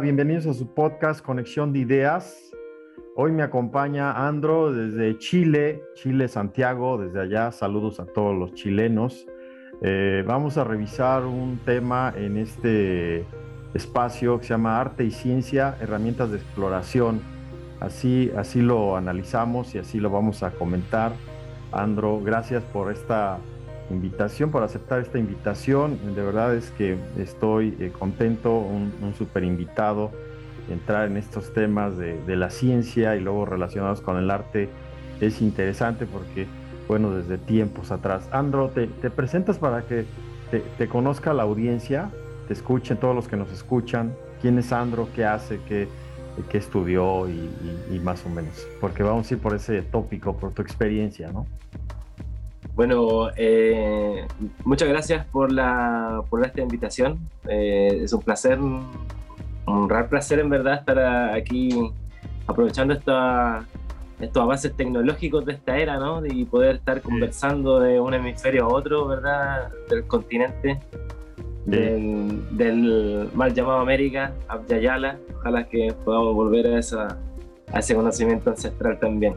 bienvenidos a su podcast Conexión de Ideas. Hoy me acompaña Andro desde Chile, Chile, Santiago, desde allá. Saludos a todos los chilenos. Eh, vamos a revisar un tema en este espacio que se llama Arte y Ciencia, herramientas de exploración. Así, así lo analizamos y así lo vamos a comentar. Andro, gracias por esta invitación, por aceptar esta invitación. De verdad es que estoy eh, contento, un, un super invitado, entrar en estos temas de, la ciencia y luego relacionados con el arte es interesante porque, bueno, desde tiempos atrás. Andro, te, presentas para que te, conozca la audiencia, te escuchen todos los que nos escuchan, quién es Andro, qué hace, qué, estudió y más o menos, porque vamos a ir por ese tópico, por tu experiencia, ¿no? Bueno, eh, muchas gracias por, la, por esta invitación. Eh, es un placer, un raro placer en verdad estar aquí aprovechando esta, estos avances tecnológicos de esta era, ¿no? Y poder estar conversando de un hemisferio a otro, ¿verdad? Del continente, del, mal llamado América, Abya Ojalá que podamos volver a, esa, a ese conocimiento ancestral también.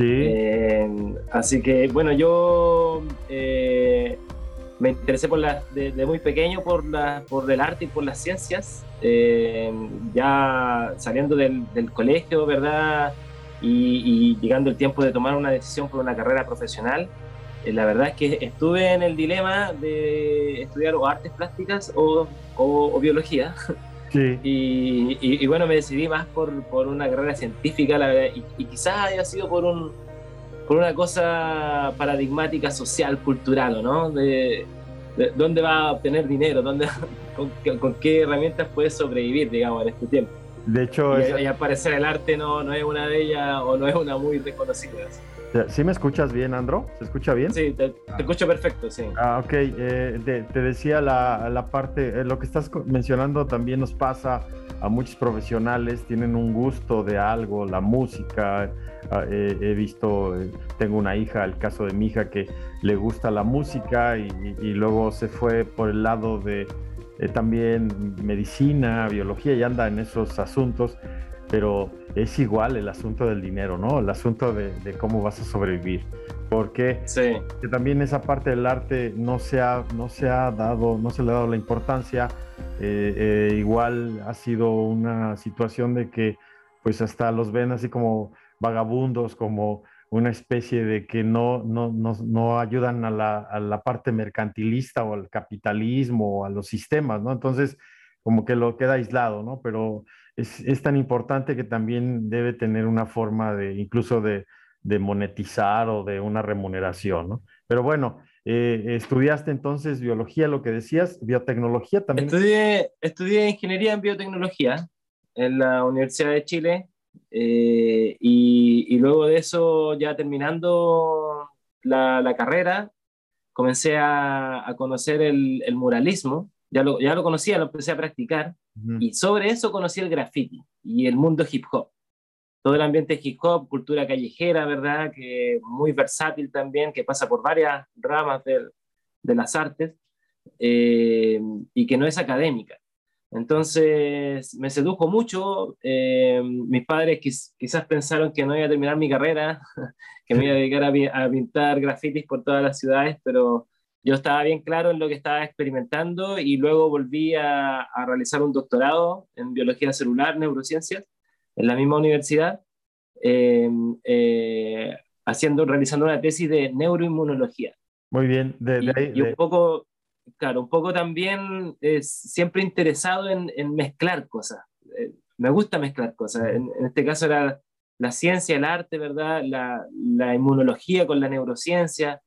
Sí. Eh, así que, bueno, yo eh, me interesé por la, de, muy pequeño por, la, por el arte y por las ciencias. Eh, ya saliendo del, colegio, ¿verdad? Y, llegando el tiempo de tomar una decisión por una carrera profesional, la verdad es que estuve en el dilema de estudiar o artes plásticas o, o biología. Y, bueno, me decidí más por, por una carrera científica, la verdad, y, quizás haya sido por, un, por una cosa paradigmática social, cultural, ¿no? De, dónde va a obtener dinero, dónde, con, qué herramientas puede sobrevivir, digamos, en este tiempo. De hecho, y, al parecer el arte no, no es una de ellas o no es una muy reconocida. ¿Sí me escuchas bien, Andro? ¿Se escucha bien? Sí, te, escucho perfecto, sí. Ah, ok. Eh, te, decía la, la parte, eh, lo que estás mencionando también nos pasa a muchos profesionales, tienen un gusto de algo, la música. Ah, he visto, eh, tengo una hija, el caso de mi hija, que le gusta la música y, y luego se fue por el lado de también medicina, biología y anda en esos asuntos pero es igual el asunto del dinero, ¿no? El asunto de, cómo vas a sobrevivir. Porque que también esa parte del arte no se ha, no se ha dado, no se le ha dado la importancia. Eh, eh, igual ha sido una situación de que pues hasta los ven así como vagabundos, como una especie de que no, no, no, no ayudan a la, a la, parte mercantilista o al capitalismo o a los sistemas, ¿no? Entonces, como que lo queda aislado, ¿no? Pero es, tan importante que también debe tener una forma de incluso de, monetizar o de una remuneración, ¿no? Pero bueno, eh, estudiaste entonces biología, lo que decías, biotecnología también. Estudié, ingeniería en biotecnología en la Universidad de Chile eh, y, luego de eso, ya terminando la, carrera, comencé a, conocer el muralismo ya lo, ya lo conocía, lo empecé a practicar, y sobre eso conocí el graffiti y el mundo hip hop. Todo el ambiente hip hop, cultura callejera, ¿verdad? Que muy versátil también, que pasa por varias ramas de, de las artes eh, y que no es académica. Entonces me sedujo mucho. Eh, mis padres quizás pensaron que no iba a terminar mi carrera, que me iba a dedicar a, a pintar grafitis por todas las ciudades, pero yo estaba bien claro en lo que estaba experimentando y luego volví a, realizar un doctorado en biología celular, neurociencias, en la misma universidad, em, eh, haciendo, realizando una tesis de neuroinmunología. Muy bien, de, ahí, y, un poco, claro, un poco también siempre interesado en, mezclar cosas. Eh, me gusta mezclar cosas. En, este caso era la ciencia, el arte, ¿verdad? La, la inmunología con la neurociencia.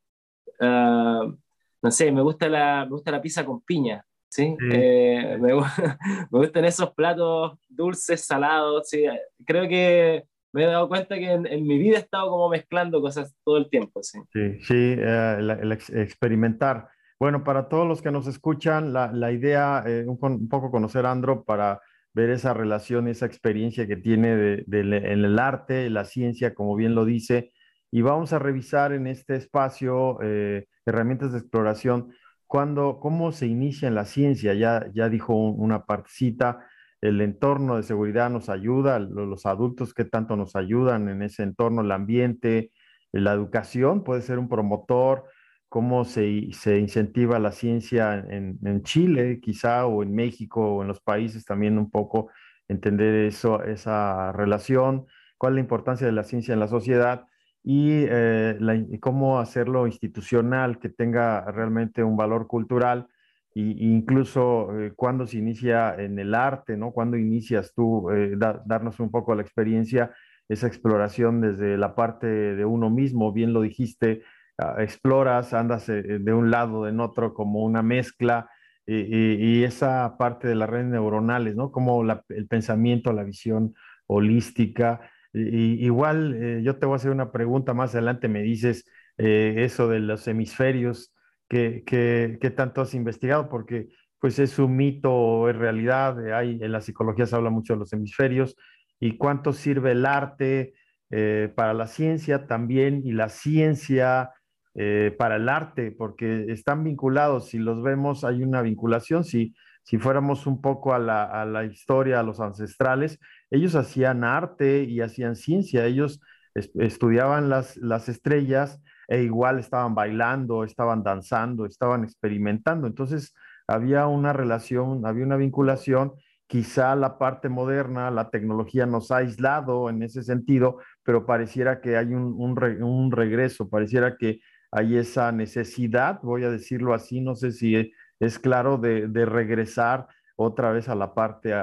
Uh, no sé, me gusta la, me gusta la pizza con piña, ¿sí? Eh, me, me, gustan esos platos dulces, salados, ¿sí? Creo que me he dado cuenta que en, mi vida he estado como mezclando cosas todo el tiempo, ¿sí? Sí, sí eh, el, experimentar. Bueno, para todos los que nos escuchan, la, la idea, eh, un, poco conocer a Andro para ver esa relación, esa experiencia que tiene de, en el arte, la ciencia, como bien lo dice, y vamos a revisar en este espacio eh, herramientas de exploración, cuando, cómo se inicia en la ciencia, ya, ya dijo una partecita, el entorno de seguridad nos ayuda, los adultos que tanto nos ayudan en ese entorno, el ambiente, la educación puede ser un promotor, cómo se, se incentiva la ciencia en, en, Chile, quizá, o en México, o en los países también un poco entender eso, esa relación, cuál es la importancia de la ciencia en la sociedad y, eh, cómo hacerlo institucional, que tenga realmente un valor cultural e incluso eh, cuando se inicia en el arte, ¿no? Cuando inicias tú, eh, darnos un poco la experiencia, esa exploración desde la parte de uno mismo, bien lo dijiste, ah, exploras, andas eh, de un lado, en otro, como una mezcla, y, esa parte de las redes neuronales, ¿no? Como el pensamiento, la visión holística. Igual, yo te voy a hacer una pregunta más adelante, me dices eso de los hemisferios que, tanto has investigado, porque pues es un mito o es realidad, hay, en la psicología se habla mucho de los hemisferios, y cuánto sirve el arte eh, para la ciencia también y la ciencia eh, para el arte, porque están vinculados, si los vemos hay una vinculación, si, si fuéramos un poco a la, a la historia, a los ancestrales, ellos hacían arte y hacían ciencia, ellos estudiaban las, las estrellas e igual estaban bailando, estaban danzando, estaban experimentando. Entonces había una relación, había una vinculación. Quizá la parte moderna, la tecnología nos ha aislado en ese sentido, pero pareciera que hay un, regreso, pareciera que hay esa necesidad, voy a decirlo así, no sé si es, claro, de, regresar otra vez a la parte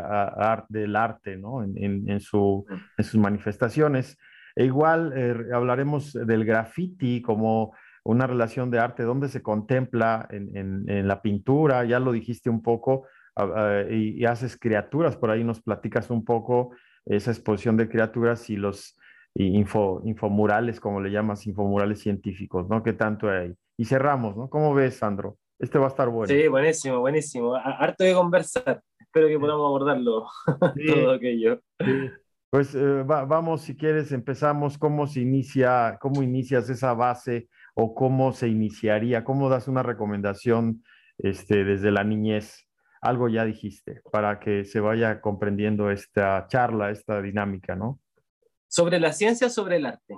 del arte, ¿no? en sus manifestaciones. E igual eh, hablaremos del graffiti como una relación de arte, donde se contempla en, la pintura, ya lo dijiste un poco, y, haces criaturas, por ahí nos platicas un poco esa exposición de criaturas y los info, infomurales, como le llamas, infomurales científicos, ¿no? ¿Qué tanto hay? Y cerramos, ¿no? ¿Cómo ves, Sandro? Este va a estar bueno. Sí, buenísimo, buenísimo. Harto de conversar. Espero que podamos abordarlo todo aquello. Sí. Pues eh, vamos, si quieres, empezamos. ¿Cómo se inicia, cómo inicias esa base o cómo se iniciaría? ¿Cómo das una recomendación este, desde la niñez? Algo ya dijiste, para que se vaya comprendiendo esta charla, esta dinámica, ¿no? Sobre la ciencia, sobre el arte.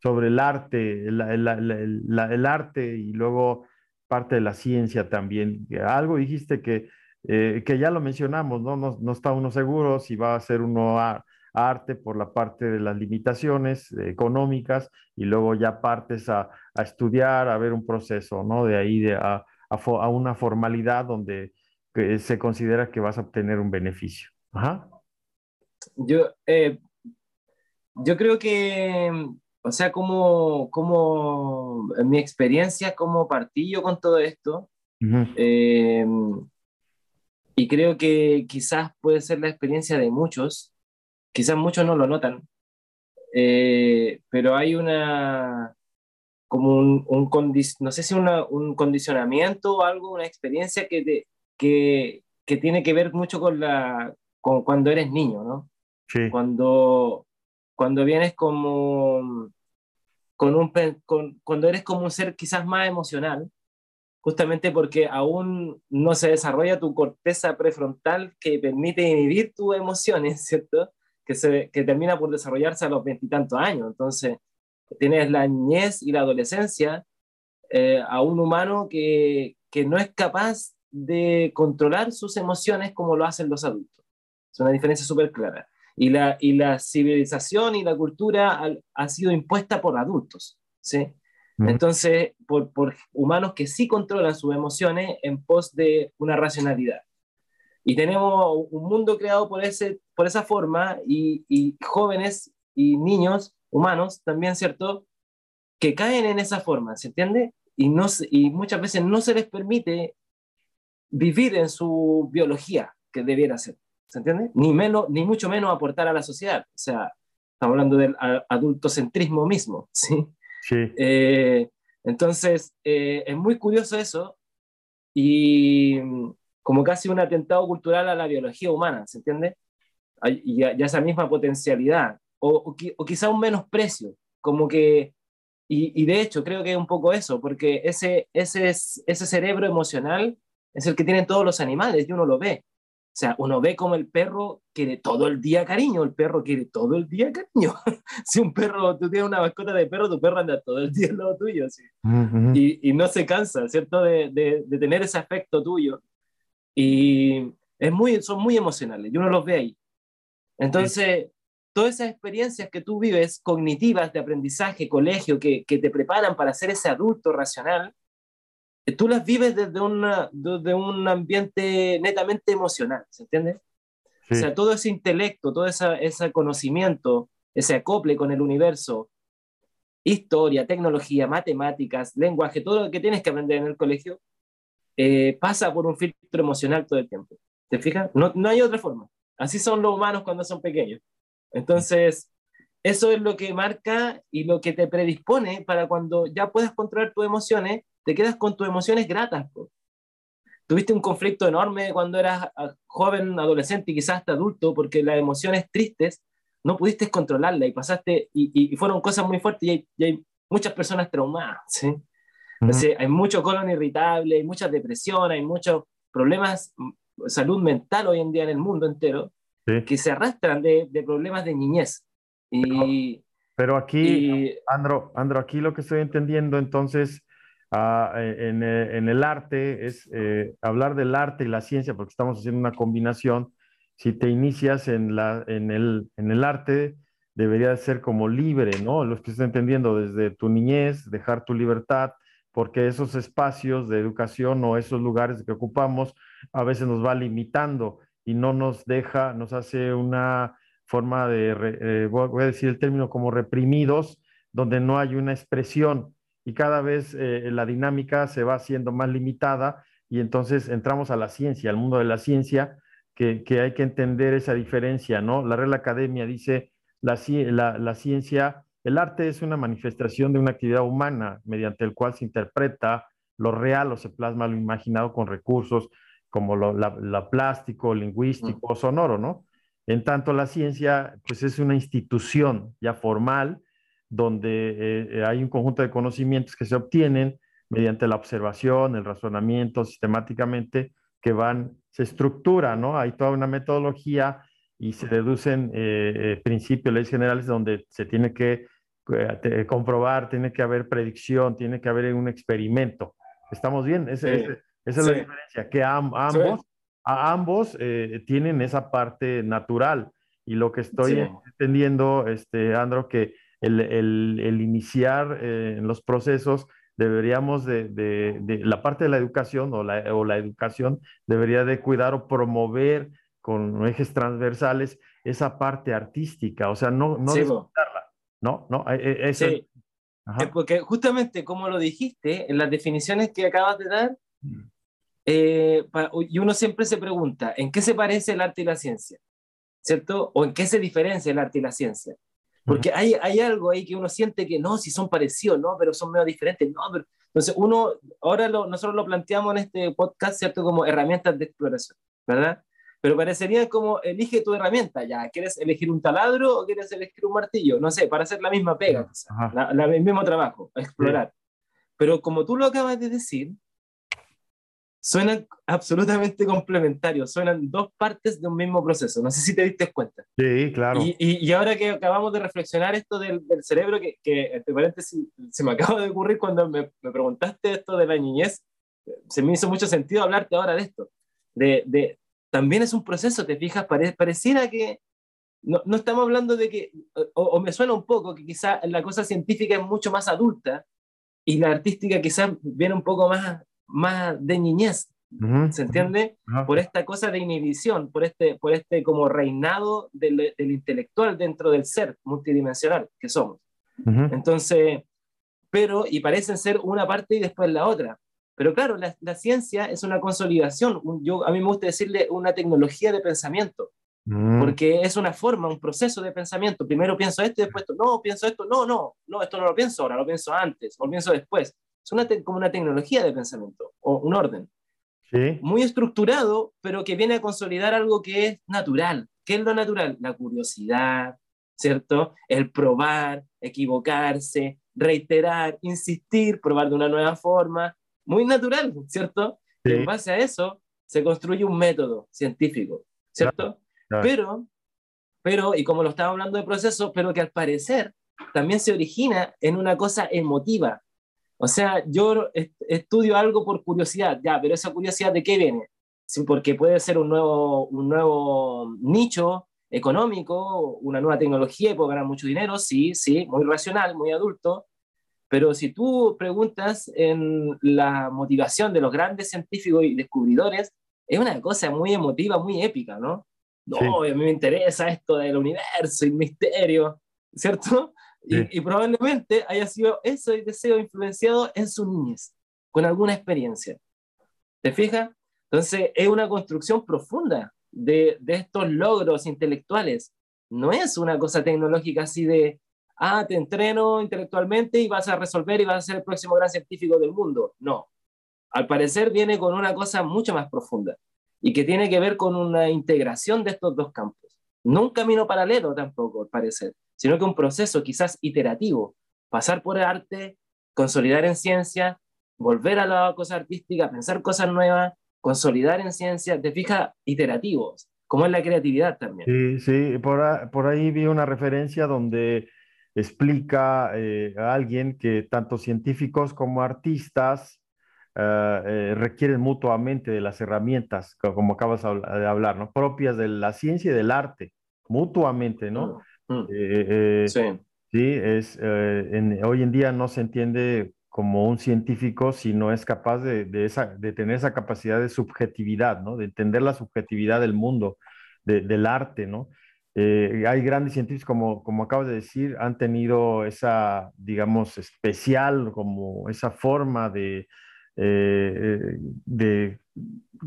Sobre el arte, el, arte y luego parte de la ciencia también. Algo dijiste que, eh, que ya lo mencionamos, ¿no? ¿no? No está uno seguro si va a ser uno a arte por la parte de las limitaciones económicas y luego ya partes a, estudiar, a ver un proceso, ¿no? De ahí de a, a, una formalidad donde se considera que vas a obtener un beneficio. Ajá. Yo, eh, yo creo que, o sea, como, como en mi experiencia, como partí yo con todo esto, eh, y creo que quizás puede ser la experiencia de muchos, quizás muchos no lo notan, eh, pero hay una, como un, un no sé si un condicionamiento o algo, una experiencia que, que, que, tiene que ver mucho con, la, con cuando eres niño, ¿no? Sí. Cuando, cuando vienes como, con un, con, cuando eres como un ser quizás más emocional, justamente porque aún no se desarrolla tu corteza prefrontal que permite inhibir tus emociones, ¿cierto? que, se, que termina por desarrollarse a los veintitantos años. Entonces, tienes la niñez y la adolescencia eh, a un humano que, que no es capaz de controlar sus emociones como lo hacen los adultos. Es una diferencia súper clara. Y la, y la civilización y la cultura ha, ha sido impuesta por adultos, ¿sí? Entonces, por, por, humanos que sí controlan sus emociones en pos de una racionalidad. Y tenemos un mundo creado por, ese, por esa forma y, y jóvenes y niños humanos también, ¿cierto? Que caen en esa forma, ¿se entiende? Y, no, y muchas veces no se les permite vivir en su biología que debiera ser, ¿se entiende? Ni, menos, ni mucho menos aportar a la sociedad. O sea, estamos hablando del adultocentrismo mismo, ¿sí? Sí. Eh, entonces, eh, es muy curioso eso y como casi un atentado cultural a la biología humana, ¿se entiende? Y ya, esa misma potencialidad, o, o, quizá un menosprecio, como que, y, de hecho creo que es un poco eso, porque ese, ese, ese cerebro emocional es el que tienen todos los animales y uno lo ve. O sea, uno ve como el perro quiere todo el día cariño, el perro quiere todo el día cariño. si un perro, tú tienes una mascota de perro, tu perro anda todo el día al lado tuyo, ¿sí? y, y, no se cansa, ¿cierto? De, de, de, tener ese afecto tuyo. Y es muy, son muy emocionales, y uno los ve ahí. Entonces, todas esas experiencias que tú vives, cognitivas, de aprendizaje, colegio, que, que te preparan para ser ese adulto racional, tú las vives desde, una, desde un ambiente netamente emocional, ¿se entiende? O sea, todo ese intelecto, todo ese, ese conocimiento, ese acople con el universo, historia, tecnología, matemáticas, lenguaje, todo lo que tienes que aprender en el colegio, eh, pasa por un filtro emocional todo el tiempo. ¿Te fijas? No, no hay otra forma. Así son los humanos cuando son pequeños. Entonces, eso es lo que marca y lo que te predispone para cuando ya puedas controlar tus emociones te quedas con tus emociones gratas. Tuviste un conflicto enorme cuando eras ah, joven, adolescente y quizás hasta adulto, porque las emociones tristes no pudiste controlarlas y pasaste, y, y, fueron cosas muy fuertes y hay, muchas personas traumadas. ¿sí? hay mucho colon irritable, hay mucha depresión, hay muchos problemas de mm, salud mental hoy en día en el mundo entero que se arrastran de, de, problemas de niñez. Y, pero, aquí, Andro, Andro, aquí lo que estoy entendiendo entonces Ah, eh, eh, en, el arte es eh, hablar del arte y la ciencia, porque estamos haciendo una combinación. Si te inicias en, la, en, el, en el arte, debería ser como libre, ¿no? Los que están entendiendo desde tu niñez, dejar tu libertad, porque esos espacios de educación o esos lugares que ocupamos a veces nos va limitando y no nos deja, nos hace una forma de, voy a decir el término como reprimidos, donde no hay una expresión y cada vez eh, la dinámica se va haciendo más limitada y entonces entramos a la ciencia, al mundo de la ciencia, que, hay que entender esa diferencia, ¿no? La Real Academia dice, la, la, ciencia, el arte es una manifestación de una actividad humana mediante el cual se interpreta lo real o se plasma lo imaginado con recursos como lo la, plástico, lingüístico, sonoro, ¿no? En tanto, la ciencia, pues es una institución ya formal, donde eh, hay un conjunto de conocimientos que se obtienen mediante la observación, el razonamiento, sistemáticamente, que van, se estructura, ¿no? Hay toda una metodología y se deducen eh, eh, principios, leyes generales donde se tiene que comprobar, tiene que haber predicción, tiene que haber un experimento. ¿Estamos bien? esa es la diferencia, que ambos, a ambos tienen esa parte natural. Y lo que estoy entendiendo, este, Andro, que el, iniciar eh, en los procesos, deberíamos de, la parte de la educación o la, o la, educación debería de cuidar o promover con ejes transversales esa parte artística, o sea, no, no sí, ¿no? no e, e, sí. Porque justamente como lo dijiste, en las definiciones que acabas de dar, mm. eh, y uno siempre se pregunta, ¿en qué se parece el arte y la ciencia? ¿Cierto? ¿O en qué se diferencia el arte y la ciencia? Porque hay, hay algo ahí que uno siente que no, si son parecidos, ¿no? Pero son medio diferentes, ¿no? Pero, entonces, uno, ahora lo, nosotros lo planteamos en este podcast, ¿cierto? Como herramientas de exploración, ¿verdad? Pero parecería como, elige tu herramienta, ya, ¿quieres elegir un taladro o quieres elegir un martillo? No sé, para hacer la misma pega, el mismo trabajo, explorar. Pero como tú lo acabas de decir, suenan absolutamente complementarios, suenan dos partes de un mismo proceso. No sé si te diste cuenta. Sí, claro. Y, y, ahora que acabamos de reflexionar esto del, del cerebro, que, que, entre paréntesis, se me acaba de ocurrir cuando me, me, preguntaste esto de la niñez, se me hizo mucho sentido hablarte ahora de esto. De, de también es un proceso, te fijas, pareciera que no, no, estamos hablando de que, o, o, me suena un poco que quizá la cosa científica es mucho más adulta y la artística quizás viene un poco más más de niñez, ¿se entiende? Por esta cosa de inhibición, por este, por este como reinado del, del intelectual dentro del ser multidimensional que somos. Entonces, pero, y parecen ser una parte y después la otra. Pero claro, la, la ciencia es una consolidación, yo, a mí me gusta decirle una tecnología de pensamiento, mm. porque es una forma, un proceso de pensamiento. Primero pienso esto y después esto, no, pienso esto, no, no, no, esto no lo pienso ahora, lo pienso antes, o lo pienso después. Es una como una tecnología de pensamiento o un orden. Sí. Muy estructurado, pero que viene a consolidar algo que es natural. ¿Qué es lo natural? La curiosidad, ¿cierto? El probar, equivocarse, reiterar, insistir, probar de una nueva forma. Muy natural, ¿cierto? Y en base a eso se construye un método científico, ¿cierto? Pero, pero, y como lo estaba hablando de proceso, pero que al parecer también se origina en una cosa emotiva. O sea, yo estudio algo por curiosidad, ya, pero esa curiosidad de qué viene? Sí, porque puede ser un nuevo, un nuevo nicho económico, una nueva tecnología y puedo ganar mucho dinero, sí, sí, muy racional, muy adulto, pero si tú preguntas en la motivación de los grandes científicos y descubridores, es una cosa muy emotiva, muy épica, ¿no? No, a mí me interesa esto del universo y el misterio, ¿cierto? Y, y, probablemente haya sido ese deseo influenciado en su niñez, con alguna experiencia. ¿Te fijas? Entonces, es una construcción profunda de, de estos logros intelectuales. No es una cosa tecnológica así de, ah, te entreno intelectualmente y vas a resolver y vas a ser el próximo gran científico del mundo. No. Al parecer viene con una cosa mucho más profunda y que tiene que ver con una integración de estos dos campos. No un camino paralelo tampoco, al parecer, sino que un proceso quizás iterativo. Pasar por arte, consolidar en ciencia, volver a la cosa artística, pensar cosas nuevas, consolidar en ciencia, te fijas, iterativos, como es la creatividad también. Sí, sí, por, por ahí vi una referencia donde explica eh, a alguien que tanto científicos como artistas eh, eh, requieren mutuamente de las herramientas, como acabas de hablar, ¿no? propias de la ciencia y del arte, mutuamente, ¿no? Mm, mm. sí. Sí, es, hoy en día no se entiende como un científico si no es capaz de, de, esa, de tener esa capacidad de subjetividad, ¿no? De entender la subjetividad del mundo, del arte, ¿no? Eh, hay grandes científicos, como, como acabas de decir, han tenido esa, digamos, especial, como esa forma de, eh, de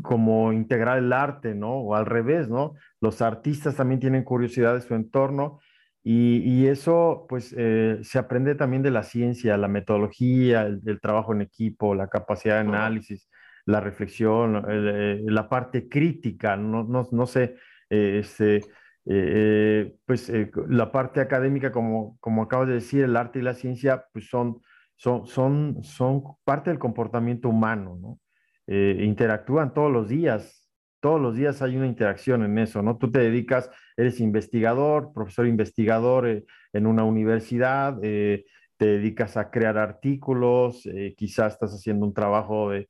como integrar el arte, ¿no? O al revés, ¿no? Los artistas también tienen curiosidad de su entorno y, y eso, pues, eh, se aprende también de la ciencia, la metodología, el, trabajo en equipo, la capacidad de análisis, la reflexión, la parte crítica, no, no, no sé, este eh, pues eh, la parte académica, como, como acabo de decir, el arte y la ciencia, pues son, son, son, son parte del comportamiento humano, ¿no? Eh, interactúan todos los días, todos los días hay una interacción en eso, ¿no? Tú te dedicas, eres investigador, profesor investigador en una universidad, te dedicas a crear artículos, quizás estás haciendo un trabajo de,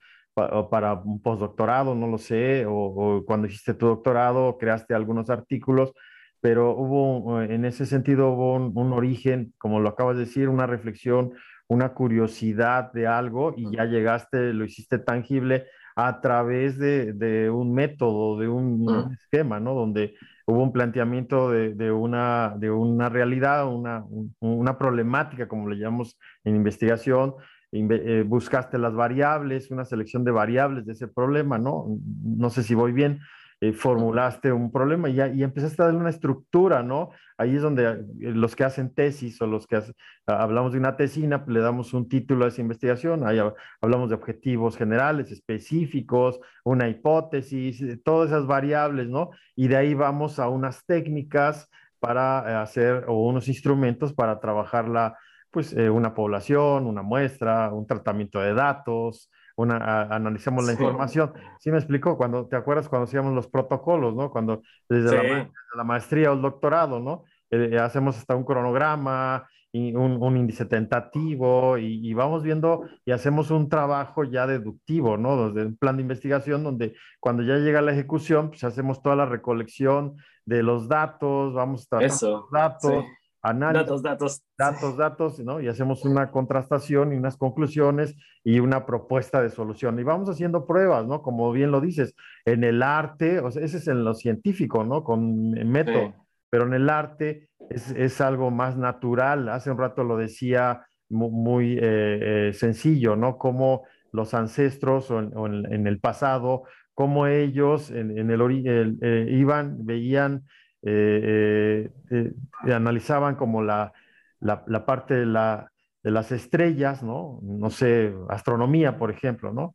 para un postdoctorado, no lo sé, o, cuando hiciste tu doctorado creaste algunos artículos, pero hubo, en ese sentido hubo un, origen, como lo acabas de decir, una reflexión, una curiosidad de algo y ya llegaste, lo hiciste tangible a través de, de un método, de un, mm. esquema, ¿no? Donde hubo un planteamiento de, de, una, de una realidad, una, una problemática, como le llamamos en investigación, eh, buscaste las variables, una selección de variables de ese problema, ¿no? No sé si voy bien, eh, formulaste un problema y, y empezaste a darle una estructura, ¿no? Ahí es donde eh, los que hacen tesis o los que hablamos de una tesina, le damos un título a esa investigación, ahí hablamos de objetivos generales, específicos, una hipótesis, todas esas variables, ¿no? Y de ahí vamos a unas técnicas para hacer o unos instrumentos para trabajar la pues eh, una población, una muestra, un tratamiento de datos, una, analizamos la información. ¿Sí me explicó? Cuando, ¿te acuerdas cuando hacíamos los protocolos, no? Cuando desde, la, maestría o el doctorado, ¿no? Eh, eh, hacemos hasta un cronograma, y un, un, índice tentativo y, y, vamos viendo y hacemos un trabajo ya deductivo, ¿no? Desde un plan de investigación donde cuando ya llega la ejecución, pues hacemos toda la recolección de los datos, vamos a los datos, datos, datos. Datos, datos, ¿no? Y hacemos una contrastación y unas conclusiones y una propuesta de solución. Y vamos haciendo pruebas, ¿no? Como bien lo dices, en el arte, o sea, ese es en lo científico, ¿no? Con método, pero en el arte es, es, algo más natural. Hace un rato lo decía muy, eh, eh, sencillo, ¿no? Como los ancestros o en, en, el pasado, como ellos en, en el, el eh, iban, veían eh, eh, eh, analizaban como la, la, parte de, la, de, las estrellas, ¿no? No sé, astronomía, por ejemplo, ¿no?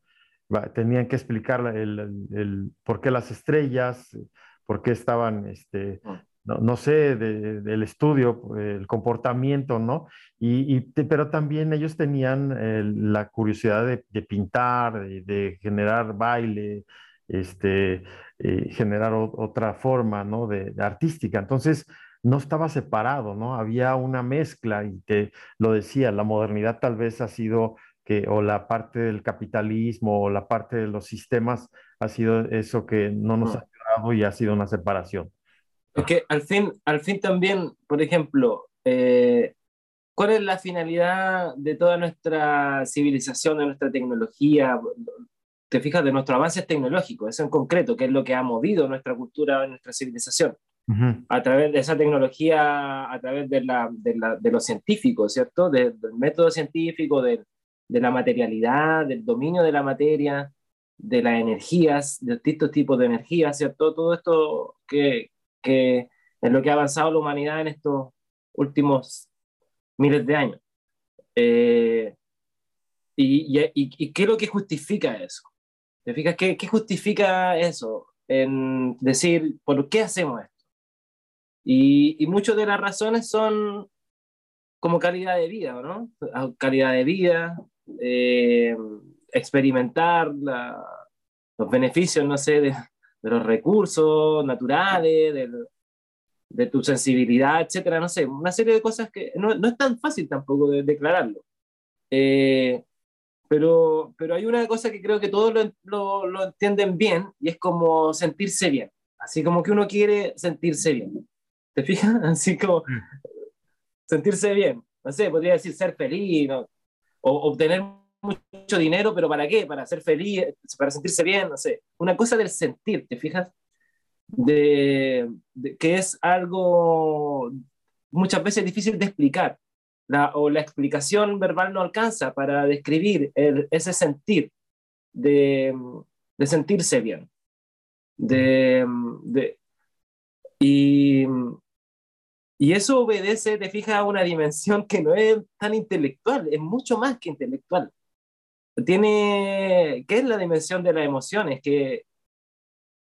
Tenían que explicar el, el, por qué las estrellas, por qué estaban, este, ah. no, no sé, del estudio, el comportamiento, ¿no? Y, y pero también ellos tenían la curiosidad de, de pintar, de, de, generar baile, este, eh, generar otra forma, ¿no? De, artística. Entonces, no estaba separado, ¿no? Había una mezcla y que lo decía, la modernidad tal vez ha sido que, o la parte del capitalismo o la parte de los sistemas ha sido eso que no nos ha ayudado y ha sido una separación. Porque al fin, al fin también, por ejemplo, eh, ¿cuál es la finalidad de toda nuestra civilización, de nuestra tecnología? Te fijas, de nuestros avances tecnológicos, eso en concreto, que es lo que ha movido nuestra cultura, nuestra civilización. A través de esa tecnología, a través de, la, de, la, de los científicos, ¿cierto? del método científico, de, de la materialidad, del dominio de la materia, de las energías, de distintos tipos de energías, ¿cierto? Todo esto que, que es lo que ha avanzado la humanidad en estos últimos miles de años. Eh, y, y, y, qué es lo que justifica eso? ¿Te fijas? ¿Qué, ¿Qué, justifica eso? En decir, ¿por qué hacemos esto? Y, y muchas de las razones son como calidad de vida, ¿no? Calidad de vida, eh, experimentar los beneficios, no sé, de, de los recursos naturales, de, tu sensibilidad, etcétera, no sé, una serie de cosas que no, no es tan fácil tampoco de declararlo. Eh, pero, pero hay una cosa que creo que todos lo, lo, lo, entienden bien y es como sentirse bien, así como que uno quiere sentirse bien. ¿Te fijas? Así como mm. sentirse bien. No sé, podría decir ser feliz, ¿no? o obtener mucho dinero, pero ¿para qué? Para ser feliz, para sentirse bien, no sé. Una cosa del sentir, ¿te fijas? De, que es algo muchas veces difícil de explicar, la, o la explicación verbal no alcanza para describir ese sentir de, de sentirse bien. De, de, y, y eso obedece, te fijas, a una dimensión que no es tan intelectual, es mucho más que intelectual tiene, ¿qué es la dimensión de las emociones? Que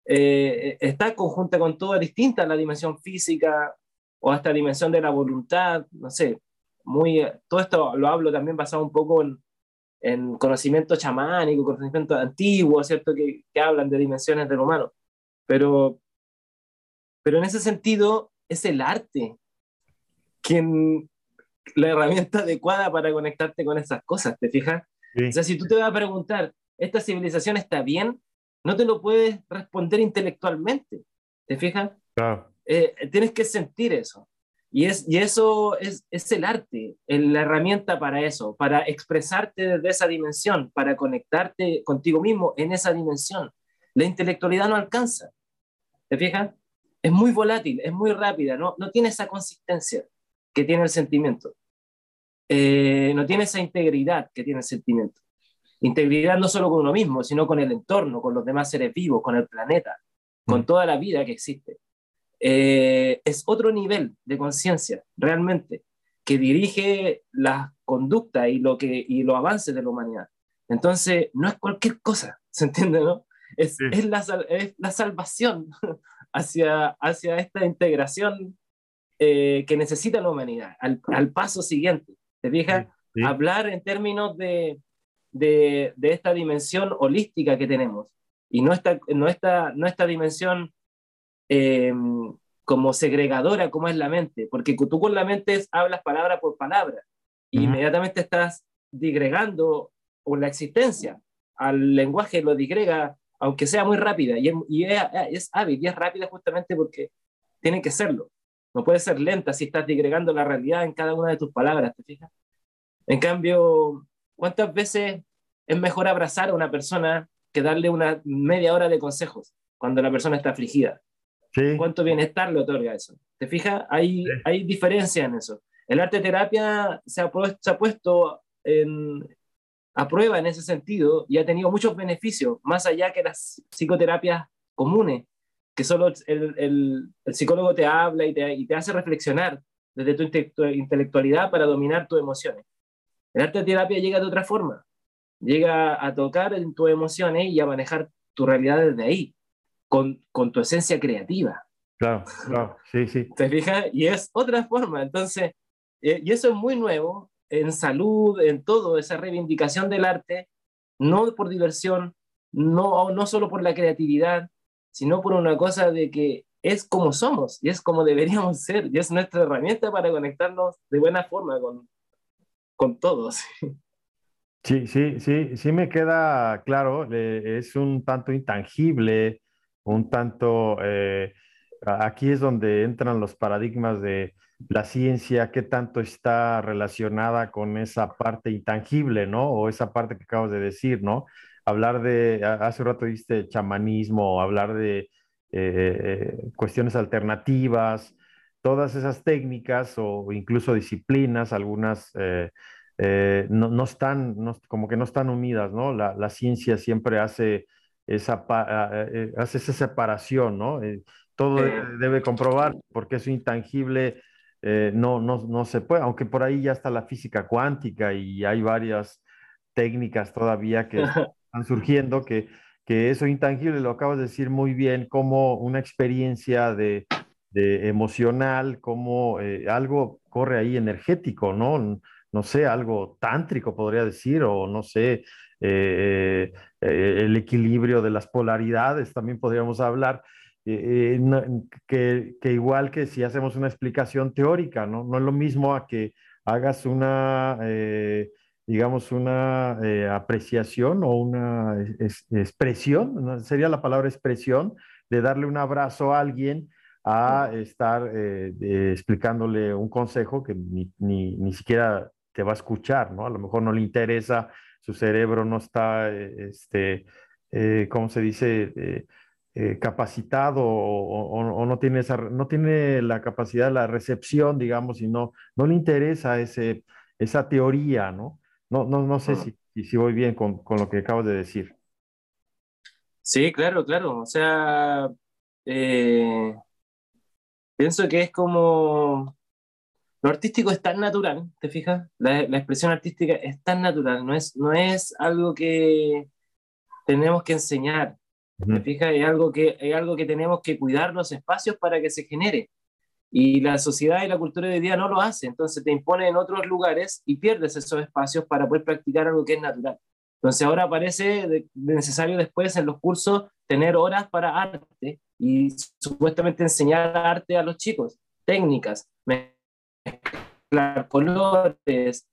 eh, está conjunta con todo, distinta la dimensión física o hasta la dimensión de la voluntad, no sé, muy, todo esto lo hablo también basado un poco en, en conocimiento chamánico, conocimiento antiguo, ¿cierto? Que, que, hablan de dimensiones del humano. Pero, pero en ese sentido es el arte quien la herramienta adecuada para conectarte con esas cosas, ¿te fijas? O sea, si tú te vas a preguntar, ¿esta civilización está bien? No te lo puedes responder intelectualmente. ¿Te fijas? Claro. Eh, tienes que sentir eso. Y, es, y eso es, es el arte, la herramienta para eso, para expresarte desde esa dimensión, para conectarte contigo mismo en esa dimensión. La intelectualidad no alcanza. ¿Te fijas? Es muy volátil, es muy rápida, no, no tiene esa consistencia que tiene el sentimiento. Eh, no tiene esa integridad que tiene el sentimiento. Integridad no solo con uno mismo, sino con el entorno, con los demás seres vivos, con el planeta, con mm. toda la vida que existe. Eh, es otro nivel de conciencia, realmente, que dirige la conducta y, lo que, y los avances de la humanidad. Entonces, no es cualquier cosa, ¿se entiende, no? Es, es, la, es la, salvación hacia, hacia esta integración eh, que necesita la humanidad, al, al paso siguiente. ¿Te fijas? Hablar en términos de, de, de, esta dimensión holística que tenemos y no esta, no esta, no esta dimensión eh, como segregadora como es la mente, porque tú con la mente hablas palabra por palabra y inmediatamente estás digregando la existencia al lenguaje, lo digrega, aunque sea muy rápida, y, es, y es, es, hábil y es rápida justamente porque tiene que serlo. No puede ser lenta si estás digregando la realidad en cada una de tus palabras, ¿te fijas? En cambio, ¿cuántas veces es mejor abrazar a una persona que darle una media hora de consejos cuando la persona está afligida? Sí. ¿Cuánto bienestar le otorga eso? ¿Te fijas? Hay, hay diferencia en eso. El arte terapia se ha, se ha puesto en, a prueba en ese sentido y ha tenido muchos beneficios, más allá que las psicoterapias comunes que solo el, el, el psicólogo te habla y te, y te, hace reflexionar desde tu intelectualidad para dominar tus emociones. El arte terapia llega de otra forma, llega a tocar en tus emociones y a manejar tu realidad desde ahí, con, con tu esencia creativa. Claro, claro, sí, sí. ¿Te fijas? Y es otra forma, entonces, eh, y eso es muy nuevo en salud, en todo, esa reivindicación del arte, no por diversión, no, no solo por la creatividad, sino por una cosa de que es como somos y es como deberíamos ser y es nuestra herramienta para conectarnos de buena forma con, con todos. Sí, sí, sí, sí me queda claro, eh, es un tanto intangible, un tanto, eh, aquí es donde entran los paradigmas de la ciencia, qué tanto está relacionada con esa parte intangible, ¿no? O esa parte que acabas de decir, ¿no? Hablar de, hace rato viste chamanismo, hablar de eh, cuestiones alternativas, todas esas técnicas o incluso disciplinas, algunas eh, no, no, están, como que no están unidas, ¿no? La, la ciencia siempre hace esa, eh, hace esa separación, ¿no? Eh, todo debe comprobar porque es intangible, no, no, no se puede, aunque por ahí ya está la física cuántica y hay varias técnicas todavía que están surgiendo que, que eso intangible, lo acabas de decir muy bien, como una experiencia de, de emocional, como algo corre ahí energético, ¿no? no sé, algo tántrico podría decir, o no sé, eh, eh, el equilibrio de las polaridades, también podríamos hablar, eh, que, igual que si hacemos una explicación teórica, ¿no? No es lo mismo a que hagas una, digamos, una apreciación o una expresión, sería la palabra expresión, de darle un abrazo a alguien a estar explicándole un consejo que ni, ni, ni, siquiera te va a escuchar, ¿no? A lo mejor no le interesa, su cerebro no está, eh, este, eh, ¿cómo se dice? Eh, capacitado o, no, tiene esa, no tiene la capacidad, la recepción, digamos, y no, no le interesa ese, esa teoría, ¿no? No, no, no sé si, si voy bien con, con, lo que acabas de decir. Sí, claro, claro. O sea, pienso que es como lo artístico es tan natural, ¿te fijas? La, expresión artística es tan natural, no es, no es algo que tenemos que enseñar, ¿te fijas? Es algo, que, es algo que tenemos que cuidar los espacios para que se genere. Y la sociedad y la cultura de hoy día no lo hace, entonces te impone en otros lugares y pierdes esos espacios para poder practicar algo que es natural. Entonces ahora parece necesario después en los cursos tener horas para arte y supuestamente enseñar arte a los chicos, técnicas, mezclar colores,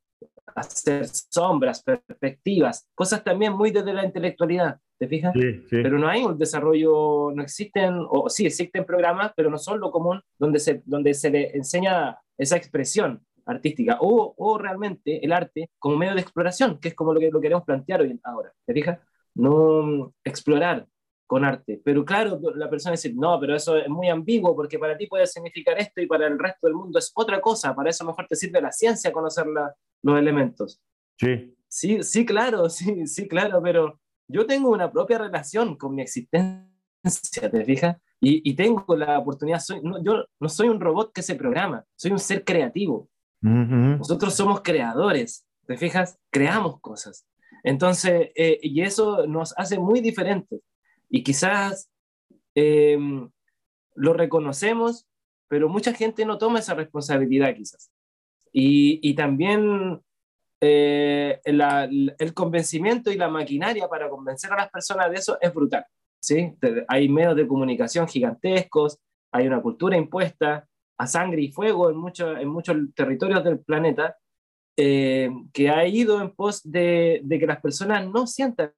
hacer sombras, perspectivas, cosas también muy desde la intelectualidad, ¿te fijas? Pero no hay un desarrollo, no existen, o sí existen programas, pero no son lo común donde se, donde se le enseña esa expresión artística o, o realmente el arte como medio de exploración, que es como lo que lo queremos plantear hoy ahora, ¿te fijas? No explorar, con arte. Pero claro, la persona dice, no, pero eso es muy ambiguo porque para ti puede significar esto y para el resto del mundo es otra cosa. Para eso mejor te sirve la ciencia conocer los elementos. Sí. Sí, sí, claro, sí, sí, claro, pero yo tengo una propia relación con mi existencia, ¿te fijas? Y, y tengo la oportunidad, soy, yo no soy un robot que se programa, soy un ser creativo. Nosotros somos creadores, ¿te fijas? Creamos cosas. Entonces, eh, y eso nos hace muy diferentes. Y quizás eh, lo reconocemos, pero mucha gente no toma esa responsabilidad quizás. Y, y también eh, el convencimiento y la maquinaria para convencer a las personas de eso es brutal. ¿sí? Hay medios de comunicación gigantescos, hay una cultura impuesta a sangre y fuego en, mucho, en muchos territorios del planeta eh, que ha ido en pos de, de, que las personas no sientan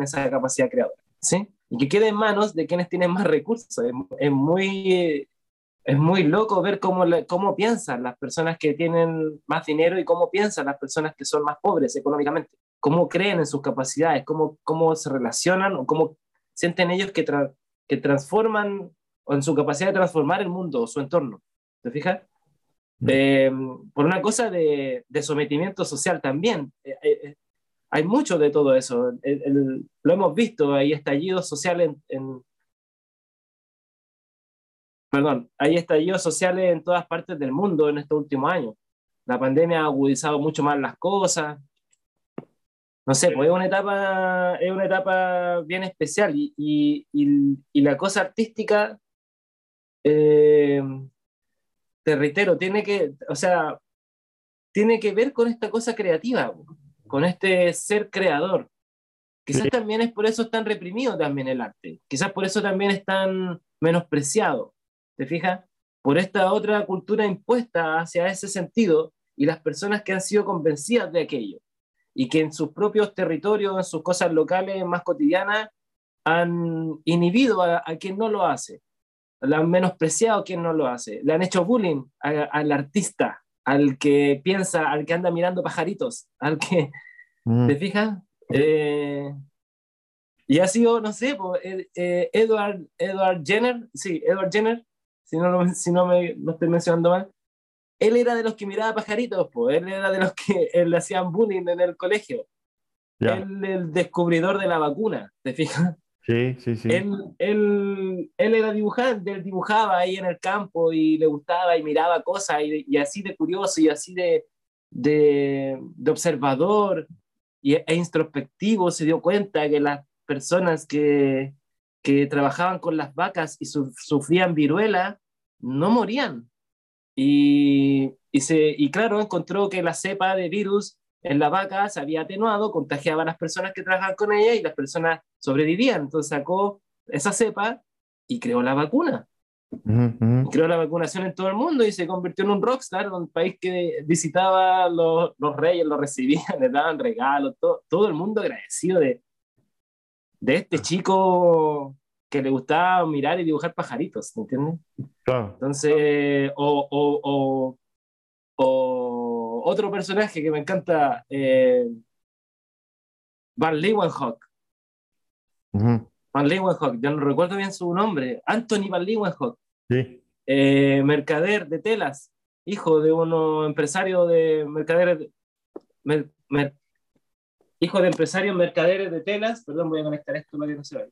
esa capacidad creadora. ¿sí? Y que quede en manos de quienes tienen más recursos. Es, muy, es muy loco ver cómo, cómo piensan las personas que tienen más dinero y cómo piensan las personas que son más pobres económicamente, cómo creen en sus capacidades, cómo, cómo se relacionan o cómo sienten ellos que, que transforman o en su capacidad de transformar el mundo o su entorno. ¿Te fijas? Mm. Eh, por una cosa de, de sometimiento social también. Eh, eh, hay mucho de todo eso. lo hemos visto, hay estallidos sociales en, perdón, hay estallidos sociales en todas partes del mundo en estos últimos años. La pandemia ha agudizado mucho más las cosas. No sé, pues es una etapa, es una etapa bien especial y, y, la cosa artística, eh, te reitero, tiene que, o sea, tiene que ver con esta cosa creativa con este ser creador. Quizás también es por eso tan reprimido también el arte. Quizás por eso también es tan menospreciado. ¿Te fijas? Por esta otra cultura impuesta hacia ese sentido y las personas que han sido convencidas de aquello y que en sus propios territorios, en sus cosas locales más cotidianas, han inhibido a, quien no lo hace, le han menospreciado a quien no lo hace, le han hecho bullying al artista, al que piensa, al que anda mirando pajaritos, al que, mm. ¿te fijas? Eh, y ha sido, no sé, eh, eh, Edward, Edward Jenner, sí, Edward Jenner, si no, si no me no estoy mencionando mal, él era de los que miraba pajaritos, pues, él era de los que le hacían bullying en el colegio. Él, el descubridor de la vacuna, ¿te fijas? Sí, sí, sí. Él, él, él, era dibujante, él dibujaba ahí en el campo y le gustaba y miraba cosas y, así de curioso y así de, de, de observador y, e introspectivo se dio cuenta que las personas que, que trabajaban con las vacas y sufrían viruela no morían. Y, y, se, y claro, encontró que la cepa de virus en la vaca se había atenuado, contagiaba a las personas que trabajaban con ella y las personas sobrevivían. Entonces sacó esa cepa y creó la vacuna. Creó la vacunación en todo el mundo y se convirtió en un rockstar, un país que visitaba los, los reyes, lo recibían, le daban regalos, todo, todo el mundo agradecido de, de este chico que le gustaba mirar y dibujar pajaritos, ¿entiendes? Entonces, o, o, o, otro personaje que me encanta, eh, Van Leeuwenhoek. Van Leeuwenhoek, ya no recuerdo bien su nombre, Anthony Van Leeuwenhoek. Sí. Eh, mercader de telas, hijo de uno empresario de mercaderes, hijo de empresarios mercaderes de telas, perdón, voy a conectar esto para que no se vaya,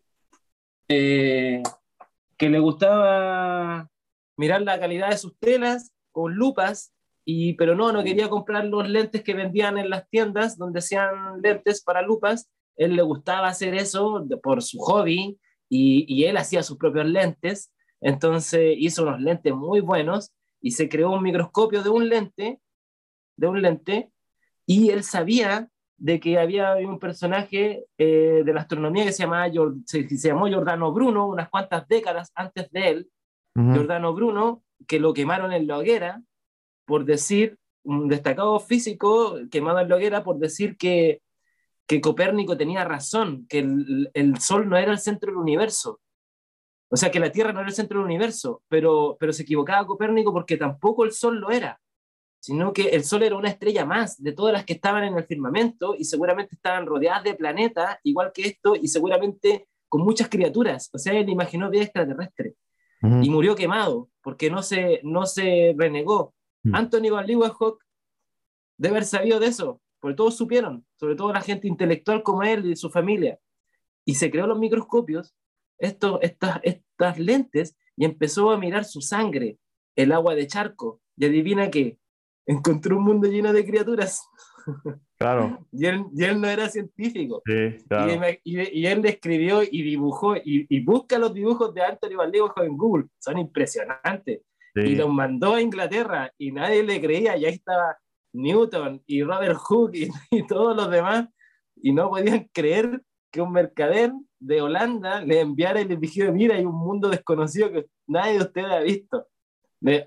eh, que le gustaba mirar la calidad de sus telas con lupas, y, pero no, no quería comprar los lentes que vendían en las tiendas donde hacían lentes para lupas, él le gustaba hacer eso por su hobby y, y él hacía sus propios lentes, entonces hizo unos lentes muy buenos y se creó un microscopio de un lente, de un lente, y él sabía de que había un personaje eh, de la astronomía que se, llamaba, se, llamó Giordano Bruno, unas cuantas décadas antes de él, Giordano Bruno, que lo quemaron en la hoguera por decir, un destacado físico quemado en hoguera por decir que, que Copérnico tenía razón, que el, el, Sol no era el centro del universo. O sea, que la Tierra no era el centro del universo, pero, pero se equivocaba Copérnico porque tampoco el Sol lo era sino que el Sol era una estrella más de todas las que estaban en el firmamento y seguramente estaban rodeadas de planetas, igual que esto, y seguramente con muchas criaturas. O sea, él imaginó vida extraterrestre y murió quemado porque no se, no se renegó. Anthony Van Leeuwenhoek debe haber sabido de eso, porque todos supieron, sobre todo la gente intelectual como él y su familia. Y se creó los microscopios, estos, estas, estas lentes, y empezó a mirar su sangre, el agua de charco. Y adivina qué, encontró un mundo lleno de criaturas. Claro. y, él, y él no era científico. Sí, claro. y, y, él escribió y dibujó, y, y busca los dibujos de Anthony Van en Google, son impresionantes. Y los mandó a Inglaterra y nadie le creía, y ahí estaba Newton y Robert Hooke y, todos los demás, y no podían creer que un mercader de Holanda le enviara y le dijera, mira, hay un mundo desconocido que nadie de ustedes ha visto.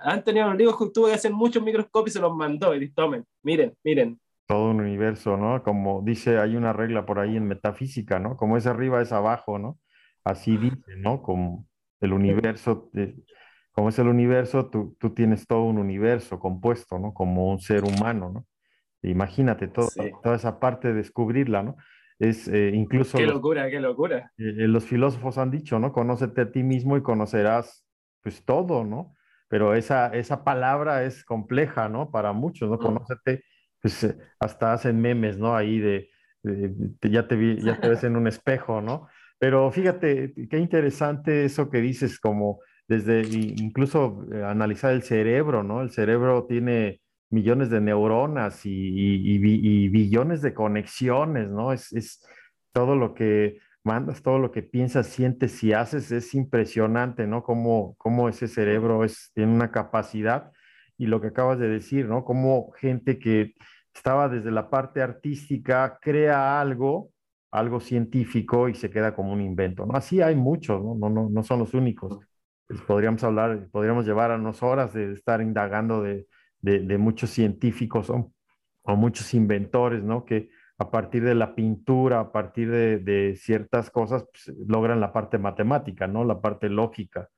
Antonio Rodrigo tuvo que hacer muchos microscopios y se los mandó y tomen, miren, miren. Todo un universo, ¿no? Como dice, hay una regla por ahí en metafísica, ¿no? Como es arriba es abajo, ¿no? Así dice, ¿no? Como el universo, como es el universo, tú, tú, tienes todo un universo compuesto, ¿no? Como un ser humano, ¿no? Imagínate todo, toda esa parte de descubrirla, ¿no? Es eh, incluso... Qué locura, qué locura. Eh, eh, los filósofos han dicho, ¿no? Conócete a ti mismo y conocerás pues todo, ¿no? pero esa, esa palabra es compleja, ¿no? Para muchos, ¿no? Conócete, pues eh, hasta hacen memes, ¿no? Ahí de, ya, te vi, ya te ves en un espejo, ¿no? Pero fíjate, qué interesante eso que dices, como desde incluso eh, analizar el cerebro, ¿no? El cerebro tiene millones de neuronas y, billones de conexiones, ¿no? Es, es todo lo que mandas, todo lo que piensas, sientes y haces, es impresionante, ¿no? Cómo, cómo ese cerebro es, tiene una capacidad y lo que acabas de decir, ¿no? Cómo gente que estaba desde la parte artística crea algo algo científico y se queda como un invento, ¿no? Así hay muchos, ¿no? No, no, no son los únicos. Pues podríamos hablar, podríamos llevar a unas horas de estar indagando de, de, muchos científicos o, o, muchos inventores, ¿no? Que a partir de la pintura, a partir de, de ciertas cosas, pues, logran la parte matemática, ¿no? La parte lógica.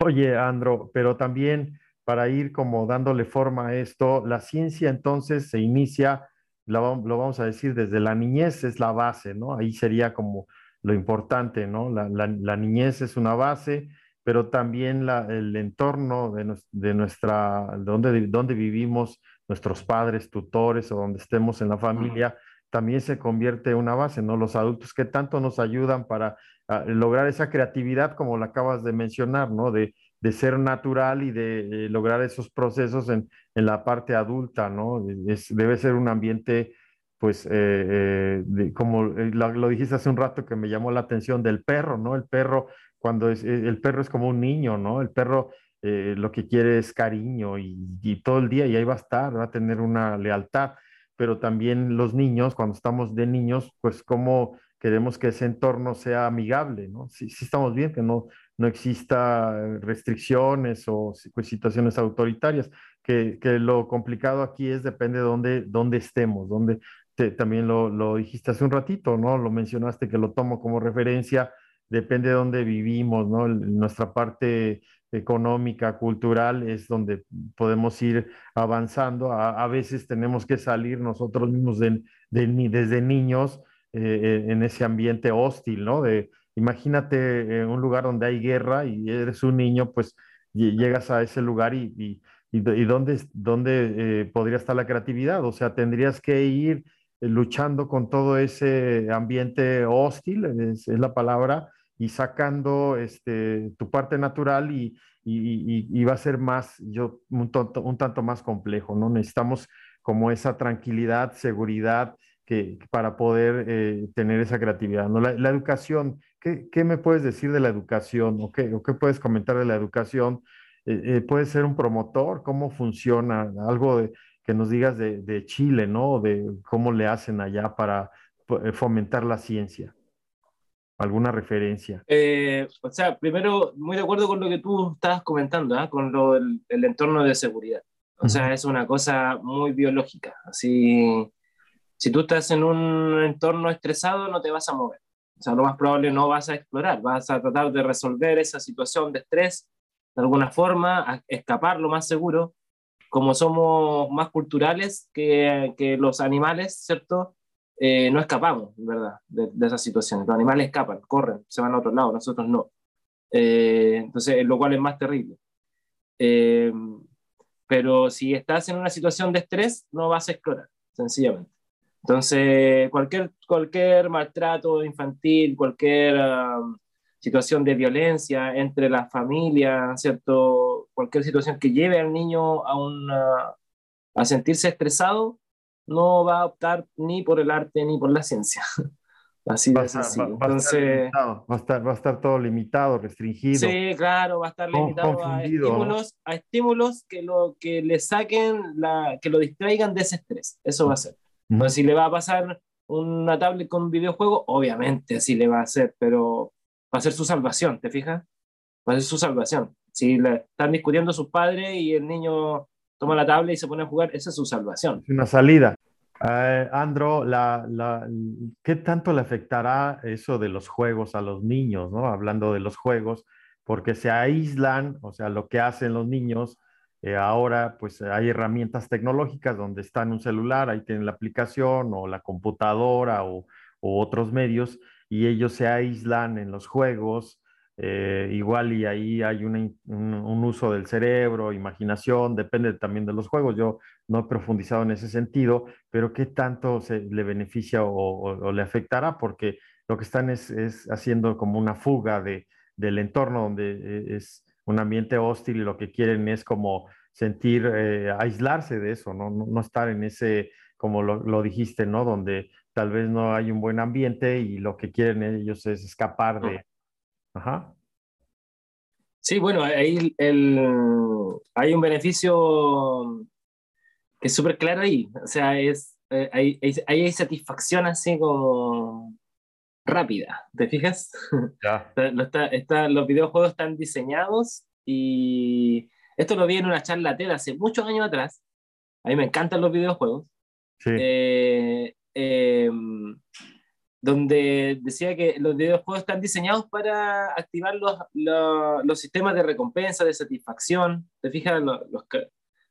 Oye, Andro, pero también para ir como dándole forma a esto, la ciencia entonces se inicia, lo, vamos a decir, desde la niñez es la base, ¿no? Ahí sería como lo importante, ¿no? La, niñez es una base, pero también el entorno de, nuestra, donde, donde vivimos, nuestros padres, tutores o donde estemos en la familia, también se convierte en una base, ¿no? Los adultos que tanto nos ayudan para ah, lograr esa creatividad, como la acabas de mencionar, ¿no? De, de ser natural y de, eh, lograr esos procesos en, en, la parte adulta, ¿no? debe ser un ambiente, pues, eh, eh, como lo, dijiste hace un rato que me llamó la atención del perro, ¿no? El perro, cuando es, el perro es como un niño, ¿no? El perro lo que quiere es cariño y, y todo el día y ahí va a estar, va a tener una lealtad pero también los niños, cuando estamos de niños, pues cómo queremos que ese entorno sea amigable, ¿no? Si, estamos bien, que no, no exista restricciones o pues, situaciones autoritarias, que, que, lo complicado aquí es depende de dónde, dónde estemos, dónde también lo, lo, dijiste hace un ratito, ¿no? Lo mencionaste que lo tomo como referencia, depende de dónde vivimos, ¿no? Nuestra parte económica, cultural, es donde podemos ir avanzando. A, veces tenemos que salir nosotros mismos de, desde niños eh, eh, en ese ambiente hostil, ¿no? De, imagínate un lugar donde hay guerra y eres un niño, pues llegas a ese lugar y, y, y, dónde, dónde eh, podría estar la creatividad. O sea, tendrías que ir luchando con todo ese ambiente hostil, es la palabra, y sacando este, tu parte natural y, y, y, va a ser más, yo, un, un, tanto más complejo, ¿no? Necesitamos como esa tranquilidad, seguridad que, para poder eh, tener esa creatividad, ¿no? La, educación, ¿qué, ¿qué, me puedes decir de la educación o qué, o qué puedes comentar de la educación? Eh, eh, ¿Puede ser un promotor? ¿Cómo funciona? Algo de, que nos digas de, de Chile, ¿no? De cómo le hacen allá para fomentar la ciencia alguna referencia. Eh, o sea, primero, muy de acuerdo con lo que tú estabas comentando, ¿eh? con lo, el, entorno de seguridad. O sea, es una cosa muy biológica. Así, si tú estás en un entorno estresado, no te vas a mover. O sea, lo más probable no vas a explorar, vas a tratar de resolver esa situación de estrés de alguna forma, escapar lo más seguro. Como somos más culturales que, que los animales, ¿cierto? Eh, no escapamos, ¿verdad? De, de, esas situaciones. Los animales escapan, corren, se van a otro lado, nosotros no. Eh, entonces, lo cual es más terrible. Eh, pero si estás en una situación de estrés, no vas a explorar, sencillamente. Entonces, cualquier, cualquier maltrato infantil, cualquier um, situación de violencia entre las familias, ¿cierto? Cualquier situación que lleve al niño a, una, a sentirse estresado, no va a optar ni por el arte ni por la ciencia. Así de sencillo. Va, Entonces, va, a estar, va a estar todo limitado, restringido. Sí, claro, va a estar limitado a estímulos, a estímulos que, lo, que le saquen, la, que lo distraigan de ese estrés. Eso va a ser. Entonces, si le va a pasar una tablet con un videojuego, obviamente así le va a hacer, pero va a ser su salvación, ¿te fijas? Va a ser su salvación. Si le están discutiendo sus padres y el niño toma la tabla y se pone a jugar, esa es su salvación. Una salida. Eh, Andro, la, la, ¿qué tanto le afectará eso de los juegos a los niños, ¿no? Hablando de los juegos, porque se aíslan, o sea, lo que hacen los niños, eh, ahora pues hay herramientas tecnológicas donde está en un celular, ahí tienen la aplicación o la computadora o otros medios, y ellos se aíslan en los juegos, eh, igual y ahí hay un, uso del cerebro, imaginación, depende también de los juegos. Yo no he profundizado en ese sentido, pero qué tanto se le beneficia o, le afectará, porque lo que están es, haciendo como una fuga de, del entorno donde eh, es un ambiente hostil y lo que quieren es como sentir, eh, aislarse de eso, ¿no? ¿no? estar en ese, como lo, lo, dijiste, ¿no? Donde tal vez no hay un buen ambiente y lo que quieren ellos es escapar de, Ajá. Sí, bueno, ahí el, hay un beneficio que es súper claro ahí. O sea, es eh, hay, hay, satisfacción así como rápida, ¿te fijas? Ya. está, los videojuegos están diseñados y esto lo vi en una charla TED hace muchos años atrás. A mí me encantan los videojuegos. Sí. Eh, em, donde decía que los videojuegos están diseñados para activar los, los, sistemas de recompensa, de satisfacción. ¿Te fijas? Los, los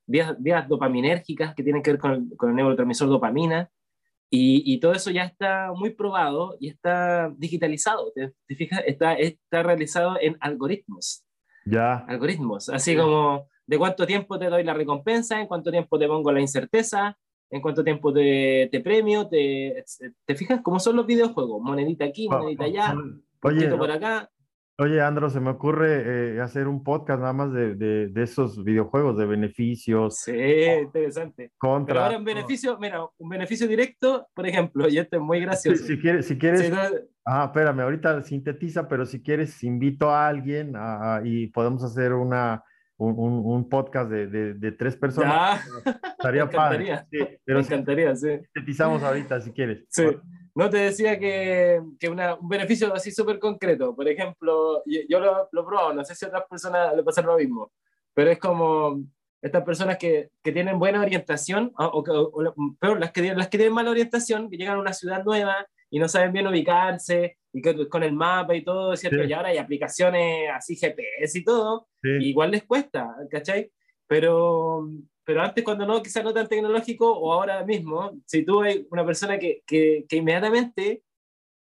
vías, vías, dopaminérgicas que tienen que ver con el, con el neurotransmisor dopamina. Y, y, todo eso ya está muy probado y está digitalizado. ¿Te, fijas? Está, está realizado en algoritmos. Ya. Algoritmos. Así como de cuánto tiempo te doy la recompensa, en cuánto tiempo te pongo la incerteza, en cuánto tiempo te, te premio, te, te fijas cómo son los videojuegos, monedita aquí, monedita allá, oye, por acá. Oye, Andro, se me ocurre eh, hacer un podcast nada más de, de, de, esos videojuegos, de beneficios. Sí, interesante. Contra. Pero ahora un beneficio, mira, un beneficio directo, por ejemplo, y esto es muy gracioso. Si, quieres, si quieres. Ah, espérame, ahorita sintetiza, pero si quieres, invito a alguien y podemos hacer una, un, un, podcast de, de, de, tres personas. Estaría me encantaría. Sí, pero me encantaría, sí. Sintetizamos ahorita si quieres. Sí. No te decía que, que una, un beneficio así súper concreto. Por ejemplo, yo, yo lo, lo, he probado, no sé si a otras personas le pasa lo mismo, pero es como estas personas que, que tienen buena orientación, o, o, o, peor, las que, las que tienen mala orientación, que llegan a una ciudad nueva y no saben bien ubicarse, y con el mapa y todo, ¿cierto? Y ahora hay aplicaciones así GPS y todo, igual les cuesta, ¿cachai? Pero, pero antes cuando no, quizás no tan tecnológico, o ahora mismo, si tú hay una persona que, que, que inmediatamente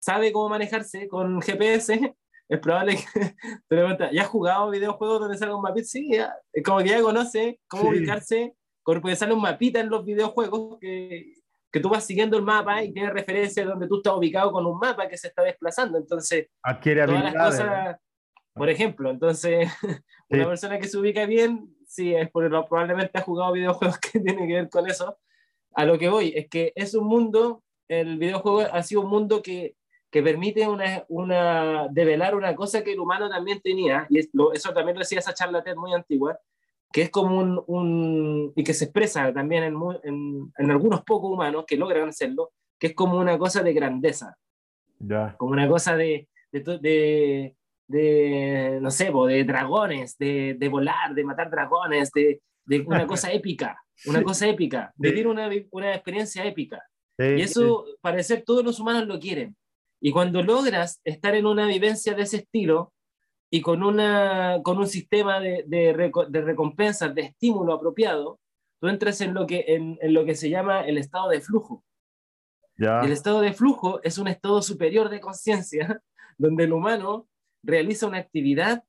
sabe cómo manejarse con GPS, es probable que te preguntas, ¿ya has jugado videojuegos donde salga un mapita? Sí, ya, como que ya conoce cómo ubicarse, porque sale un mapita en los videojuegos que que tú vas siguiendo el mapa y tienes referencia de donde tú estás ubicado con un mapa que se está desplazando. Entonces, adquiere todas las cosas, por ejemplo, entonces, una persona que se ubica bien, sí, es porque probablemente ha jugado videojuegos que tienen que ver con eso. A lo que voy es que es un mundo, el videojuego ha sido un mundo que, que permite una, una, develar una cosa que el humano también tenía, y eso también lo decía esa charla TED muy antigua, que es como un, un, y que se expresa también en, en, en, algunos pocos humanos que logran hacerlo, que es como una cosa de grandeza, ya. como una cosa de, de, de, de no sé, de dragones, de, de, volar, de matar dragones, de, de una cosa épica, una cosa épica, vivir una, una experiencia épica. y eso, parecer, todos los humanos lo quieren. Y cuando logras estar en una vivencia de ese estilo, y con, una, con un sistema de, de, de recompensas, de estímulo apropiado, tú entras en lo que, en, en lo que se llama el estado de flujo. El estado de flujo es un estado superior de conciencia donde el humano realiza una actividad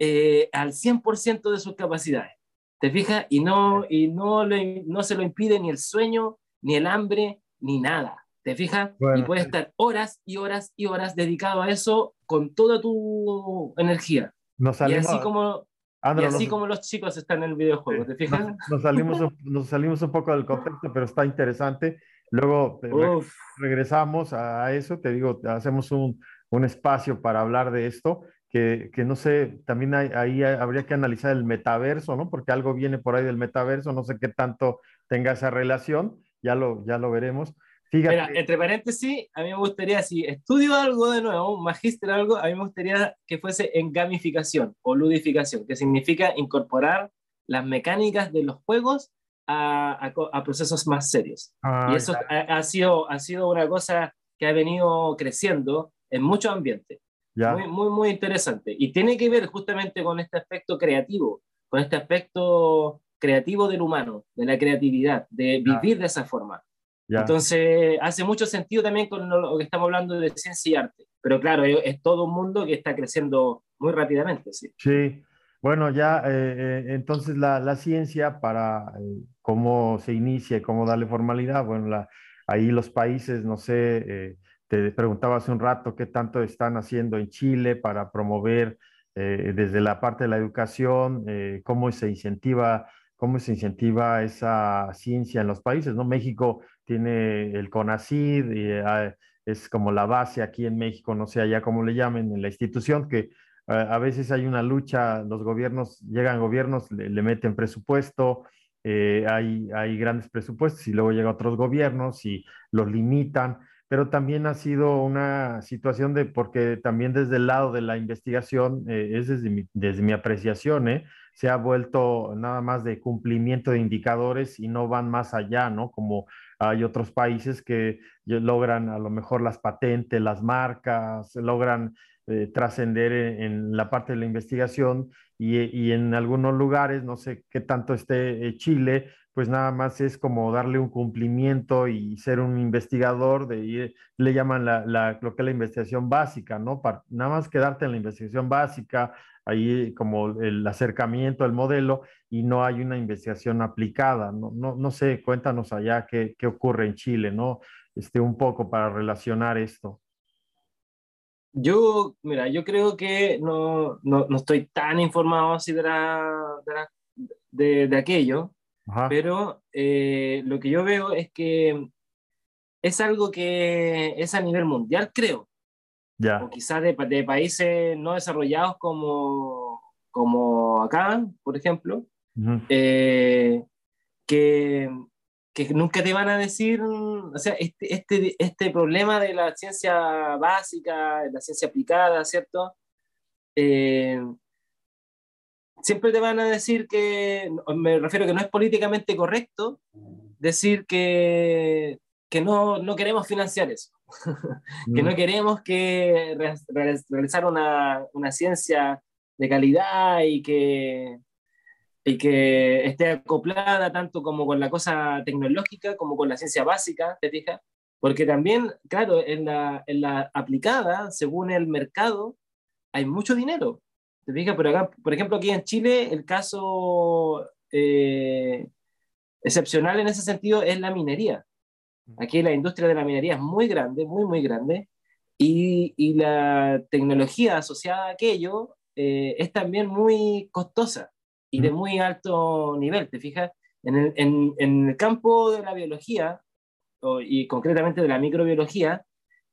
eh, al 100% de sus capacidades. ¿Te fijas? Y, no, y no, le, no se lo impide ni el sueño, ni el hambre, ni nada. ¿Te fijas? y puedes estar horas y horas y horas dedicado a eso con toda tu energía. Nos salimos, y así como, y así como los chicos están en el videojuego, ¿te fijas? Nos, salimos, nos salimos un poco del contexto, pero está interesante. Luego eh, regresamos a eso, te digo, hacemos un, un espacio para hablar de esto, que, que no sé, también hay, ahí habría que analizar el metaverso, ¿no? Porque algo viene por ahí del metaverso, no sé qué tanto tenga esa relación, ya lo, ya lo veremos. Mira, entre paréntesis, a mí me gustaría, si estudio algo de nuevo, un magíster algo, a mí me gustaría que fuese en gamificación o ludificación, que significa incorporar las mecánicas de los juegos a, a, procesos más serios. Ah, y eso ha, ha, sido, ha sido una cosa que ha venido creciendo en muchos ambientes. Muy, muy, muy interesante. Y tiene que ver justamente con este aspecto creativo, con este aspecto creativo del humano, de la creatividad, de vivir de esa forma. Entonces, hace mucho sentido también con lo que estamos hablando de ciencia y arte. Pero claro, es todo un mundo que está creciendo muy rápidamente. Sí, sí. bueno, ya eh, eh, entonces la, la, ciencia para eh, cómo se inicia y cómo darle formalidad, bueno, la, ahí los países, no sé, te preguntaba hace un rato qué tanto están haciendo en Chile para promover desde la parte de la educación, cómo se incentiva cómo se incentiva esa ciencia en los países, ¿no? México tiene el CONACID, y, ah, es como la base aquí en México, no sé allá cómo le llamen, en la institución, que ah, a veces hay una lucha, los gobiernos, llegan gobiernos, le, meten presupuesto, eh, hay, hay grandes presupuestos y luego llegan otros gobiernos y los limitan, pero también ha sido una situación de, porque también desde el lado de la investigación, eh, es desde mi, desde mi apreciación, ¿eh? Se ha vuelto nada más de cumplimiento de indicadores y no van más allá, ¿no? Como hay otros países que logran a lo mejor las patentes, las marcas, logran eh, trascender en, la parte de la investigación y, y, en algunos lugares, no sé qué tanto esté eh, Chile, pues nada más es como darle un cumplimiento y ser un investigador, de ir, le llaman la, la, lo que es la investigación básica, ¿no? Nada más quedarte en la investigación básica, ahí como el acercamiento al modelo y no hay una investigación aplicada. No, no, no sé, cuéntanos allá qué, qué, ocurre en Chile, ¿no? Este, un poco para relacionar esto. Yo, mira, yo creo que no, no, no estoy tan informado así de, de, de, aquello, Ajá. pero eh, lo que yo veo es que es algo que es a nivel mundial, creo. O quizás de, de, países no desarrollados como, como acá, por ejemplo, eh, que, que, nunca te van a decir, o sea, este, este, este problema de la ciencia básica, de la ciencia aplicada, ¿cierto? Eh, siempre te van a decir que, me refiero que no es políticamente correcto decir que, que no, no queremos financiar eso. que no mm. queremos que realizar una, una, ciencia de calidad y que, y que esté acoplada tanto como con la cosa tecnológica como con la ciencia básica, ¿te fijas? Porque también, claro, en la, en la aplicada, según el mercado, hay mucho dinero. ¿Te fijas? Por, acá, por ejemplo, aquí en Chile, el caso eh, excepcional en ese sentido es la minería. Aquí la industria de la minería es muy grande, muy, muy grande, y, y la tecnología asociada a aquello eh, es también muy costosa y de muy alto nivel, ¿te fijas? En el, en, en el campo de la biología, o, y concretamente de la microbiología,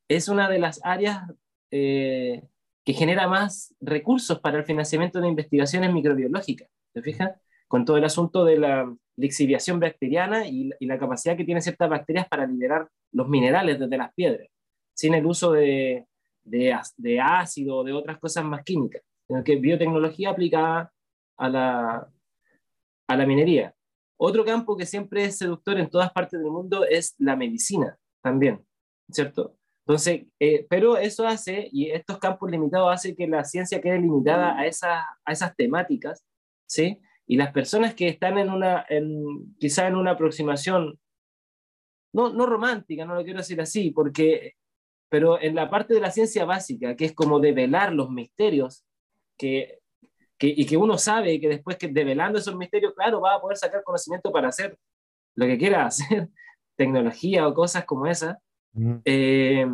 es una de las áreas eh, que genera más recursos para el financiamiento de investigaciones microbiológicas, ¿te fijas? Con todo el asunto de la, lixiviación bacteriana y, y, la capacidad que tienen ciertas bacterias para liberar los minerales desde las piedras, sin el uso de, de, de ácido o de otras cosas más químicas, sino que biotecnología aplicada a la, a la minería. Otro campo que siempre es seductor en todas partes del mundo es la medicina, también, ¿cierto? Entonces, eh, pero eso hace, y estos campos limitados hace que la ciencia quede limitada a, a esas temáticas, ¿sí? Y las personas que están en una, en, quizá en una aproximación, no, no romántica, no lo quiero decir así, porque, pero en la parte de la ciencia básica, que es como develar los misterios, que, que, y que uno sabe que después que develando esos misterios, claro, va a poder sacar conocimiento para hacer lo que quiera hacer, tecnología o cosas como esa, eh,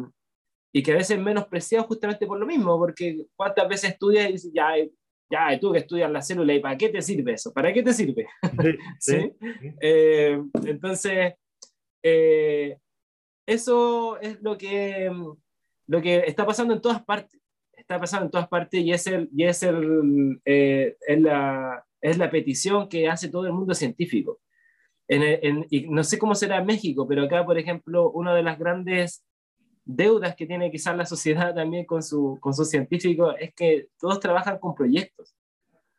y que a veces es menospreciado justamente por lo mismo, porque cuántas veces estudias y dices, ya, ya, tú que estudias la célula, ¿y para qué te sirve eso? ¿Para qué te sirve? Sí, eh, entonces, eh, eso es lo que, lo que está pasando en todas partes. Está pasando en todas partes y es, el, y es, el, eh, es, la, es la petición que hace todo el mundo científico. En, en, y no sé cómo será México, pero acá, por ejemplo, una de las grandes deudas que tiene quizás la sociedad también con, su, con sus científicos es que todos trabajan con proyectos,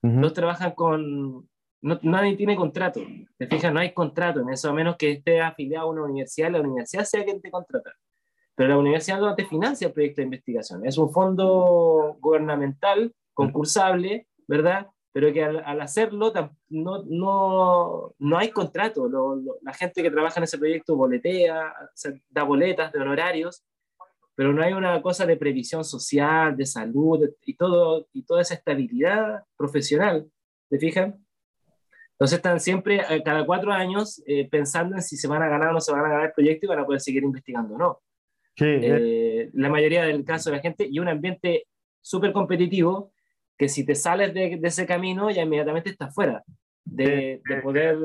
todos trabajan con... No, nadie tiene contrato, te fijas, no hay contrato en eso, a menos que esté afiliado a una universidad, la universidad sea quien te contrata. Pero la universidad no te financia el proyecto de investigación, es un fondo gubernamental, concursable, ¿verdad? Pero que al, al hacerlo no, no, no hay contrato. Lo, lo, la gente que trabaja en ese proyecto boletea, da boletas de honorarios, pero no hay una cosa de previsión social, de salud y, todo, y toda esa estabilidad profesional, ¿te fijas? Entonces están siempre, eh, cada cuatro años, eh, pensando en si se van a ganar o no se van a ganar el proyecto y van a poder seguir investigando o no. Sí, eh, la mayoría del caso de la gente, y un ambiente súper competitivo, que si te sales de, de, ese camino, ya inmediatamente estás fuera de, de poder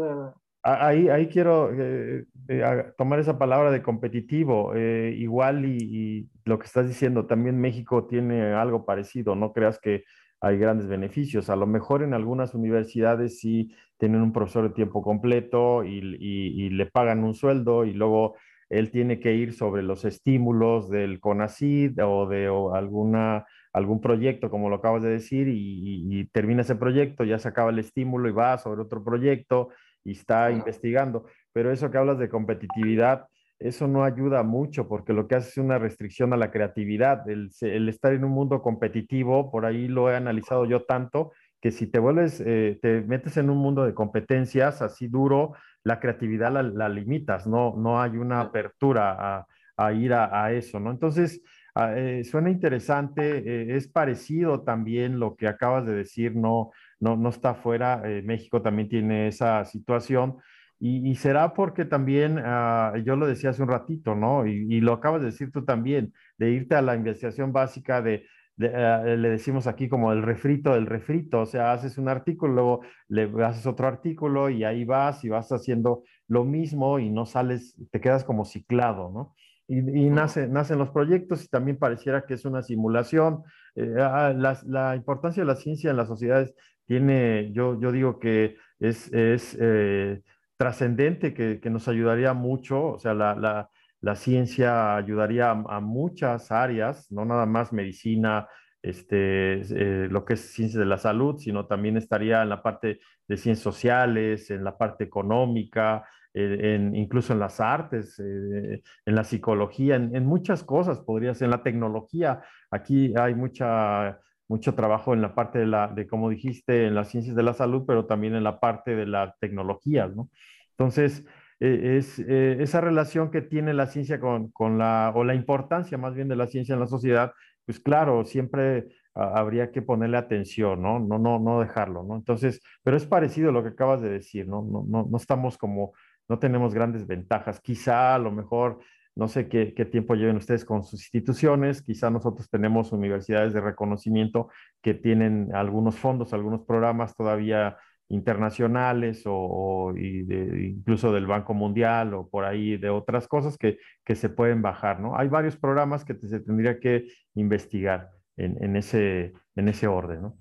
Ahí, ahí quiero eh, eh, tomar esa palabra de competitivo. Eh, igual y, y, lo que estás diciendo, también México tiene algo parecido. No creas que hay grandes beneficios. A lo mejor en algunas universidades sí tienen un profesor de tiempo completo y, y le pagan un sueldo y luego él tiene que ir sobre los estímulos del CONACID o de alguna, algún proyecto, como lo acabas de decir, y, termina ese proyecto, ya se acaba el estímulo y va sobre otro proyecto y está investigando. Pero eso que hablas de competitividad, eso no ayuda mucho porque lo que hace es una restricción a la creatividad. El, el estar en un mundo competitivo, por ahí lo he analizado yo tanto, que si te vuelves, eh, te metes en un mundo de competencias así duro, la creatividad la, limitas, no, no hay una apertura a, ir a, eso, ¿no? Entonces, ah, eh, suena interesante, eh, es parecido también lo que acabas de decir, no, no, no está fuera, México también tiene esa situación. Y, será porque también, ah, yo lo decía hace un ratito, ¿no? Y, y, lo acabas de decir tú también, de irte a la investigación básica de eh, le decimos aquí como el refrito del refrito, o sea, haces un artículo, luego le haces otro artículo y ahí vas y vas haciendo lo mismo y no sales, te quedas como ciclado, ¿no? Y, nace, nacen los proyectos y también pareciera que es una simulación. Eh, ah, la, importancia de la ciencia en las sociedades tiene, yo, yo digo que es, es eh, trascendente, que, que, nos ayudaría mucho, o sea, la, la ciencia ayudaría a, muchas áreas, no nada más medicina, este, eh, lo que es ciencia de la salud, sino también estaría en la parte de ciencias sociales, en la parte económica, eh, en, incluso en las artes, en la psicología, en, muchas cosas podría ser, en la tecnología. Aquí hay mucha, mucho trabajo en la parte de, la, de, como dijiste, en las ciencias de la salud, pero también en la parte de la tecnología, ¿no? Entonces, eh, es eh, esa relación que tiene la ciencia con, la, o la importancia más bien de la ciencia en la sociedad, pues claro, siempre ah, habría que ponerle atención, ¿no? No, no, no dejarlo, ¿no? Entonces, pero es parecido a lo que acabas de decir, ¿no? No, no, no estamos como, no tenemos grandes ventajas. Quizá a lo mejor, no sé qué, qué tiempo lleven ustedes con sus instituciones, quizá nosotros tenemos universidades de reconocimiento que tienen algunos fondos, algunos programas todavía internacionales o, incluso del Banco Mundial o por ahí de otras cosas que, se pueden bajar, ¿no? Hay varios programas que se tendría que investigar en, ese, en ese orden, ¿no?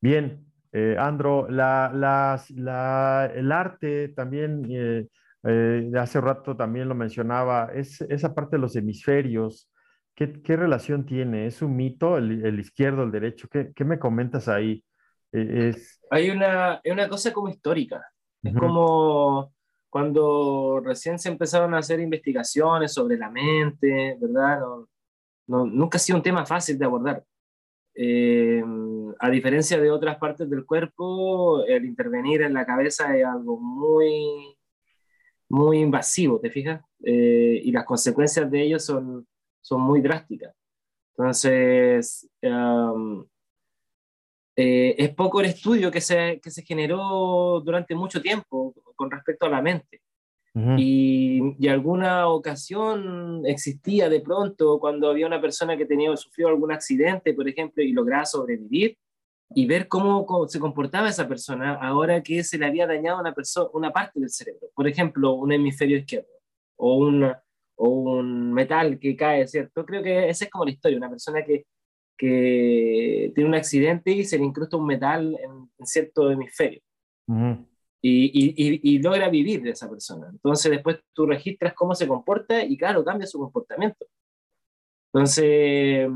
Bien, eh, Andro, el arte también, eh, eh, hace rato también lo mencionaba, es esa parte de los hemisferios, ¿qué, relación tiene? ¿Es un mito el, izquierdo, el derecho? ¿Qué, ¿Qué, me comentas ahí? es, hay una, una cosa como histórica. Es como cuando recién se empezaron a hacer investigaciones sobre la mente, ¿verdad? No, nunca ha sido un tema fácil de abordar. Eh, a diferencia de otras partes del cuerpo, el intervenir en la cabeza es algo muy, muy invasivo, ¿te fijas? Eh, y las consecuencias de ello son, son muy drásticas. Entonces, eh, es poco el estudio que se, que se generó durante mucho tiempo con respecto a la mente. y, y, alguna ocasión existía de pronto cuando había una persona que tenía sufrido algún accidente, por ejemplo, y lograba sobrevivir, y ver cómo, se comportaba esa persona ahora que se le había dañado una, una parte del cerebro. Por ejemplo, un hemisferio izquierdo o, una, o un metal que cae, ¿cierto? Creo que esa es como la historia, una persona que que tiene un accidente y se le incrusta un metal en, cierto hemisferio. y, y, logra vivir de esa persona. Entonces después tú registras cómo se comporta y claro, cambia su comportamiento. Entonces,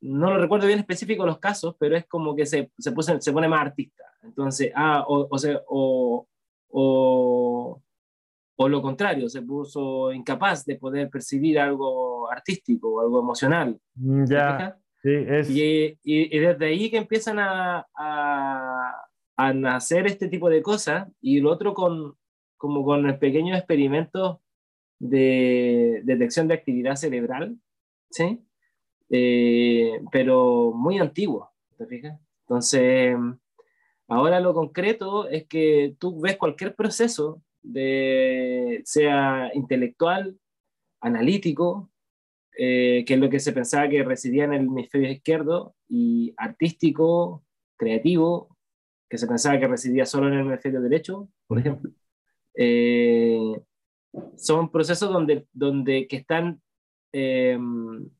no lo recuerdo bien específico los casos, pero es como que se, se, se pone más artista. Entonces, ah, o, o, o, o, o, lo contrario, se puso incapaz de poder percibir algo artístico o algo emocional. Mm, ya. Y, y, desde ahí que empiezan a, a, a, nacer este tipo de cosas y lo otro con, como con pequeños experimentos de detección de actividad cerebral, ¿sí? Eh, pero muy antiguo, ¿te fijas? Entonces, ahora lo concreto es que tú ves cualquier proceso, de, sea intelectual, analítico, eh, que es lo que se pensaba que residía en el hemisferio izquierdo, y artístico, creativo, que se pensaba que residía solo en el hemisferio derecho, por ejemplo. Eh, son procesos donde, donde que están, em,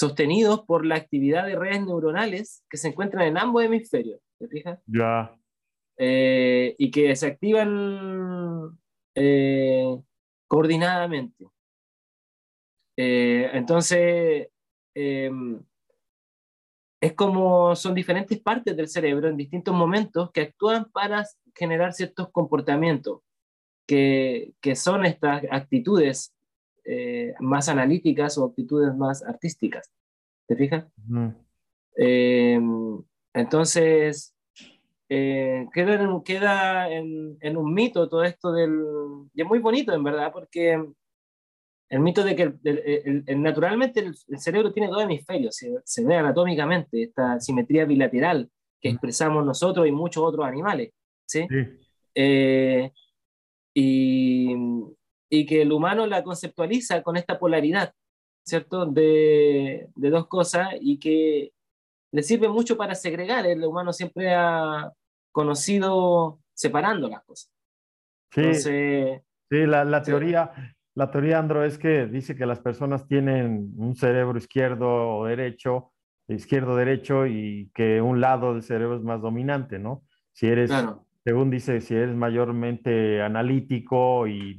sostenidos por la actividad de redes neuronales que se encuentran en ambos hemisferios, ¿te fijas? Ya. Eh, y que se activan eh, coordinadamente. Eh, entonces, em, es como son diferentes partes del cerebro en distintos momentos que actúan para generar ciertos comportamientos, que, que son estas actitudes eh, más analíticas o actitudes más artísticas. ¿Te fijas? Em, entonces, eh, queda, en, queda en, en, un mito todo esto del... Y es muy bonito, en verdad, porque el mito de que el, naturalmente el, cerebro tiene dos hemisferios, se, ve anatómicamente, esta simetría bilateral que expresamos nosotros y muchos otros animales. ¿sí? Eh, y, y que el humano la conceptualiza con esta polaridad, ¿cierto? De, de, dos cosas y que le sirve mucho para segregar. El humano siempre ha conocido separando las cosas. Sí, sí la, la teoría, la teoría, Andro, es que dice que las personas tienen un cerebro izquierdo o derecho, izquierdo-derecho, y que un lado del cerebro es más dominante, ¿no? Si eres claro según dice, si eres mayormente analítico y,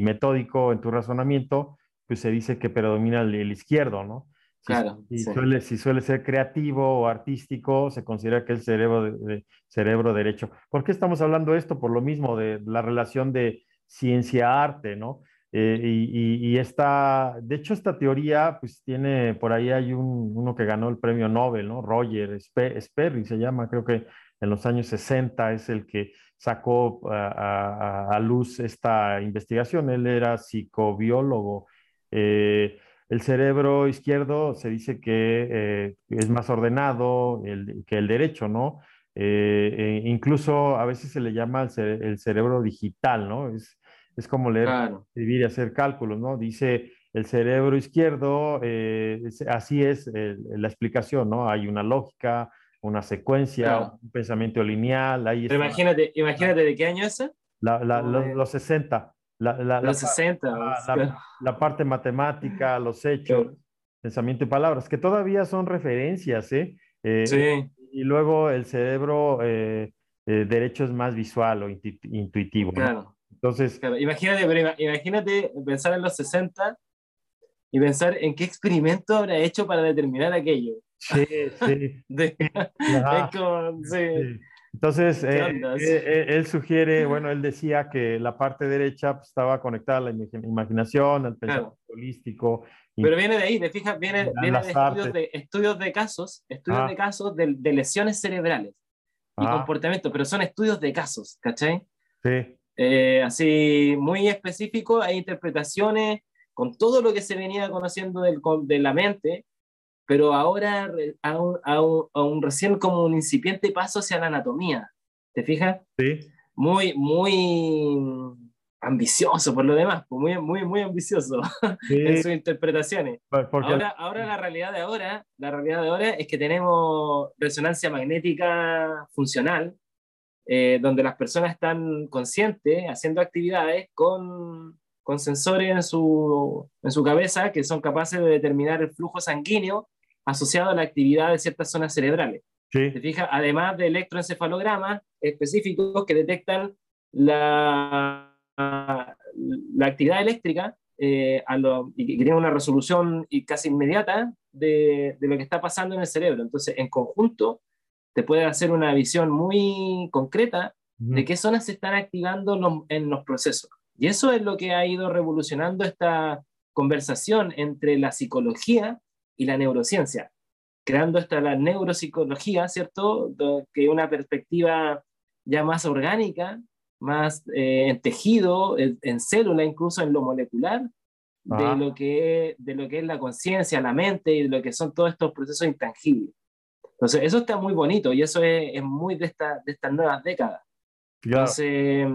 metódico en tu razonamiento, pues se dice que predomina el, izquierdo, ¿no? Si, claro. Si, suele, si suele ser creativo o artístico, se considera que es cerebro, de, cerebro derecho. ¿Por qué estamos hablando de esto? Por lo mismo, de la relación de ciencia-arte, ¿no? Eh, y, y, esta, de hecho, esta teoría, pues tiene, por ahí hay un, uno que ganó el premio Nobel, ¿no? Roger Sperry se llama, creo que en los años 60 es el que sacó a, luz esta investigación. Él era psicobiólogo. Eh, el cerebro izquierdo se dice que eh, es más ordenado que el derecho, ¿no? Eh, incluso a veces se le llama el, cerebro digital, ¿no? Es, es como leer, escribir y hacer cálculos, ¿no? Dice el cerebro izquierdo, así es la explicación, ¿no? Hay una lógica, una secuencia, un pensamiento lineal. Ahí Pero imagínate, imagínate de qué año es la, la, los, 60. La, los 60. La, parte matemática, los hechos, pensamiento y palabras, que todavía son referencias, ¿eh? eh sí. Y luego el cerebro eh, eh, derecho es más visual o intuitivo. Claro. Entonces. Imagínate, imagínate pensar en los 60 y pensar en qué experimento habrá hecho para determinar aquello. Sí, sí. Entonces, eh, eh, eh, él sugiere, bueno, él decía que la parte derecha pues, estaba conectada a la imaginación, al pensamiento holístico. Pero viene de ahí, te fijas, viene, viene de, estudios de, estudios de, casos, estudios ah. de casos de, de, lesiones cerebrales y ah. comportamiento, pero son estudios de casos, ¿cachai? Sí. así, muy específico, hay interpretaciones con todo lo que se venía conociendo del, de la mente, pero ahora a un, a, un, recién como un incipiente paso hacia la anatomía. ¿Te fijas? Sí. Muy, muy ambicioso por lo demás, pues, muy, muy, muy ambicioso en sus interpretaciones. Ahora, ahora la realidad de ahora, la realidad de ahora es que tenemos resonancia magnética funcional, eh, donde las personas están conscientes haciendo actividades con con sensores en su, en su cabeza que son capaces de determinar el flujo sanguíneo asociado a la actividad de ciertas zonas cerebrales. Sí. ¿Te fijas? Además de electroencefalogramas específicos que detectan la, la actividad eléctrica eh, a lo, y que tienen una resolución y casi inmediata de, de, lo que está pasando en el cerebro. Entonces, en conjunto, te puede hacer una visión muy concreta de qué zonas se están activando en los procesos. Y eso es lo que ha ido revolucionando esta conversación entre la psicología y la neurociencia, creando esta la neuropsicología, ¿cierto? Que una perspectiva ya más orgánica, más eh, en tejido, en, célula, incluso en lo molecular, de, ah. lo que, de lo que es la conciencia, la mente y de lo que son todos estos procesos intangibles. Entonces, eso está muy bonito y eso es, muy de, esta, de estas nuevas décadas. Entonces,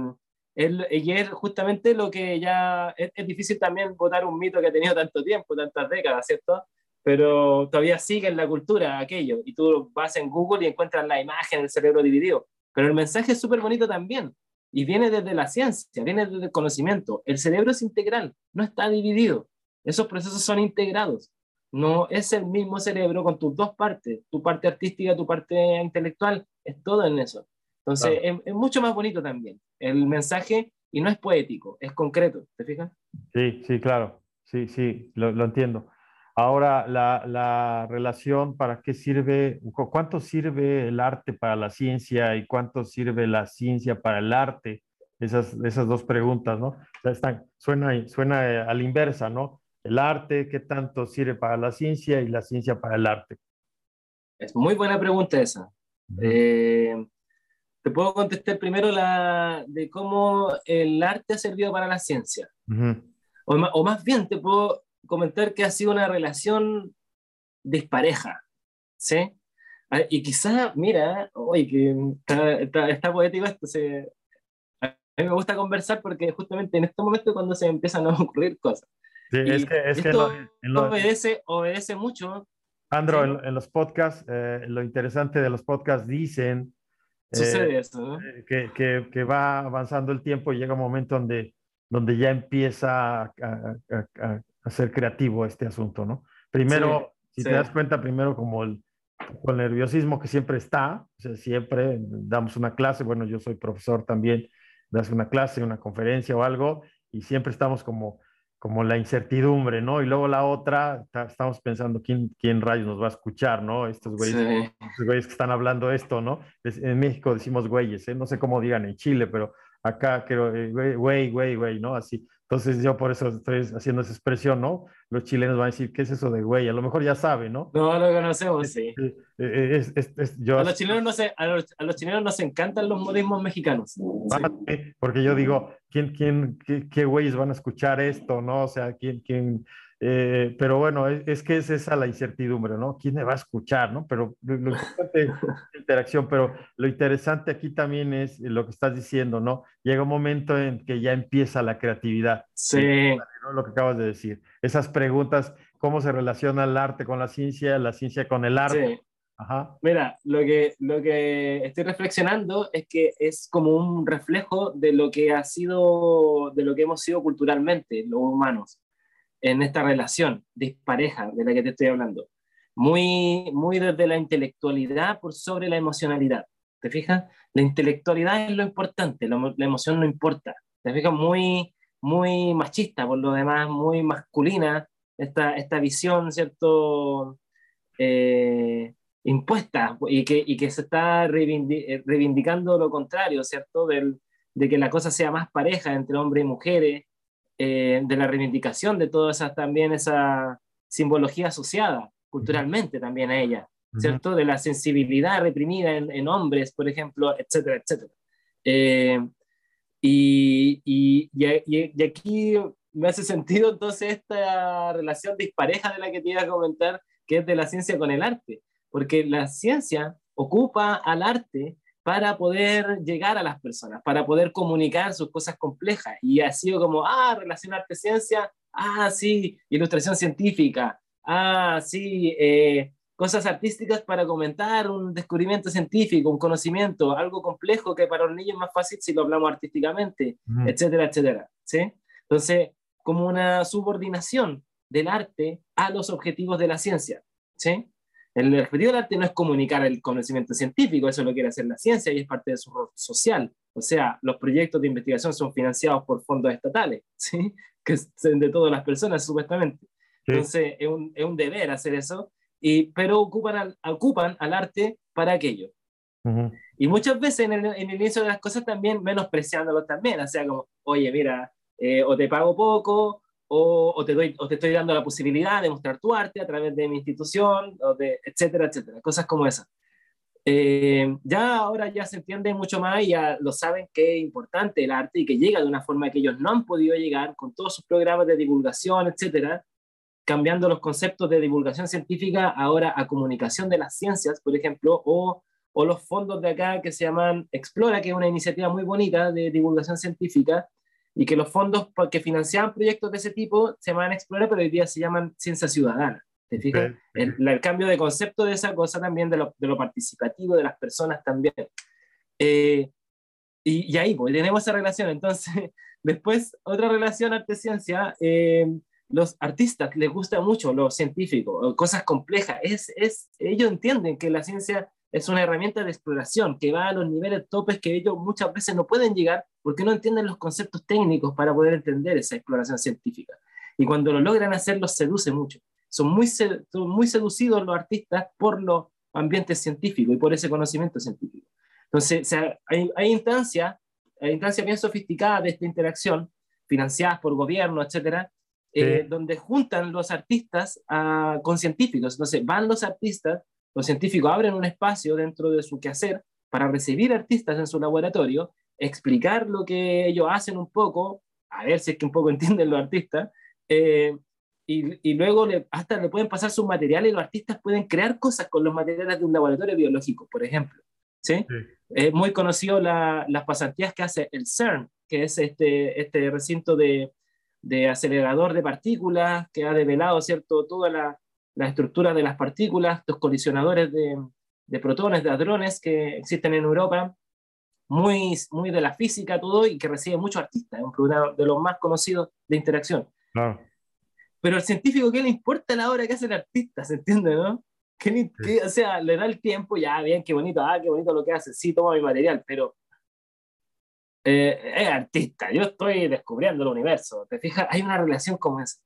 y es justamente lo que ya es, difícil también votar un mito que ha tenido tanto tiempo, tantas décadas, ¿cierto? Pero todavía sigue en la cultura aquello, y tú vas en Google y encuentras la imagen del cerebro dividido. Pero el mensaje es súper bonito también, y viene desde la ciencia, viene desde el conocimiento. El cerebro es integral, no está dividido. Esos procesos son integrados. no es el mismo cerebro con tus dos partes, tu parte artística, tu parte intelectual, es todo en eso. Entonces, es, mucho más bonito también el mensaje y no es poético, es concreto, ¿te fijas? Sí, sí, claro, sí, sí, lo, lo entiendo. Ahora, la, la, relación, ¿para qué sirve? ¿Cuánto sirve el arte para la ciencia y cuánto sirve la ciencia para el arte? Esas, esas dos preguntas, ¿no? Están, suena, suena a la inversa, ¿no? El arte, ¿qué tanto sirve para la ciencia y la ciencia para el arte? Es muy buena pregunta esa. Eh, te puedo contestar primero la de cómo el arte ha servido para la ciencia. o, o, más bien te puedo comentar que ha sido una relación dispareja, ¿sí? Ah, y quizá, mira, oye, que está, está, poético esto, se, a mí me gusta conversar porque justamente en este momento es cuando se empiezan a ocurrir cosas. Sí, es que, es esto que obedece, obedece mucho. Andro, en, los podcasts, eh, lo interesante de los podcasts dicen Sucede eh, eso, ¿no? Eh, que, que, que, va avanzando el tiempo y llega un momento donde, donde ya empieza a, a, a ser creativo este asunto, ¿no? Primero, si te das cuenta, primero como el, el nerviosismo que siempre está, o sea, siempre damos una clase, bueno, yo soy profesor también, das una clase, una conferencia o algo, y siempre estamos como, como la incertidumbre, ¿no? Y luego la otra, estamos pensando quién, quién rayos nos va a escuchar, ¿no? Estos güeyes, estos güeyes que están hablando esto, ¿no? En México decimos güeyes, ¿eh? no sé cómo digan en Chile, pero acá creo, eh, güey, güey, güey, ¿no? Así. Entonces yo por eso estoy haciendo esa expresión, ¿no? Los chilenos van a decir, ¿qué es eso de güey? A lo mejor ya saben, ¿no? No, lo conocemos, sí. Es, es, yo... a, los chilenos no se, a, los, a los chilenos nos encantan los modismos mexicanos. Porque yo digo, ¿quién, quién, qué, qué güeyes van a escuchar esto, no? O sea, ¿quién, quién, eh, pero bueno, es, que es esa la incertidumbre, ¿no? ¿Quién me va a escuchar, no? Pero lo, importante es la interacción, pero lo interesante aquí también es lo que estás diciendo, ¿no? Llega un momento en que ya empieza la creatividad. Sí. Lo que acabas de decir. Esas preguntas, ¿cómo se relaciona el arte con la ciencia, la ciencia con el arte? Sí. Ajá. Mira, lo que, lo que estoy reflexionando es que es como un reflejo de lo que ha sido, de lo que hemos sido culturalmente, los humanos en esta relación dispareja de la que te estoy hablando. Muy, muy desde la intelectualidad por sobre la emocionalidad. ¿Te fijas? La intelectualidad es lo importante, la, emoción no importa. ¿Te fijas? Muy, muy machista, por lo demás, muy masculina, esta, esta visión, ¿cierto? Eh, impuesta y que, y que se está eh, reivindicando lo contrario, ¿cierto? Del, de que la cosa sea más pareja entre hombres y mujeres, eh, de la reivindicación de toda esa, también esa simbología asociada culturalmente también a ella, ¿cierto? De la sensibilidad reprimida en, hombres, por ejemplo, etcétera, etcétera. Eh, y, y, y, aquí me hace sentido entonces esta relación dispareja de la que te iba a comentar, que es de la ciencia con el arte, porque la ciencia ocupa al arte para poder llegar a las personas, para poder comunicar sus cosas complejas. Y ha sido como, ah, relación arte-ciencia, ah, sí, ilustración científica, ah, sí, eh, cosas artísticas para comentar un descubrimiento científico, un conocimiento, algo complejo que para los niños es más fácil si lo hablamos artísticamente, etcétera, etcétera. ¿sí? Entonces, como una subordinación del arte a los objetivos de la ciencia. ¿sí? El objetivo del arte no es comunicar el conocimiento científico, eso lo quiere hacer la ciencia y es parte de su rol social. O sea, los proyectos de investigación son financiados por fondos estatales, ¿sí? que son de todas las personas, supuestamente. Entonces, es un, es un, deber hacer eso, y, pero ocupan al, ocupan al arte para aquello. Y muchas veces en el, en el, inicio de las cosas también menospreciándolo también, o sea, como, oye, mira, eh, o te pago poco, o, te doy, o te estoy dando la posibilidad de mostrar tu arte a través de mi institución, o de, etcétera, etcétera, cosas como esas. Eh, ya ahora ya se entiende mucho más y ya lo saben que es importante el arte y que llega de una forma que ellos no han podido llegar con todos sus programas de divulgación, etcétera, cambiando los conceptos de divulgación científica ahora a comunicación de las ciencias, por ejemplo, o, o los fondos de acá que se llaman Explora, que es una iniciativa muy bonita de divulgación científica, y que los fondos que financiaban proyectos de ese tipo se van a explorar, pero hoy día se llaman ciencia ciudadana. ¿Te fijas? El, cambio de concepto de esa cosa también, de lo, de lo participativo de las personas también. Eh, y, y, ahí pues, tenemos esa relación. Entonces, después, otra relación arte-ciencia, eh, los artistas les gusta mucho lo científico, cosas complejas. Es, es, ellos entienden que la ciencia es una herramienta de exploración que va a los niveles topes que ellos muchas veces no pueden llegar porque no entienden los conceptos técnicos para poder entender esa exploración científica. Y cuando lo logran hacer, los seduce mucho. Son muy, muy seducidos los artistas por los ambientes científicos y por ese conocimiento científico. Entonces, hay, hay instancias, hay instancias bien sofisticadas de esta interacción, financiadas por gobierno, etcétera, eh, donde juntan los artistas con científicos. Entonces, van los artistas, los científicos abren un espacio dentro de su quehacer para recibir artistas en su laboratorio, explicar lo que ellos hacen un poco, a ver si es que un poco entienden los artistas, eh, y, y, luego hasta le pueden pasar sus materiales y los artistas pueden crear cosas con los materiales de un laboratorio biológico, por ejemplo. ¿sí? Es muy conocido la, las pasantías que hace el CERN, que es este, este recinto de, de acelerador de partículas que ha develado ¿cierto? toda la, la estructura de las partículas, los colisionadores de, de, protones, de hadrones que existen en Europa, muy, muy de la física todo y que recibe muchos artistas, es un programa de los más conocidos de interacción. Pero al científico, ¿qué le importa la obra que hace el artista? ¿Se entiende, no? ¿Qué, o sea, le da el tiempo, ya, bien, qué bonito, ah, qué bonito lo que hace, sí, toma mi material, pero eh, es artista, yo estoy descubriendo el universo, ¿te fijas? Hay una relación como esa.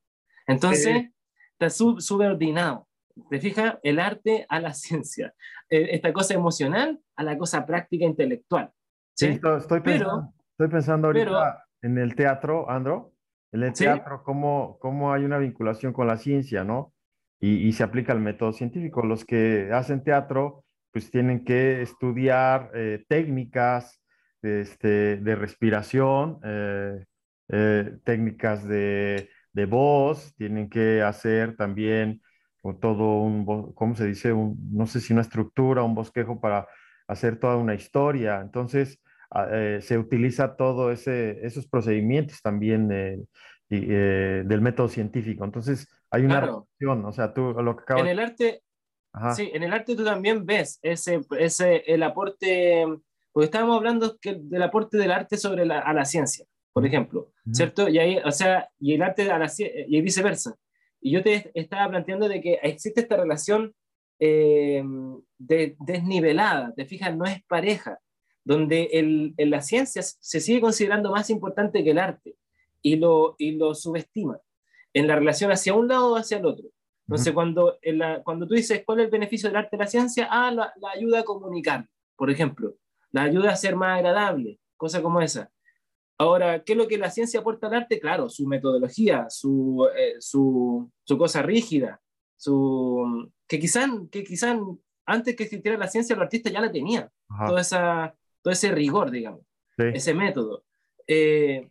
Entonces, está subordinado, ¿te fijas? El arte a la ciencia, eh, esta cosa emocional a la cosa práctica intelectual. Sí, estoy, pensando, estoy pensando ahorita en el teatro, Andro, en el teatro, cómo, cómo hay una vinculación con la ciencia, ¿no? Y, y, se aplica el método científico. Los que hacen teatro, pues tienen que estudiar eh, técnicas, este, de respiración, eh, eh, técnicas de, de, voz, tienen que hacer también todo un, ¿cómo se dice? Un, no sé si una estructura, un bosquejo para hacer toda una historia. Entonces, ah, eh, se utiliza todo ese, esos procedimientos también del método científico. Entonces, hay una relación, o sea, tú lo que acabas... En el arte, sí, en el arte tú también ves ese, ese, el aporte porque estábamos hablando que, del aporte del arte sobre la, a la ciencia, por ejemplo, ¿cierto? Y ahí, o sea, y el arte a la y viceversa. Y yo te estaba planteando de que existe esta relación eh, de, desnivelada, te fijas, no es pareja, donde el, en la ciencia se sigue considerando más importante que el arte y lo, y lo subestima en la relación hacia un lado o hacia el otro. Entonces, cuando, en la, cuando tú dices cuál es el beneficio del arte de la ciencia, ah, la, la ayuda a comunicar, por ejemplo la ayuda a ser más agradable, cosa como esa. Ahora, ¿qué es lo que la ciencia aporta al arte? Claro, su metodología, su, eh, su, su, cosa rígida, su, que quizás que quizá antes que existiera la ciencia, los artistas ya la tenían, todo, esa, todo ese rigor, digamos, ese método. Eh,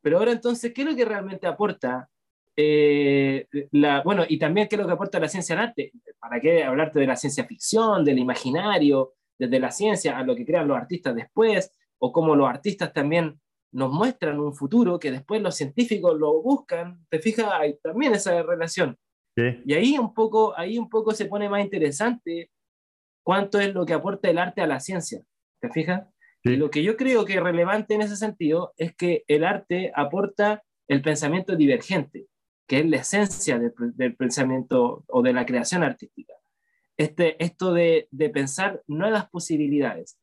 pero ahora entonces, ¿qué es lo que realmente aporta? Eh, la, bueno, y también qué es lo que aporta la ciencia al arte. ¿Para qué hablarte de la ciencia ficción, del imaginario, desde la ciencia a lo que crean los artistas después, o cómo los artistas también nos muestran un futuro que después los científicos lo buscan, te fijas, hay también esa relación. Y ahí un, poco, ahí un poco se pone más interesante cuánto es lo que aporta el arte a la ciencia, ¿te fijas? Y lo que yo creo que es relevante en ese sentido es que el arte aporta el pensamiento divergente, que es la esencia del, del pensamiento o de la creación artística. Este, esto de, de pensar nuevas posibilidades,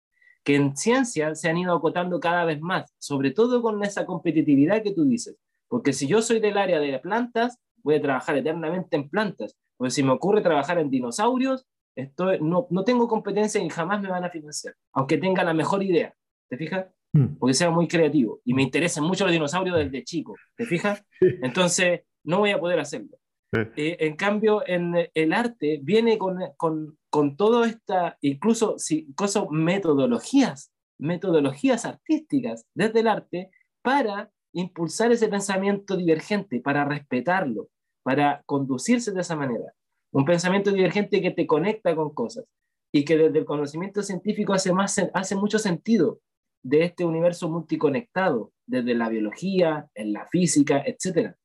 que en ciencia se han ido acotando cada vez más, sobre todo con esa competitividad que tú dices. Porque si yo soy del área de plantas, voy a trabajar eternamente en plantas. Porque si me ocurre trabajar en dinosaurios, estoy, no, no tengo competencia y jamás me van a financiar, aunque tenga la mejor idea. ¿Te fijas? Hmm. Porque sea muy creativo y me interesan mucho los dinosaurios desde chico. ¿Te fijas? Entonces, no voy a poder hacerlo. Eh, en cambio, en el arte viene con, con, con toda esta, incluso si, cosas, metodologías, metodologías artísticas desde el arte para impulsar ese pensamiento divergente, para respetarlo, para conducirse de esa manera. Un pensamiento divergente que te conecta con cosas y que desde el conocimiento científico hace, más, hace mucho sentido de este universo multiconectado, desde la biología, en la física, etc.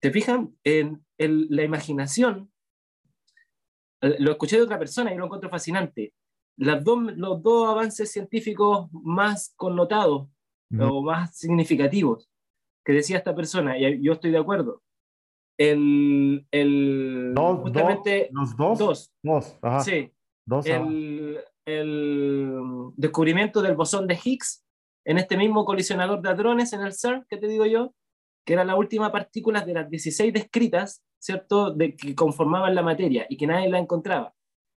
¿Te fijan? En, la imaginación, eh, lo escuché de otra persona y lo encuentro fascinante. Las dos, los dos avances científicos más connotados o más significativos, que decía esta persona, y yo estoy de acuerdo. El, el Dos, justamente dos, los dos. dos, ajá. sí, Dos, el, el descubrimiento del bosón de Higgs en este mismo colisionador de hadrones en el CERN, que te digo yo, que era la última partícula de las 16 descritas, ¿cierto?, de que conformaban la materia y que nadie la encontraba.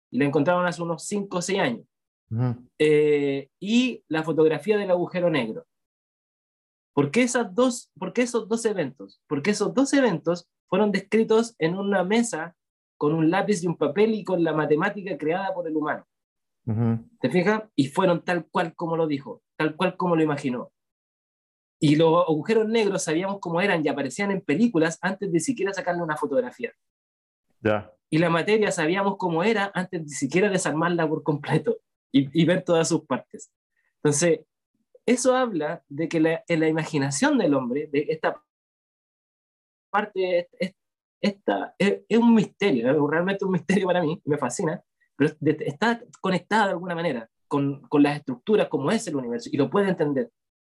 Y la encontraron hace unos 5 o 6 años. Eh, y la fotografía del agujero negro. ¿Por qué, esas dos, ¿Por qué esos dos eventos? Porque esos dos eventos fueron descritos en una mesa con un lápiz y un papel y con la matemática creada por el humano. ¿Te fijas? Y fueron tal cual como lo dijo, tal cual como lo imaginó. Y los agujeros negros sabíamos cómo eran y aparecían en películas antes de siquiera sacarle una fotografía. Ya. Y la materia sabíamos cómo era antes de siquiera desarmarla por completo y, y ver todas sus partes. Entonces, eso habla de que la, en la imaginación del hombre, de esta parte, es, esta, es, es un misterio, es realmente un misterio para mí, me fascina, pero está conectada de alguna manera con, con las estructuras como es el universo y lo puede entender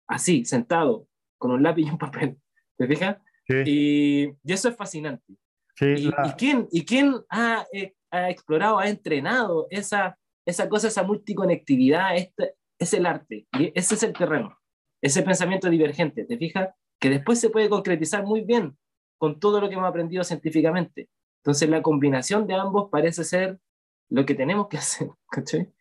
así, sentado, con un lápiz y un papel. ¿Te fijas? Sí, Y, y eso es fascinante. sí, ¿Y, la- y quién, y quién ha, eh, ha explorado, ha entrenado esa, esa cosa, esa multiconectividad? Este, es el arte, y ese es el terreno, ese pensamiento divergente, ¿te fijas? Que después se puede concretizar muy bien con todo lo que hemos aprendido científicamente. Entonces la combinación de ambos parece ser lo que tenemos que hacer, ¿cachai?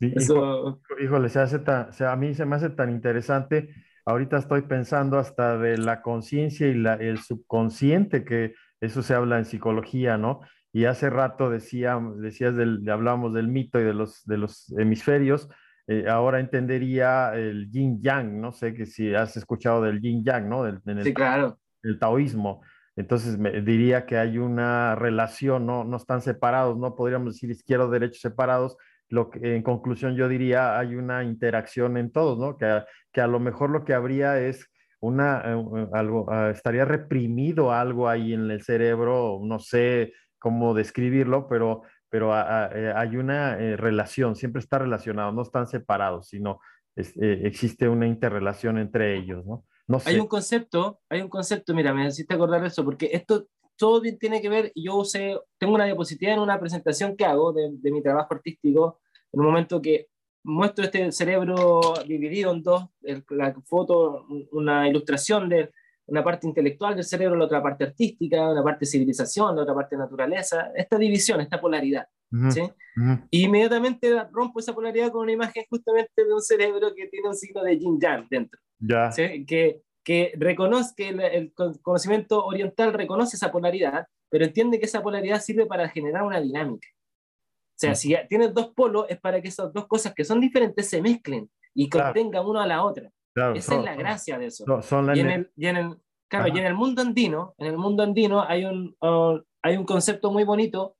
Sí, Eso, Híjole, se hace tan, se- a mí se me hace tan interesante. Ahorita estoy pensando hasta de la conciencia y la, el subconsciente, que eso se habla en psicología, ¿no? Y hace rato decía, decías del, hablábamos del mito y de los, de los hemisferios. eh, ahora entendería el yin yang, no sé que si has escuchado del yin yang, ¿no? Del, en el sí, claro, el taoísmo. Entonces me diría que hay una relación, no, no están separados, no podríamos decir izquierda o derecha separados. Lo que, en conclusión yo diría hay una interacción en todos, ¿no? Que, a- que a lo mejor lo que habría es una, eh, algo, ah, estaría reprimido algo ahí en el cerebro, no sé cómo describirlo, pero, pero ah, ah, eh, hay una eh, relación, siempre está relacionado, no están separados, sino es- existe una interrelación entre ellos, ¿no? No sé. hay un concepto, hay un concepto, mira, me necesito acordar de eso, porque esto todo tiene que ver, yo usé, tengo una diapositiva en una presentación que hago de, de mi trabajo artístico, en un momento que muestro este cerebro dividido en dos, el- la foto, una ilustración de una parte intelectual del cerebro, la otra parte artística, una parte civilización, la otra parte naturaleza, esta división, esta polaridad. Ujú, ¿sí? ujú. Y inmediatamente rompo esa polaridad con una imagen justamente de un cerebro que tiene un signo de yin yang dentro. Ya, ¿sí? que, que reconoce que el, el con- conocimiento oriental reconoce esa polaridad, pero entiende que esa polaridad sirve para generar una dinámica. O sea, Mm. si tienes dos polos, es para que esas dos cosas que son diferentes se mezclen y Claro. contengan una a la otra. claro. Esa son- es la gracia de eso. son- Y en el, y en el, claro, Ajá. y en el mundo andino, en el mundo andino hay un, uh, hay un concepto muy bonito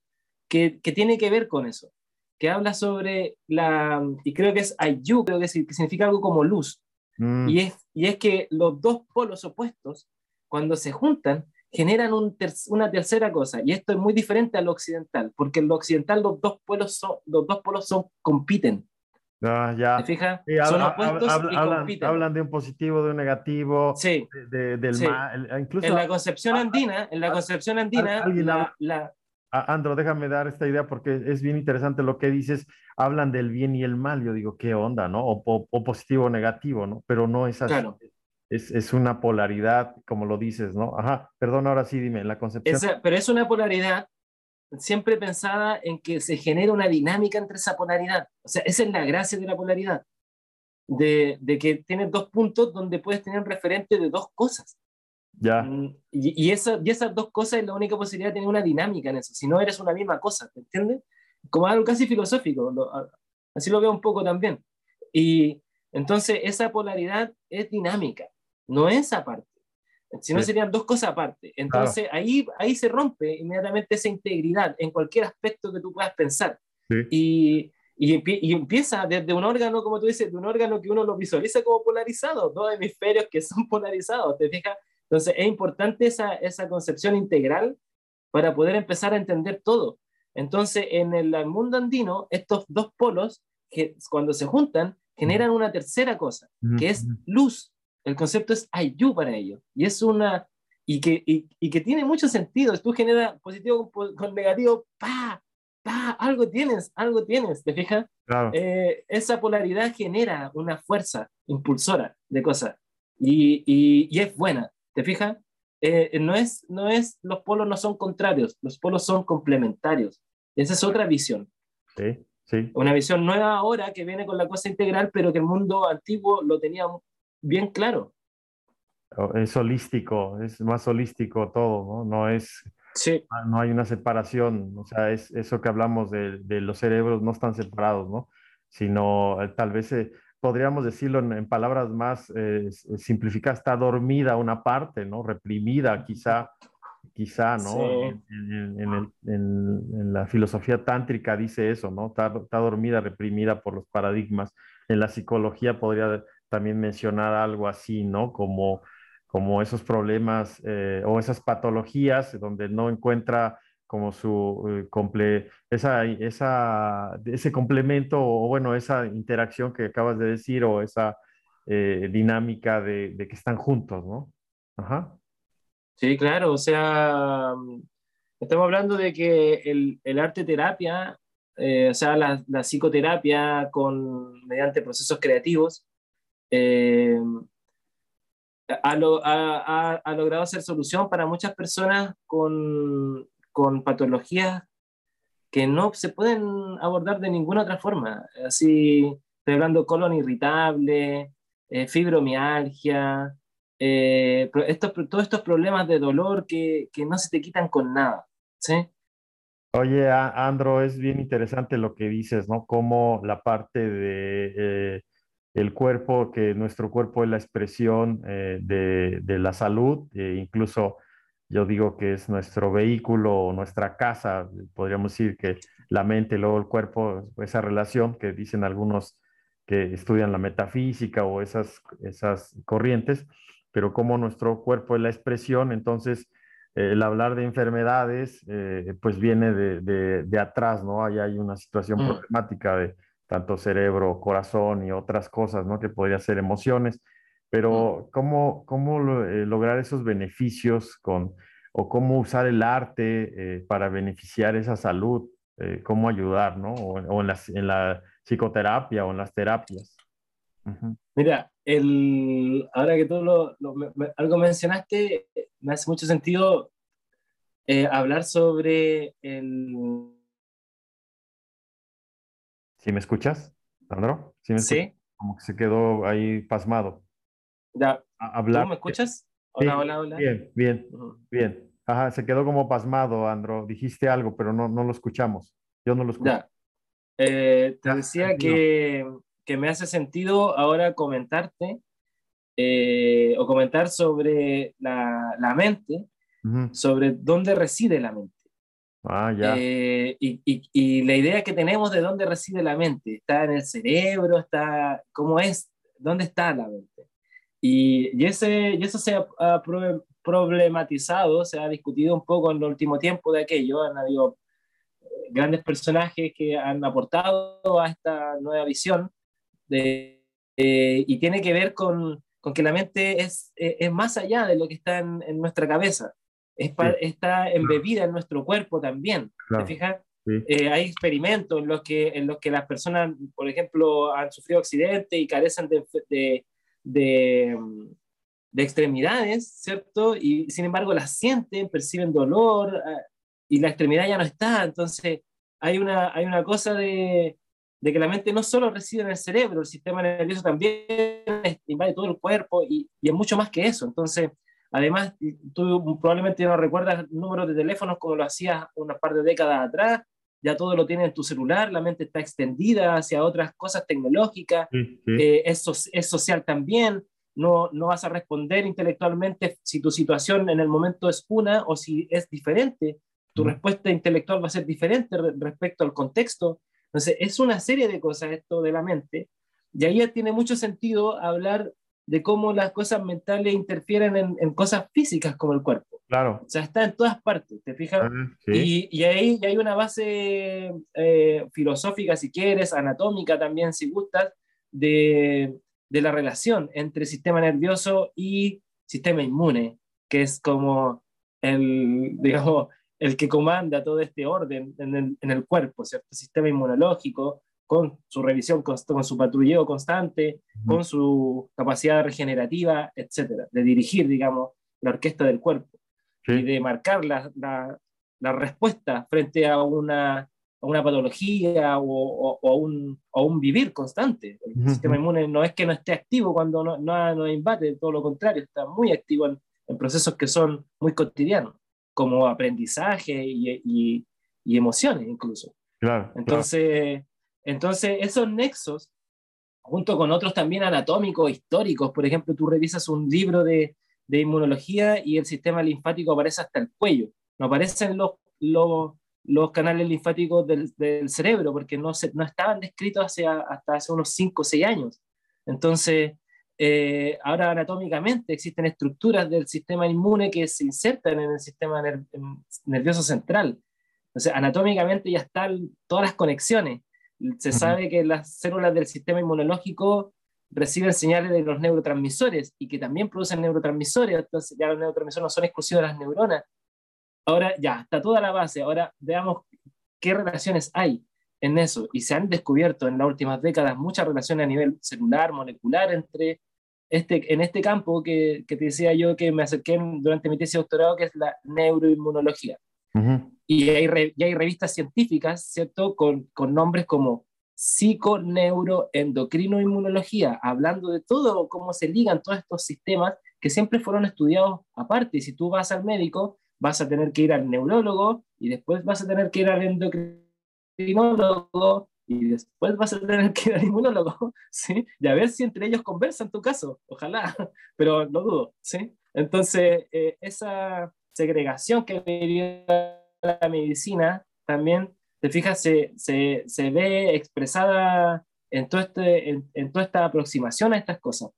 que, que tiene que ver con eso, que habla sobre la, y creo que es Ayu, creo que significa algo como luz, Mm, y es, y es que los dos polos opuestos, cuando se juntan, generan un ter- una tercera cosa, y esto es muy diferente a lo occidental, porque en lo occidental los dos polos son, los dos polos son, compiten, ah, ya. ¿te fijas? Sí, son opuestos y hablan, compiten. hablan de un positivo, de un negativo, Sí, de, de- del Sí. mal. Incluso, en la concepción andina, en la concepción andina, la, la- Andro, déjame dar esta idea porque es bien interesante lo que dices. Hablan del bien y el mal. Yo digo, ¿qué onda, no? O, o- o positivo o negativo, ¿no? Pero no es así. Claro. Es, es una polaridad, como lo dices, ¿no? Ajá, perdón, ahora sí, dime, la concepción. esa- pero es una polaridad siempre pensada en que se genera una dinámica entre esa polaridad. O sea, esa es la gracia de la polaridad, de, de que tienes dos puntos donde puedes tener un referente de dos cosas. Ya, Mm, Y, y, esa, y esas dos cosas es la única posibilidad de tener una dinámica en eso, si no eres una misma cosa, ¿te entiendes? Como algo casi filosófico, lo- así lo veo un poco también. Y entonces esa polaridad es dinámica, no es aparte, si no Sí. serían dos cosas aparte. Entonces ahí, ahí se rompe inmediatamente esa integridad en cualquier aspecto que tú puedas pensar. sí, Y, y, y empieza desde un órgano, como tú dices, de un órgano que uno lo visualiza como polarizado, dos hemisferios que son polarizados, ¿te fijas? Entonces es importante esa, esa concepción integral para poder empezar a entender todo. Entonces en el mundo andino, estos dos polos, que cuando se juntan, generan una tercera cosa, que es luz. El concepto es ayú para ellos. Y es una, y que, y, que tiene mucho sentido. Tú generas positivo con, negativo, pa, pa, algo tienes, algo tienes, ¿te fijas? Eh, esa polaridad genera una fuerza impulsora de cosas y, y, es buena, ¿te fijas? Eh, no, es, no es, los polos no son contrarios, los polos son complementarios. Esa es otra visión. Sí, sí. Una visión nueva ahora que viene con la cosa integral, pero que el mundo antiguo lo tenía bien claro. Oh, es holístico, es más holístico todo, ¿no? No es, sí. no hay una separación, o sea, es eso que hablamos de, de los cerebros no están separados, ¿no? Sino eh, tal vez eh, podríamos decirlo en, palabras más eh, simplificadas, está dormida una parte, ¿no? Reprimida quizá, quizá, ¿no? En, en, la filosofía tántrica dice eso, ¿no? Está, está dormida, reprimida por los paradigmas. En la psicología podría también mencionar algo así, ¿no? Como como esos problemas eh, o esas patologías donde no encuentra como su eh, comple esa, esa, ese complemento o bueno, esa interacción que acabas de decir o esa eh, dinámica de, de, que están juntos, ¿no? Ajá. Sí, claro, o sea, mm, estamos hablando de que el, el arte terapia, o sea, la, la, psicoterapia con, mediante procesos creativos, ha, ha, logrado ser solución para muchas personas con, con, patologías que no se pueden abordar de ninguna otra forma. Así, estoy hablando colon irritable, eh, fibromialgia, eh, todos estos problemas de dolor que, que, no se te quitan con nada. ¿sí? Oye, Andro, es bien interesante lo que dices, ¿no? Cómo la parte de eh, el cuerpo, que nuestro cuerpo es la expresión eh, de, la salud, e incluso yo digo que es nuestro vehículo, nuestra casa, podríamos decir que la mente luego el cuerpo, esa relación que dicen algunos que estudian la metafísica o esas, esas corrientes, pero como nuestro cuerpo es la expresión, entonces el hablar de enfermedades, eh, pues viene de, atrás, ¿no? Ahí hay una situación mm. problemática de tanto cerebro, corazón y otras cosas, ¿no? Que podría ser emociones, pero ¿cómo, cómo eh, lograr esos beneficios con, o cómo usar el arte eh, para beneficiar esa salud? Eh, ¿Cómo ayudar, ¿no? O, en, la, en, la, psicoterapia o en las terapias. Mira, el, ahora que tú lo, algo mencionaste, me hace mucho sentido hablar sobre el ¿Sí me escuchas, Sandro? Sí. Como que se quedó ahí pasmado. Ya. hablar. ¿Tú me escuchas? Hola, hola, hola. Bien, bien, bien. Ajá, se quedó como pasmado, Andro. Dijiste algo, pero no, no lo escuchamos. Yo no lo escucho. Ya. Eh, te decía que, que, me hace sentido ahora comentarte eh, o comentar sobre la, la mente, sobre dónde reside la mente. Ah, ya. Eh, y, y, la idea que tenemos de dónde reside la mente, está en el cerebro, está, ¿cómo es? ¿Dónde está la mente? Y, y ese, y eso se ha, problematizado, se ha discutido un poco en el último tiempo de aquello, han habido eh, grandes personajes que han aportado a esta nueva visión de, eh, y tiene que ver con, con que la mente es, es, más allá de lo que está en, en nuestra cabeza. Está embebida en nuestro cuerpo también. ¿Te fijas? Eh, hay experimentos en los, que, en los que las personas, por ejemplo, han sufrido accidentes y carecen de, de, de, de, extremidades, ¿cierto? Y sin embargo las sienten, perciben dolor ah, y la extremidad ya no está. Entonces hay una, hay una cosa de, de que la mente no solo reside en el cerebro, el sistema nervioso también invade todo el cuerpo y, y es mucho más que eso. Entonces, Además, tú probablemente no recuerdas números de teléfonos como lo hacías unas par de décadas atrás, ya todo lo tienes en tu celular, la mente está extendida hacia otras cosas tecnológicas, eh, es, es, social también, no, no vas a responder intelectualmente si tu situación en el momento es una o si es diferente, tu respuesta intelectual va a ser diferente respecto al contexto. Entonces, es una serie de cosas esto de la mente, y ahí ya tiene mucho sentido hablar de cómo las cosas mentales interfieren en, cosas físicas como el cuerpo. Claro. O sea, está en todas partes, ¿te fijas? Ah, y, y, ahí hay una base eh, filosófica, si quieres, anatómica también, si gustas, de, de la relación entre sistema nervioso y sistema inmune, que es como el, digamos, el que comanda todo este orden en el, en el cuerpo, ¿cierto? Sistema inmunológico, con su revisión, con, su patrulleo constante, con su capacidad regenerativa, etcétera, de dirigir, digamos, la orquesta del cuerpo y de marcar la, la, la, respuesta frente a una, a una patología o, o, un, o, un, vivir constante. El sistema inmune no es que no esté activo cuando no, no, no invade, todo lo contrario, está muy activo en, en procesos que son muy cotidianos, como aprendizaje y, y, y emociones incluso. Claro, Entonces, entonces, esos nexos, junto con otros también anatómicos, históricos, por ejemplo, tú revisas un libro de, de inmunología y el sistema linfático aparece hasta el cuello, no aparecen los, los, los canales linfáticos del, del, cerebro, porque no, se, no estaban descritos hace, hasta hace unos 5 o 6 años. Entonces, eh, ahora anatómicamente existen estructuras del sistema inmune que se insertan en el sistema nervioso central. Entonces, anatómicamente ya están todas las conexiones. Se sabe que las células del sistema inmunológico reciben señales de los neurotransmisores y que también producen neurotransmisores, entonces ya los neurotransmisores no son exclusivos de las neuronas. Ahora ya, está toda la base, ahora veamos qué relaciones hay en eso. Y se han descubierto en las últimas décadas muchas relaciones a nivel celular, molecular, entre este, en este campo que, que te decía yo que me acerqué durante mi tesis de doctorado, que es la neuroinmunología. Uh y hay, hay revistas científicas, ¿cierto?, con, con nombres como psiconeuroendocrinoinmunología, hablando de todo, cómo se ligan todos estos sistemas que siempre fueron estudiados aparte. Si tú vas al médico, vas a tener que ir al neurólogo y después vas a tener que ir al endocrinólogo y después vas a tener que ir al inmunólogo, ¿sí? Y a ver si entre ellos conversan tu caso, ojalá, pero lo dudo, ¿sí? Entonces, eh, esa segregación que la medicina también, te fijas, se, se, se ve expresada en, todo este, en, toda esta aproximación a estas cosas.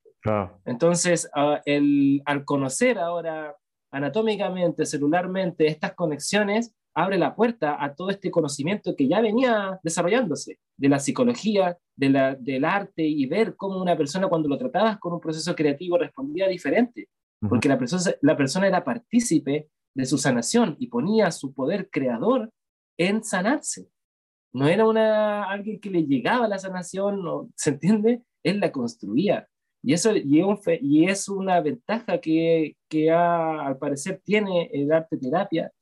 Entonces, el, al conocer ahora anatómicamente, celularmente, estas conexiones, abre la puerta a todo este conocimiento que ya venía desarrollándose, de la psicología, de la, del arte, y ver cómo una persona cuando lo tratabas con un proceso creativo respondía diferente, porque la persona, la persona era partícipe de su sanación y ponía su poder creador en sanarse. No era una, alguien que le llegaba la sanación, no, ¿se entiende? Él la construía. Y eso y es una ventaja que, que al parecer tiene el arte terapia,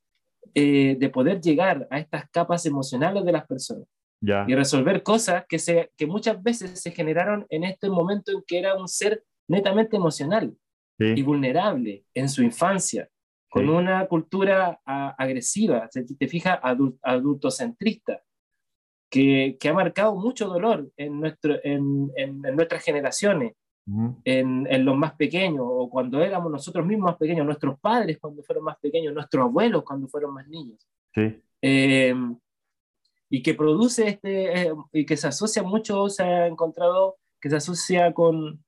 eh, de poder llegar a estas capas emocionales de las personas ya. y resolver cosas que, se, que muchas veces se generaron en este momento en que era un ser netamente emocional y vulnerable en su infancia con una cultura agresiva, si te fijas, adultocentrista, que, que, ha marcado mucho dolor en, nuestro, en, en, nuestras generaciones, en, en, los más pequeños, o cuando éramos nosotros mismos más pequeños, nuestros padres cuando fueron más pequeños, nuestros abuelos cuando fueron más niños. Sí. Eh, y que produce este, eh, y que se asocia mucho, se ha encontrado que se asocia con,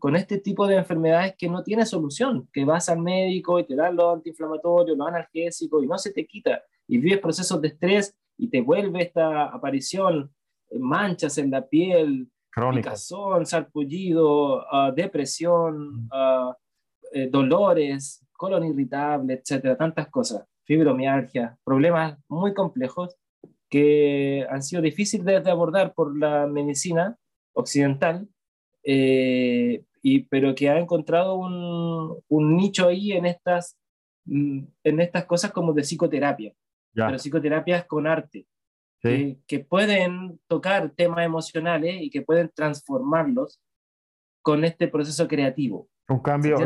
con este tipo de enfermedades que no tiene solución, que vas al médico y te dan los antiinflamatorios, los analgésicos y no se te quita, y vives procesos de estrés y te vuelve esta aparición, eh, manchas en la piel, picazón, sarpullido, uh, depresión, uh, eh, dolores, colon irritable, etcétera, tantas cosas, fibromialgia, problemas muy complejos que han sido difíciles de abordar por la medicina occidental, eh, y, pero que ha encontrado un, un, nicho ahí en estas, mm, en estas cosas como de psicoterapia, ya. pero psicoterapias con arte, sí. que, que, pueden tocar temas emocionales y que pueden transformarlos con este proceso creativo. Un cambio,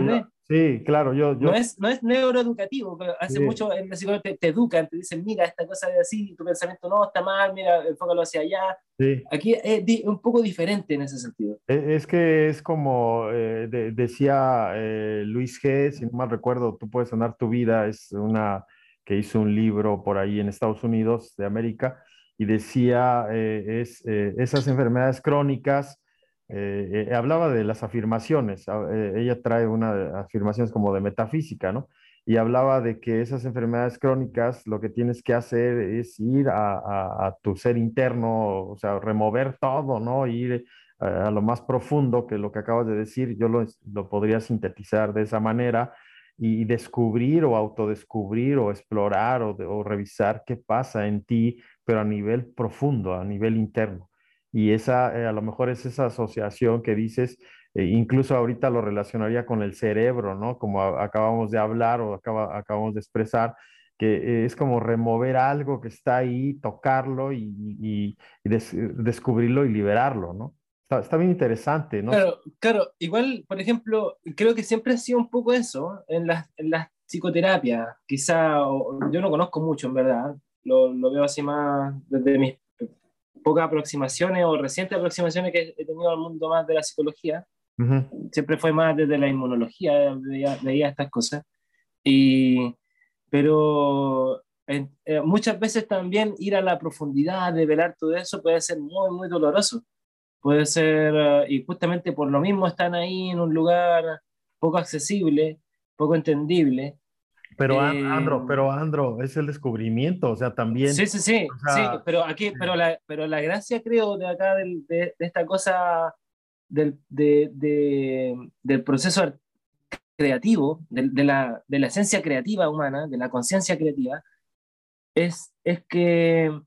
Sí, claro, yo... yo... No, es, no es neuroeducativo, hace sí. mucho en la psicología te, te, educan, te dicen, mira, esta cosa es así, tu pensamiento no, está mal, mira, enfócalo hacia allá. Sí. Aquí es un poco diferente en ese sentido. Es, es que es como eh, de, decía eh, Luis G., si no mal recuerdo, tú puedes sanar tu vida, es una que hizo un libro por ahí en Estados Unidos de América, y decía, eh, es, esas enfermedades crónicas eh, eh, hablaba de las afirmaciones, eh, ella trae una afirmaciones como de metafísica, ¿no? Y hablaba de que esas enfermedades crónicas lo que tienes que hacer es ir a, tu ser interno, o sea, remover todo, ¿no? Ir a, lo más profundo, que lo que acabas de decir, yo lo, lo podría sintetizar de esa manera y descubrir o autodescubrir o explorar o, revisar qué pasa en ti, pero a nivel profundo, a nivel interno. Y esa, eh, a lo mejor es esa asociación que dices, eh, incluso ahorita lo relacionaría con el cerebro, ¿no? Como acabamos de hablar o acaba, acabamos de expresar, que es como remover algo que está ahí, tocarlo y, y, descubrirlo y liberarlo, ¿no? Está, bien interesante, ¿no? Claro, claro, igual, por ejemplo, creo que siempre ha sido un poco eso en las, en las psicoterapias. Quizá, yo no conozco mucho, en verdad, lo, lo, veo así más desde mis pocas aproximaciones o recientes aproximaciones que he tenido al mundo más de la psicología. Siempre fue más desde la inmunología, veía, veía estas cosas. Y, pero eh, muchas veces también ir a la profundidad, de velar todo eso puede ser muy, muy doloroso puede ser, eh, y justamente por lo mismo están ahí en un lugar poco accesible, poco entendible. Pero Andro, eh, pero Andro, es el descubrimiento, o sea, también. Sí, sí, sí, sí pero aquí, pero la, pero la gracia creo de acá, de, de, esta cosa del, de, del proceso creativo, de, la, de la esencia creativa humana, de la conciencia creativa, es, es que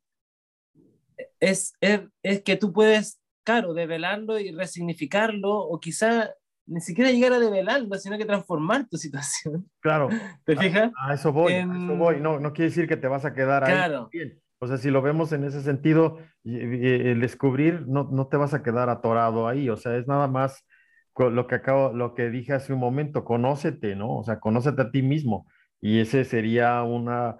es, es, es, que tú puedes claro, develarlo y resignificarlo, o quizá ni siquiera llegar a develarlo, sino que transformar tu situación. Claro. ¿Te fijas? A, eso voy, a eso voy. No, no quiere decir que te vas a quedar claro. ahí. O sea, si lo vemos en ese sentido, el descubrir, no, no te vas a quedar atorado ahí. O sea, es nada más lo que acabo, lo que dije hace un momento, conócete, ¿no? O sea, conócete a ti mismo. Y ese sería una,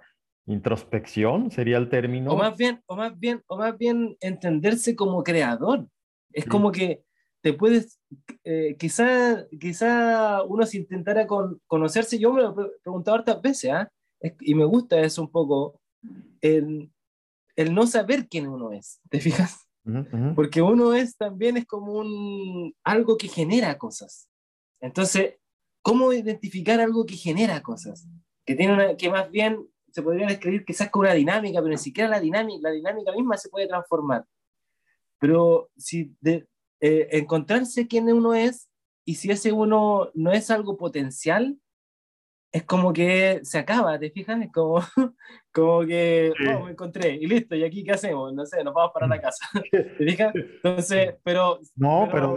introspección, sería el término. O más bien, o más bien, o más bien entenderse como creador. Es como que te puedes, eh, quizá, quizá uno si intentara con, conocerse, yo me lo he preguntado hartas veces, ¿ah? y me gusta eso un poco, el, el, no saber quién uno es, ¿te fijas? Porque uno es también es como un, algo que genera cosas. Entonces, ¿cómo identificar algo que genera cosas? Que, tiene una, que más bien se podría describir quizás con una dinámica, pero ni siquiera la dinámica, la dinámica misma se puede transformar. Pero si de, eh, encontrarse quién uno es y si ese uno no es algo potencial, es como que se acaba, ¿te fijas? Es como, como que, oh, me encontré y listo, ¿y aquí qué hacemos? No sé, nos vamos para la casa. ¿Te fijas? Entonces, pero... No, pero,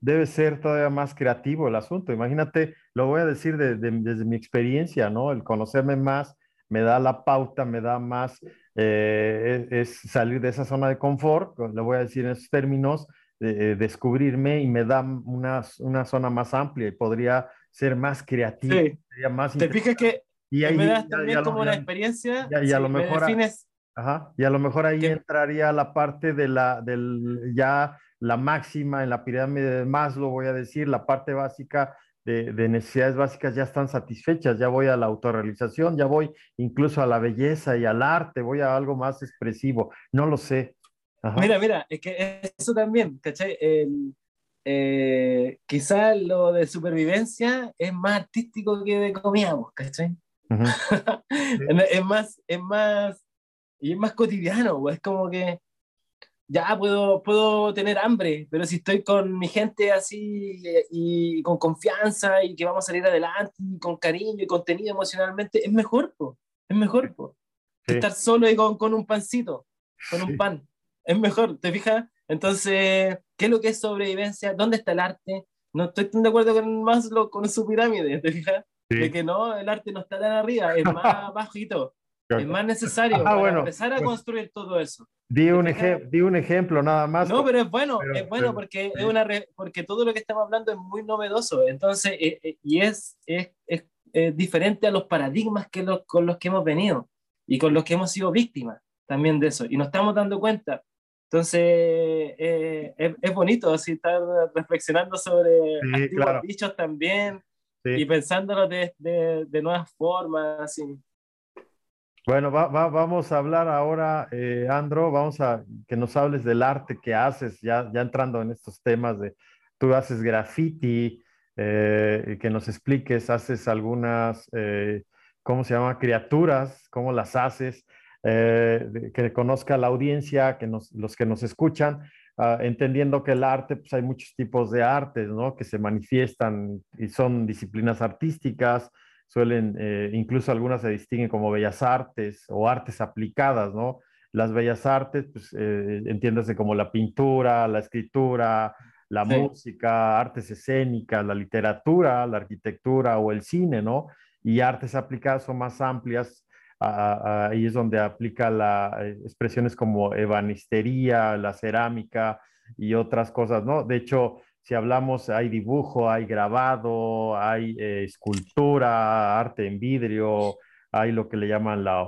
debe, ser todavía más creativo el asunto. Imagínate, lo voy a decir desde mi experiencia, ¿no? El conocerme más me da la pauta, me da más, eh, es, salir de esa zona de confort, le voy a decir en esos términos, eh, descubrirme y me da una, una, zona más amplia y podría ser más creativo. Sí. más Te fijas que y ahí, me das también como una experiencia. Y, a lo mejor, ajá, y a lo mejor ahí entraría la parte de la, del, ya la máxima en la pirámide de Maslow, voy a decir, la parte básica de, necesidades básicas ya están satisfechas, ya voy a la autorrealización, ya voy incluso a la belleza y al arte, voy a algo más expresivo, no lo sé. Mira, mira, es que eso también, ¿cachai? Eh, quizá lo de supervivencia es más artístico que de comíamos, ¿cachai? es más, es más, y es más cotidiano, es como que ya puedo, puedo tener hambre, pero si estoy con mi gente así y, con confianza y que vamos a salir adelante y con cariño y contenido emocionalmente, es mejor, es mejor estar solo y con, con, un pancito, con un pan. Es mejor, ¿te fijas? Entonces, ¿qué es lo que es sobrevivencia? ¿Dónde está el arte? No estoy tan de acuerdo con Maslow con su pirámide, ¿te fijas? De que no, el arte no está tan arriba, es más bajito. Es más necesario ah, para empezar a pues construir todo eso. Di un, di un ejemplo nada más. No, pero es bueno, es bueno porque, es una porque todo lo que estamos hablando es muy novedoso. Entonces, eh, eh, y es, es, es, diferente a los paradigmas que los, con los que hemos venido y con los que hemos sido víctimas también de eso. Y nos estamos dando cuenta. Entonces, eh, es, es, bonito así estar reflexionando sobre sí, dichos también y pensándolo de, de, de nuevas formas. Así. Bueno, vamos a hablar ahora, eh, Andro, vamos a que nos hables del arte que haces, ya, ya entrando en estos temas de, tú haces graffiti, eh, que nos expliques, haces algunas, eh, ¿cómo se llama? Criaturas, ¿cómo las haces? Que conozca la audiencia, que nos, los que nos escuchan, ah, entendiendo que el arte, pues hay muchos tipos de artes, ¿no? Que se manifiestan y son disciplinas artísticas, suelen, eh, incluso algunas se distinguen como bellas artes o artes aplicadas, ¿no? Las bellas artes, pues eh, entiéndase como la pintura, la escritura, la música, artes escénicas, la literatura, la arquitectura o el cine, ¿no? Y artes aplicadas son más amplias, ahí es donde aplica las eh, expresiones como ebanistería, la cerámica y otras cosas, ¿no? De hecho, si hablamos, hay dibujo, hay grabado, hay eh, escultura, arte en vidrio, hay lo que le llaman la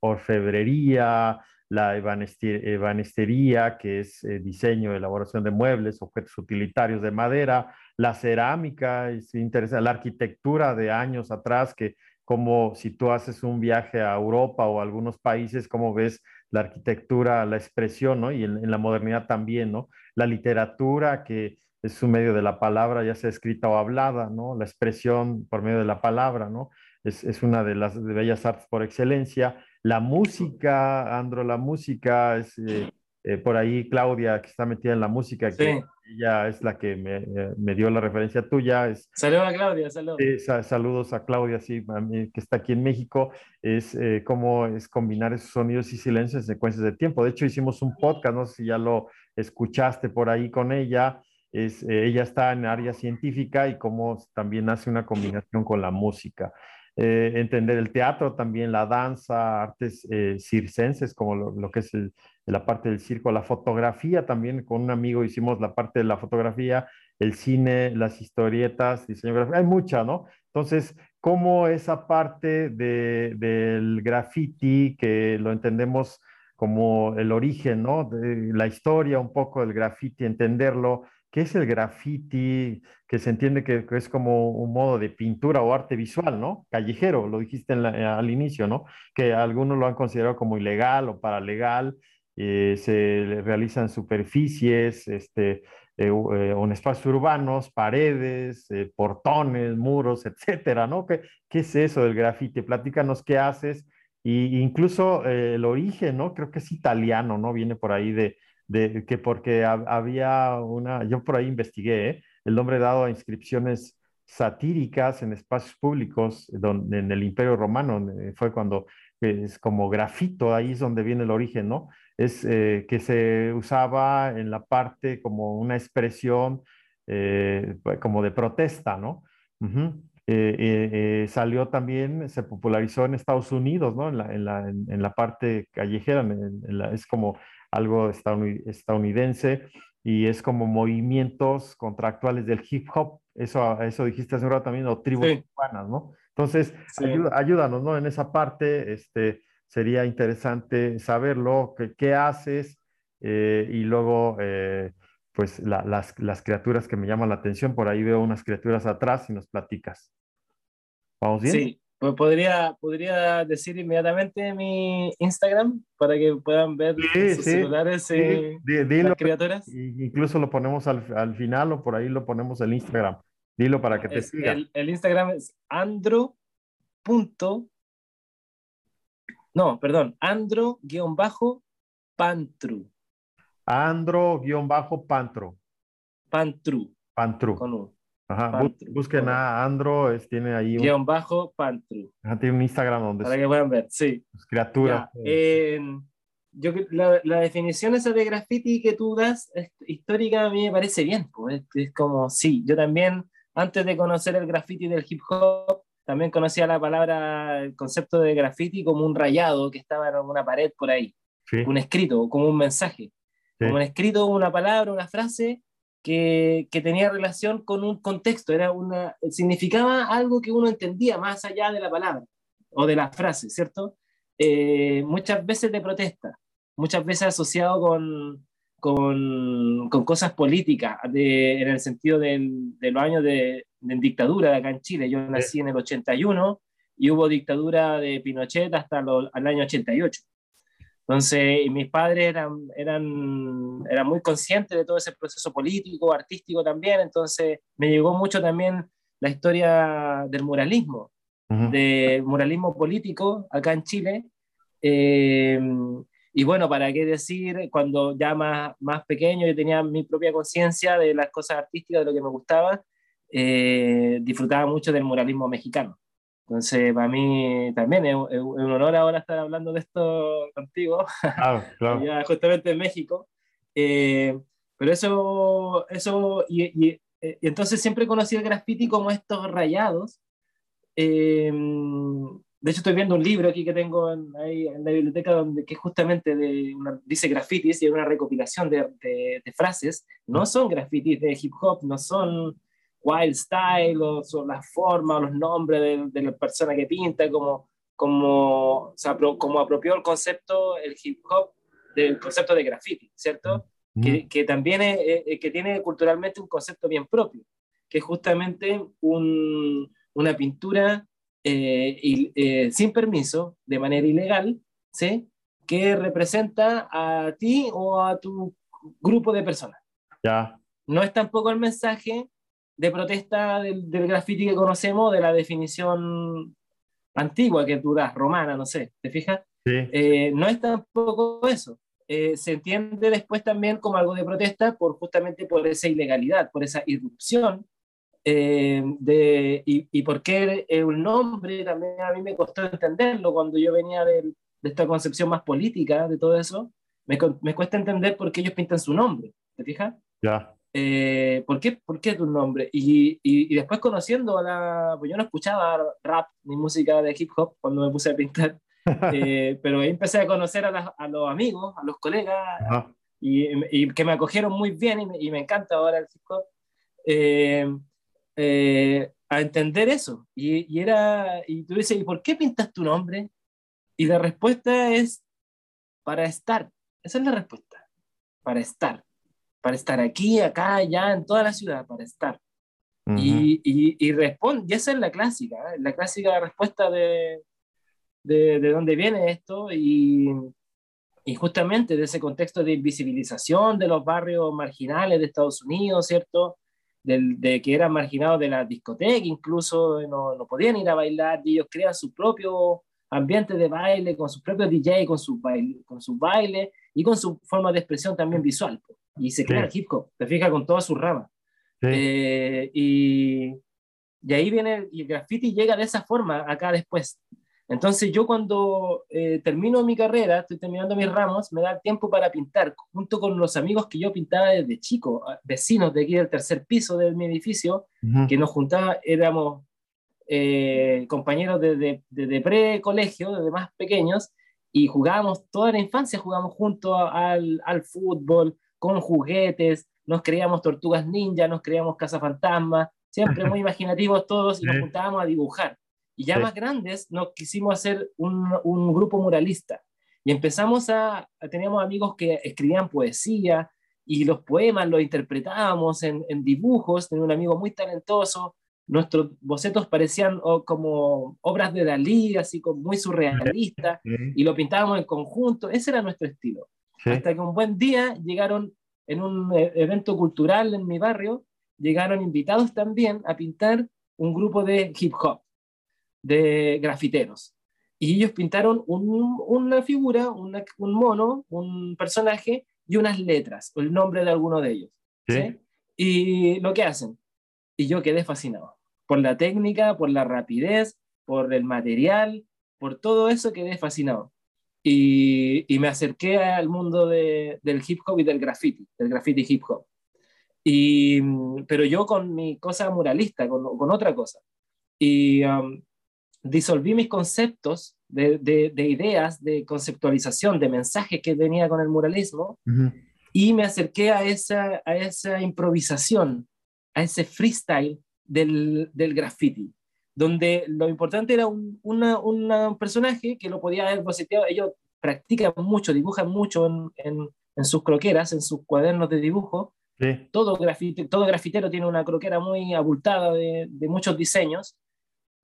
orfebrería, la ebanistería, que es eh, diseño, elaboración de muebles, objetos utilitarios de madera, la cerámica, es la arquitectura de años atrás, que como si tú haces un viaje a Europa o a algunos países, como ves la arquitectura, la expresión, ¿no? Y en, la modernidad también, ¿no? La literatura, que es un medio de la palabra, ya sea escrita o hablada, ¿no? La expresión por medio de la palabra, ¿no? Es, es una de las bellas artes por excelencia la música, Andro, la música es eh, eh, por ahí Claudia, que está metida en la música, que ella es la que me, eh, me, dio la referencia tuya. Es, saludos a Claudia, saludos. saludos a Claudia, sí, que está aquí en México. Es cómo es combinar esos sonidos y silencios en secuencias de tiempo. De hecho, hicimos un podcast, no sé si ya lo escuchaste por ahí con ella. Es, ella está en área científica y cómo también hace una combinación con la música. Eh, entender el teatro, también la danza, artes eh, circenses, como lo, que es la parte del circo, la fotografía también, con un amigo hicimos la parte de la fotografía, el cine, las historietas, diseño gráfico, hay mucha, ¿no? Entonces, ¿cómo esa parte de, del graffiti, que lo entendemos como el origen, ¿no? De la historia un poco del graffiti, entenderlo, ¿Qué es el graffiti? Que se entiende que, es como un modo de pintura o arte visual, ¿no? Callejero, lo dijiste al inicio, ¿no? Que algunos lo han considerado como ilegal o paralegal, eh, se realizan superficies, este, eh, eh, en espacios urbanos, paredes, portones, muros, etcétera, ¿no? ¿Qué, ¿Qué, es eso del graffiti? Platícanos qué haces y incluso el origen, ¿no? Creo que es italiano, ¿no? Viene por ahí de, que porque había una, yo por ahí investigué, ¿eh? el nombre dado a inscripciones satíricas en espacios públicos donde, en el Imperio Romano, fue cuando es como grafito, ahí es donde viene el origen, ¿no? Es eh, que se usaba en la parte como una expresión eh, como de protesta, ¿no? salió también, se popularizó en Estados Unidos, ¿no? En la, en la, en, la parte callejera, es como algo estadounidense, y es como movimientos contractuales del hip hop, eso, eso dijiste hace un rato también, o tribus urbanas, ¿no? Entonces, ayúdanos, ¿no? En esa parte, este, sería interesante saberlo, qué, qué haces, eh, y luego, eh, pues, las, las criaturas que me llaman la atención, por ahí veo unas criaturas atrás y nos platicas. ¿Vamos bien? Sí, pues podría, podría decir inmediatamente mi Instagram para que puedan ver sus celulares y las criaturas. Incluso lo ponemos al, al, final o por ahí lo ponemos el Instagram. Dilo para que te siga. El, el, Instagram es andro. No, perdón, andro-pantru. Andro-pantru. Pantru. Pantru. Con Ajá, busquen a Andro, es, tiene ahí un... Guión bajo Pantru. Ajá, tiene un Instagram donde... Para que puedan ver, sí. criaturas. yo, la, la, definición esa de graffiti que tú das histórica a mí me parece bien. Pues, es, como, sí, yo también, antes de conocer el graffiti del hip hop, también conocía la palabra, el concepto de graffiti como un rayado que estaba en una pared por ahí. Un escrito, como un mensaje. Como un escrito, una palabra, una frase que, que, tenía relación con un contexto, era una, significaba algo que uno entendía más allá de la palabra o de la frase, ¿cierto? Eh, muchas veces de protesta, muchas veces asociado con, con, con cosas políticas, de, en el sentido del, de los años de, de, dictadura de acá en Chile. Yo nací en el 81 y hubo dictadura de Pinochet hasta el año 88. Entonces, mis padres eran, eran, eran muy conscientes de todo ese proceso político, artístico también, entonces me llegó mucho también la historia del muralismo, del muralismo político acá en Chile, eh, y bueno, para qué decir, cuando ya más, más pequeño yo tenía mi propia conciencia de las cosas artísticas, de lo que me gustaba, eh, disfrutaba mucho del muralismo mexicano. Entonces, para mí también es, un honor ahora estar hablando de esto contigo, claro, claro. ya justamente en México. Eh, pero eso, eso y, y, entonces siempre conocí el graffiti como estos rayados. Eh, de hecho, estoy viendo un libro aquí que tengo en, ahí en la biblioteca donde que justamente de una, dice grafitis y es una recopilación de, de, de, frases. No son grafitis de hip hop, no son wild style o son las formas o los nombres de, de, la persona que pinta, como, como, o como apropió el concepto, el hip hop, del concepto de graffiti, ¿cierto? Que, que, también es, que tiene culturalmente un concepto bien propio, que es justamente un, una pintura eh, y, eh, sin permiso, de manera ilegal, ¿sí? que representa a ti o a tu grupo de personas. Ya. No es tampoco el mensaje de protesta del, del graffiti que conocemos, de la definición antigua que tú das, romana, no sé, ¿te fijas? Sí. Eh, no es tampoco eso. Eh, se entiende después también como algo de protesta por justamente por esa ilegalidad, por esa irrupción. Eh, de, y, y por qué el nombre también a mí me costó entenderlo cuando yo venía de, de esta concepción más política de todo eso. Me, me, cuesta entender por qué ellos pintan su nombre, ¿te fijas? Ya. Eh, ¿por, qué, ¿Por qué tu nombre? Y, y, y, después conociendo a la... Pues yo no escuchaba rap ni música de hip hop cuando me puse a pintar, eh, pero ahí empecé a conocer a, la, a, los amigos, a los colegas, y, y, que me acogieron muy bien y me, me encanta ahora el hip hop, eh, eh, a entender eso. Y, era, y tú dices, ¿y por qué pintas tu nombre? Y la respuesta es para estar. Esa es la respuesta, para estar para estar aquí, acá, allá, en toda la ciudad, para estar. Uh -huh. Y, y, y responde, y esa es la clásica, ¿eh? la clásica respuesta de, de, de dónde viene esto y, y, justamente de ese contexto de invisibilización de los barrios marginales de Estados Unidos, ¿cierto? Del, de que eran marginados de la discoteca, incluso no, no podían ir a bailar, y ellos crean su propio ambiente de baile, con su propio DJ, con su baile, con su baile y con su forma de expresión también visual. Y se crea sí. el hip hop, te fijas, con todas sus ramas. Sí. Eh, y, y, ahí viene, y el graffiti llega de esa forma acá después. Entonces yo cuando eh, termino mi carrera, estoy terminando mis ramos, me da tiempo para pintar, junto con los amigos que yo pintaba desde chico, vecinos de aquí del tercer piso de mi edificio, uh -huh. que nos juntaba, éramos eh, compañeros desde de, de pre-colegio, desde más pequeños, y jugábamos toda la infancia, jugábamos juntos al, al fútbol, con juguetes, nos creíamos tortugas ninja, nos creíamos cazafantasmas, siempre muy imaginativos todos, y nos juntábamos a dibujar. Y ya sí. más grandes nos quisimos hacer un, un, grupo muralista. Y empezamos a, teníamos amigos que escribían poesía, y los poemas los interpretábamos en, en dibujos, tenía un amigo muy talentoso, nuestros bocetos parecían oh, como obras de Dalí, así como muy surrealistas, sí. y lo pintábamos en conjunto, ese era nuestro estilo. Sí. Hasta que un buen día llegaron en un eh, evento cultural en mi barrio, llegaron invitados también a pintar un grupo de hip hop, de grafiteros. Y ellos pintaron un, una figura, una, un mono, un personaje y unas letras, o el nombre de alguno de ellos. Sí. ¿sí? Y lo que hacen. Y yo quedé fascinado por la técnica, por la rapidez, por el material, por todo eso quedé fascinado. Y, y me acerqué al mundo de, del hip hop y del graffiti, del graffiti hip hop. Y, pero yo con mi cosa muralista, con, con otra cosa. Y um, disolví mis conceptos de, de, de, ideas, de conceptualización, de mensajes que venía con el muralismo, uh -huh. y me acerqué a esa, a esa improvisación, a ese freestyle del, del graffiti, donde lo importante era un una, una personaje que lo podía haber boceteado. Ellos practican mucho, dibujan mucho en, en, en sus croqueras, en sus cuadernos de dibujo. Sí. Todo, grafite, todo grafitero tiene una croquera muy abultada de, de muchos diseños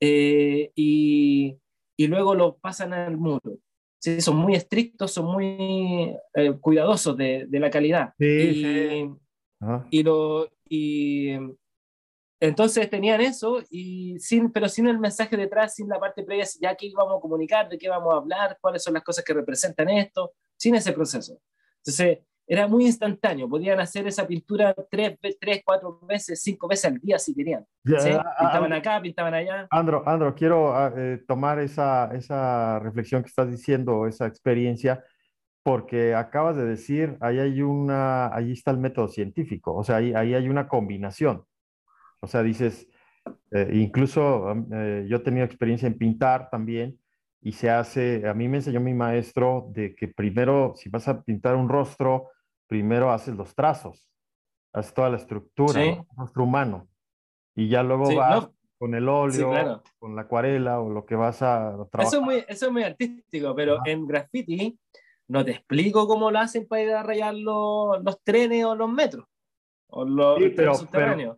eh, y, y, luego lo pasan al muro. Sí, son muy estrictos, son muy eh, cuidadosos de, de, la calidad. Sí, y, sí. y, lo, y entonces tenían eso, y sin, pero sin el mensaje detrás, sin la parte previa, ya qué vamos a comunicar, de qué vamos a hablar, cuáles son las cosas que representan esto, sin ese proceso. Entonces, era muy instantáneo, podían hacer esa pintura tres, tres cuatro veces, cinco veces al día si querían. Pintaban acá, pintaban allá. Andro, Andro quiero ah, eh, tomar esa, esa reflexión que estás diciendo, esa experiencia, porque acabas de decir, ahí hay una, ahí está el método científico, o sea, ahí, ahí hay una combinación. O sea, dices, eh, incluso eh, yo he tenido experiencia en pintar también y se hace, a mí me enseñó mi maestro de que primero, si vas a pintar un rostro, primero haces los trazos, haces toda la estructura, el rostro humano, y ya luego vas con el óleo, con la acuarela o lo que vas a trabajar. Eso es muy, eso es muy artístico, pero en graffiti no te explico cómo lo hacen para ir a rayar los, los trenes o los metros o los sí, pero, subterráneos.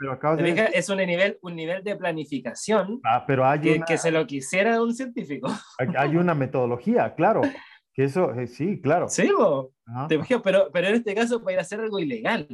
Es un nivel, un nivel de planificación ah, pero hay que, que, se lo quisiera un científico. Hay, una metodología, claro. Que eso, eh, sí, claro. Sí, te pero, pero en este caso para ir a hacer algo ilegal.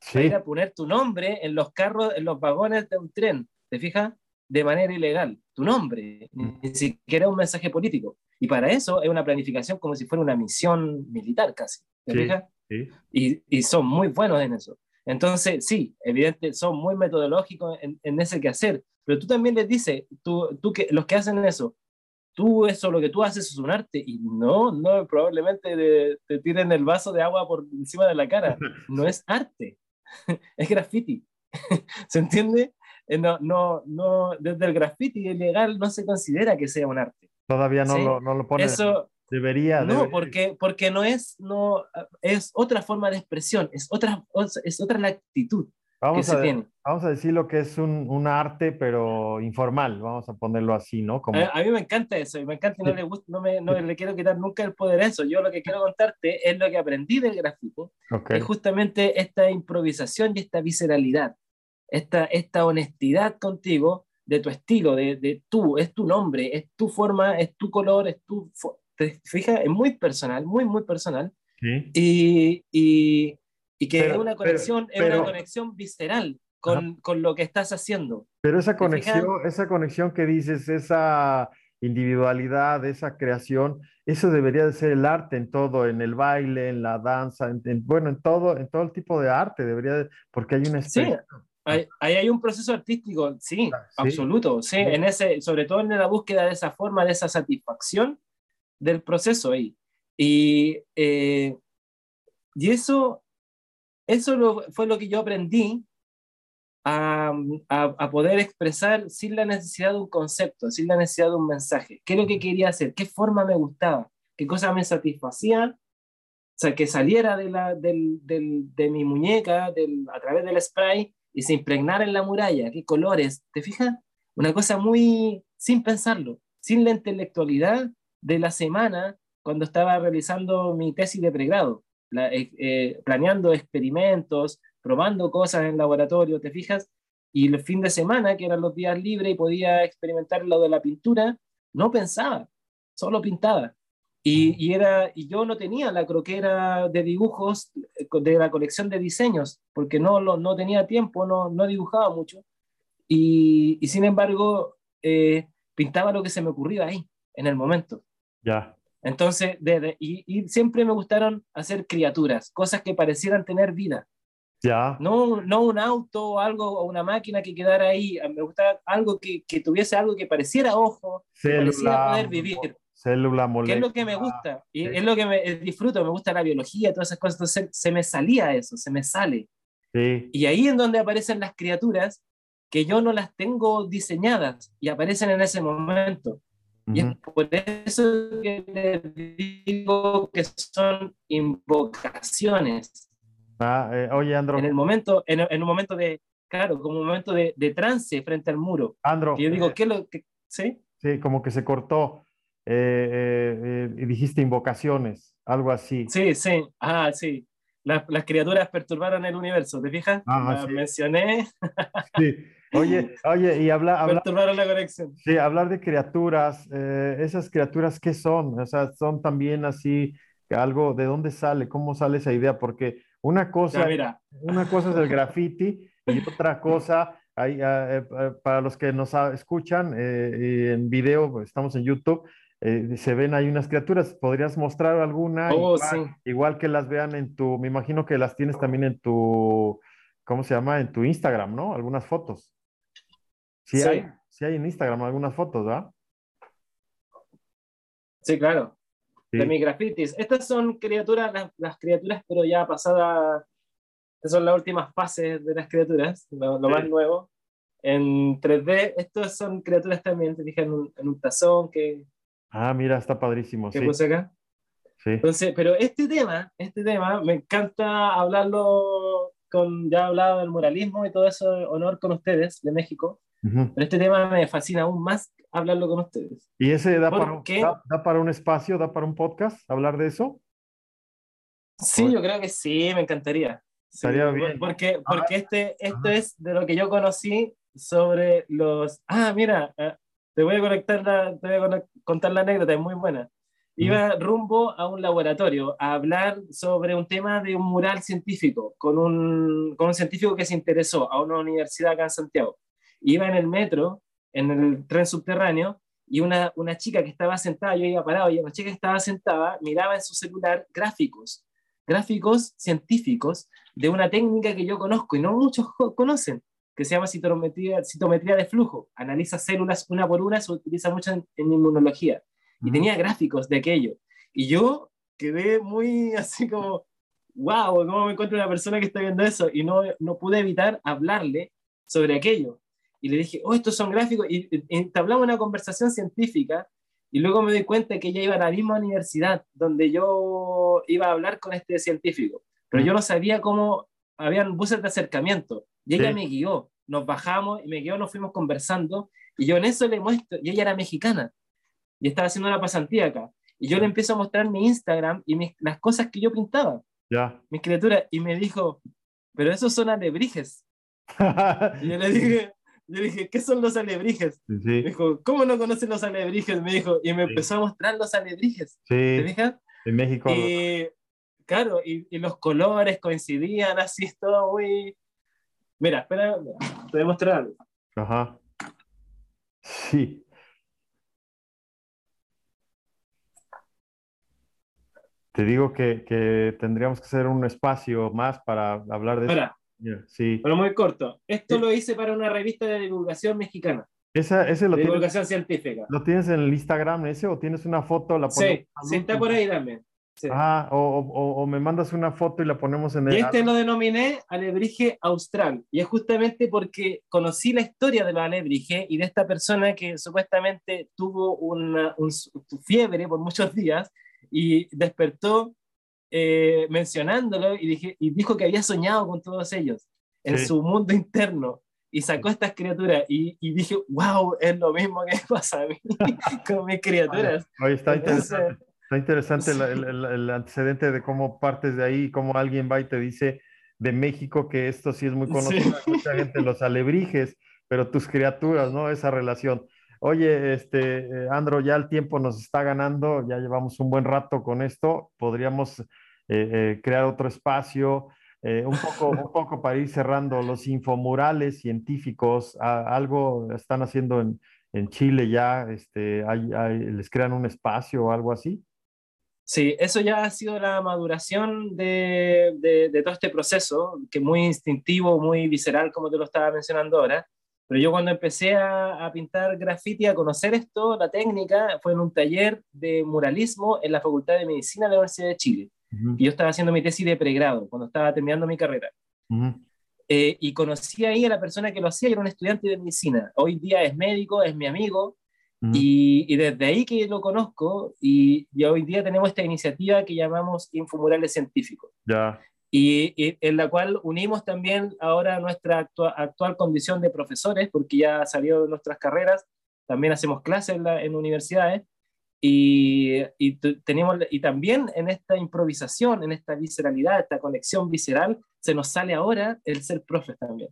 Sí. Para ir a poner tu nombre en los carros, en los vagones de un tren, ¿te fijas? De manera ilegal. Tu nombre, mm. ni siquiera un mensaje político. Y para eso es una planificación como si fuera una misión militar casi. ¿Te fijas? Sí. Y, y son muy buenos en eso. Entonces, sí, evidente, son muy metodológicos en, en ese quehacer, pero tú también les dices, tú, tú que, los que hacen eso, tú eso, lo que tú haces es un arte, y no, no, probablemente te, tiren el vaso de agua por encima de la cara, no es arte, es graffiti, ¿se entiende? Eh, no, no, no, desde el graffiti ilegal no se considera que sea un arte. Todavía no, lo, no lo pone. Eso, Debería. No, porque, porque no es, no, es otra forma de expresión, es otra, es otra la actitud vamos que a, se tiene. Vamos a decir lo que es un, un, arte, pero informal, vamos a ponerlo así, ¿no? Como... A, mí me encanta eso, y me encanta y no, le, gusta, no, me, no le quiero quitar nunca el poder a eso. Yo lo que quiero contarte es lo que aprendí del gráfico, es justamente esta improvisación y esta visceralidad, esta, esta honestidad contigo de tu estilo, de, de tú, es tu nombre, es tu forma, es tu color, es tu te fijas, es muy personal, muy, muy personal. Y, y, y, que es una conexión, es una conexión visceral con, con, lo que estás haciendo. Pero esa conexión, esa conexión que dices, esa individualidad, esa creación, eso debería de ser el arte en todo, en el baile, en la danza, en, bueno, en todo, en todo el tipo de arte, debería de, porque hay una Sí, ahí hay, un proceso artístico, sí, ah, absoluto, sí, en ese, sobre todo en la búsqueda de esa forma, de esa satisfacción del proceso ahí. Y, eh, y eso, eso fue lo que yo aprendí a, a, poder expresar sin la necesidad de un concepto, sin la necesidad de un mensaje. ¿Qué es lo que quería hacer? ¿Qué forma me gustaba? ¿Qué cosa me satisfacía? O sea, que saliera de, la, del, de mi muñeca a través del spray y se impregnara en la muralla. ¿Qué colores? ¿Te fijas? Una cosa muy sin pensarlo, sin la intelectualidad de la semana cuando estaba realizando mi tesis de pregrado, eh, eh, planeando experimentos, probando cosas en laboratorio, ¿te fijas? Y el fin de semana, que eran los días libres y podía experimentar lo de la pintura, no pensaba, solo pintaba. Y, y, era, y yo no tenía la croquera de dibujos eh, de la colección de diseños, porque no, lo, no tenía tiempo, no, no dibujaba mucho. Y, y sin embargo, pintaba lo que se me ocurría ahí, en el momento. Ya. Entonces, y, siempre me gustaron hacer criaturas, cosas que parecieran tener vida. Ya. No, no un auto o algo, o una máquina que quedara ahí. Me gustaba algo que, que tuviese algo que pareciera ojo, célula, que pareciera poder vivir. Célula, molécula. Que es lo que me gusta. Y es lo que me disfruto, me gusta la biología, todas esas cosas. Entonces se me salía eso, se me sale. Sí. Y ahí es donde aparecen las criaturas que yo no las tengo diseñadas y aparecen en ese momento. Y es por eso que les digo que son invocaciones. Ah, eh, oye, Andro. En el momento, en, en, un momento de, claro, como un momento de, de trance frente al muro. Andro. yo digo, eh, ¿qué lo que, sí? Sí, como que se cortó. Eh, y dijiste invocaciones, algo así. Sí, sí, ah, sí. Las, las criaturas perturbaron el universo, ¿te fijas? Ah, sí. mencioné. Sí. Oye, oye, y habla, la conexión. Sí, hablar de criaturas, eh, esas criaturas, ¿qué son? O sea, son también así, algo, ¿de dónde sale? ¿Cómo sale esa idea? Porque una cosa, una cosa es el graffiti y otra cosa, hay, eh, eh, para los que nos escuchan en video, pues, estamos en YouTube, eh, se ven ahí unas criaturas. ¿Podrías mostrar alguna? Oh, igual, sí. igual que las vean en tu, me imagino que las tienes también en tu, ¿cómo se llama? En tu Instagram, ¿no? Algunas fotos. Sí, Sí. hay, sí hay en Instagram algunas fotos, ¿verdad? Sí, claro. Sí. De mis grafitis. Estas son criaturas, las, las criaturas, pero ya pasadas. Estas son las últimas fases de las criaturas, lo, lo Sí. más nuevo. En 3D, estas son criaturas también, te fijas en un, en un tazón que, Ah, mira, está padrísimo, que sí, puse acá. sí. Entonces, pero este tema, este tema, me encanta hablarlo con, ya he hablado del muralismo y todo eso, honor con ustedes de México, Pero este tema me fascina aún más hablarlo con ustedes. ¿Y ese da ¿Por para, da, da para un espacio, da para un podcast, hablar de eso? Sí, Oye. yo creo que sí, me encantaría. Sí, Estaría bien. Porque, porque este, esto Ajá. es de lo que yo conocí sobre los... Ah, mira, eh, te voy a conectar la, te voy a contar la anécdota, es muy buena. Iba rumbo a un laboratorio a hablar sobre un tema de un mural científico con un, con un científico que se interesó a una universidad acá en Santiago. Iba en el metro, en el tren subterráneo, y una, una chica que estaba sentada, yo iba parado, y una chica que estaba sentada miraba en su celular gráficos, gráficos científicos de una técnica que yo conozco y no muchos conocen, que se llama citometría, citometría de flujo. Analiza células una por una, se utiliza mucho en, en inmunología. Y Ujú. tenía gráficos de aquello. Y yo quedé muy así como, wow, ¿cómo me encuentro una persona que está viendo eso? Y no, no pude evitar hablarle sobre aquello. Y le dije, oh, estos son gráficos. Y, y entablamos una conversación científica. Y luego me doy cuenta que ella iba a la misma universidad donde yo iba a hablar con este científico. Pero yo no sabía cómo habían buses de acercamiento. Y ella Sí. me guió. Nos bajamos y me guió, nos fuimos conversando. Y yo en eso le muestro. Y ella era mexicana. Y estaba haciendo una pasantía acá. Y yo le empiezo a mostrar mi Instagram y mis- las cosas que yo pintaba, Ya. mis criaturas. Y me dijo, pero esos son alebrijes. Y yo le dije, yo le dije, ¿qué son los alebrijes? Sí, Me dijo, ¿cómo no conocen los alebrijes? Me dijo, y me Sí. empezó a mostrar los alebrijes. ¿Te sí, fijas? en México. Y claro, y, y los colores coincidían así, es todo muy... Mira, espera, te voy a mostrar algo. Ajá. Sí. Te digo que, que tendríamos que hacer un espacio más para hablar de. Ahora, Sí. pero muy corto. Esto Sí. lo hice para una revista de divulgación mexicana, Esa, ese lo de tienes, divulgación científica. lo tienes en el Instagram ese o tienes una foto, la ponemos Sí, sí, está por ahí también. Sí. Ah, o, o- o me mandas una foto y la ponemos en Y el. este lo denominé alebrije austral. Y es justamente porque conocí la historia de los alebrijes y de esta persona que supuestamente tuvo una un- fiebre por muchos días y despertó eh, mencionándolo y, dije, y dijo que había soñado con todos ellos en Sí. su mundo interno. Y sacó estas criaturas y, y dije, wow, es lo mismo que pasa a mí con mis criaturas. Oye, está Entonces, interesante. Está interesante Sí. el, el- el antecedente de cómo partes de ahí, cómo alguien va y te dice de México que esto sí es muy conocido, Sí. mucha gente, los alebrijes, pero tus criaturas, ¿no? Esa relación. Oye, este, eh, Andro, ya el tiempo nos está ganando, ya llevamos un buen rato con esto, podríamos eh, eh, crear otro espacio, eh, un poco, un poco para ir cerrando, los infomurales científicos, a- algo están haciendo en, en Chile ya, este, hay- hay- les crean un espacio o algo así. Sí, eso ya ha sido la maduración de, de, de todo este proceso, que es muy instintivo, muy visceral, como te lo estaba mencionando ahora. Pero yo cuando empecé a, a pintar graffiti, a conocer esto, la técnica, fue en un taller de muralismo en la Facultad de Medicina de la Universidad de Chile. Y yo estaba haciendo mi tesis de pregrado, cuando estaba terminando mi carrera. ujú. Eh, y conocí ahí a la persona que lo hacía, era un estudiante de medicina. Hoy día es médico, es mi amigo, y, y desde ahí que lo conozco, y, y hoy día tenemos esta iniciativa que llamamos Infomurales Científicos, Ya, y, y en la cual unimos también ahora nuestra actua- actual condición de profesores, porque ya salió de nuestras carreras, también hacemos clases en, la- en universidades, y, y, tenemos, y también en esta improvisación, en esta visceralidad, esta conexión visceral, se nos sale ahora el ser profes también.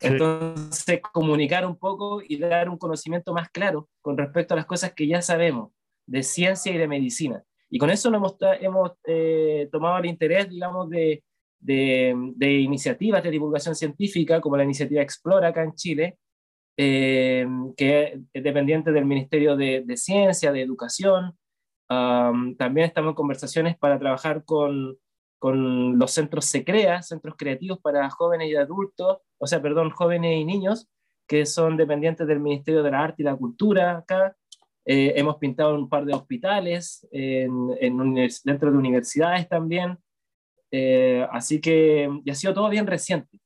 Sí. Entonces, comunicar un poco y dar un conocimiento más claro con respecto a las cosas que ya sabemos de ciencia y de medicina. Y con eso hemos, hemos eh, tomado el interés, digamos, de, de, de iniciativas de divulgación científica, como la iniciativa Explora acá en Chile, que es dependiente del Ministerio de, Ciencia, de Educación. también estamos en conversaciones para trabajar con, con los centros SECREA, centros creativos para jóvenes y adultos, o sea, perdón, jóvenes y niños, que son dependientes del Ministerio de la Arte y la Cultura acá. Eh, hemos pintado un par de hospitales, en, dentro de universidades también. Eh, así que y ha sido todo bien reciente.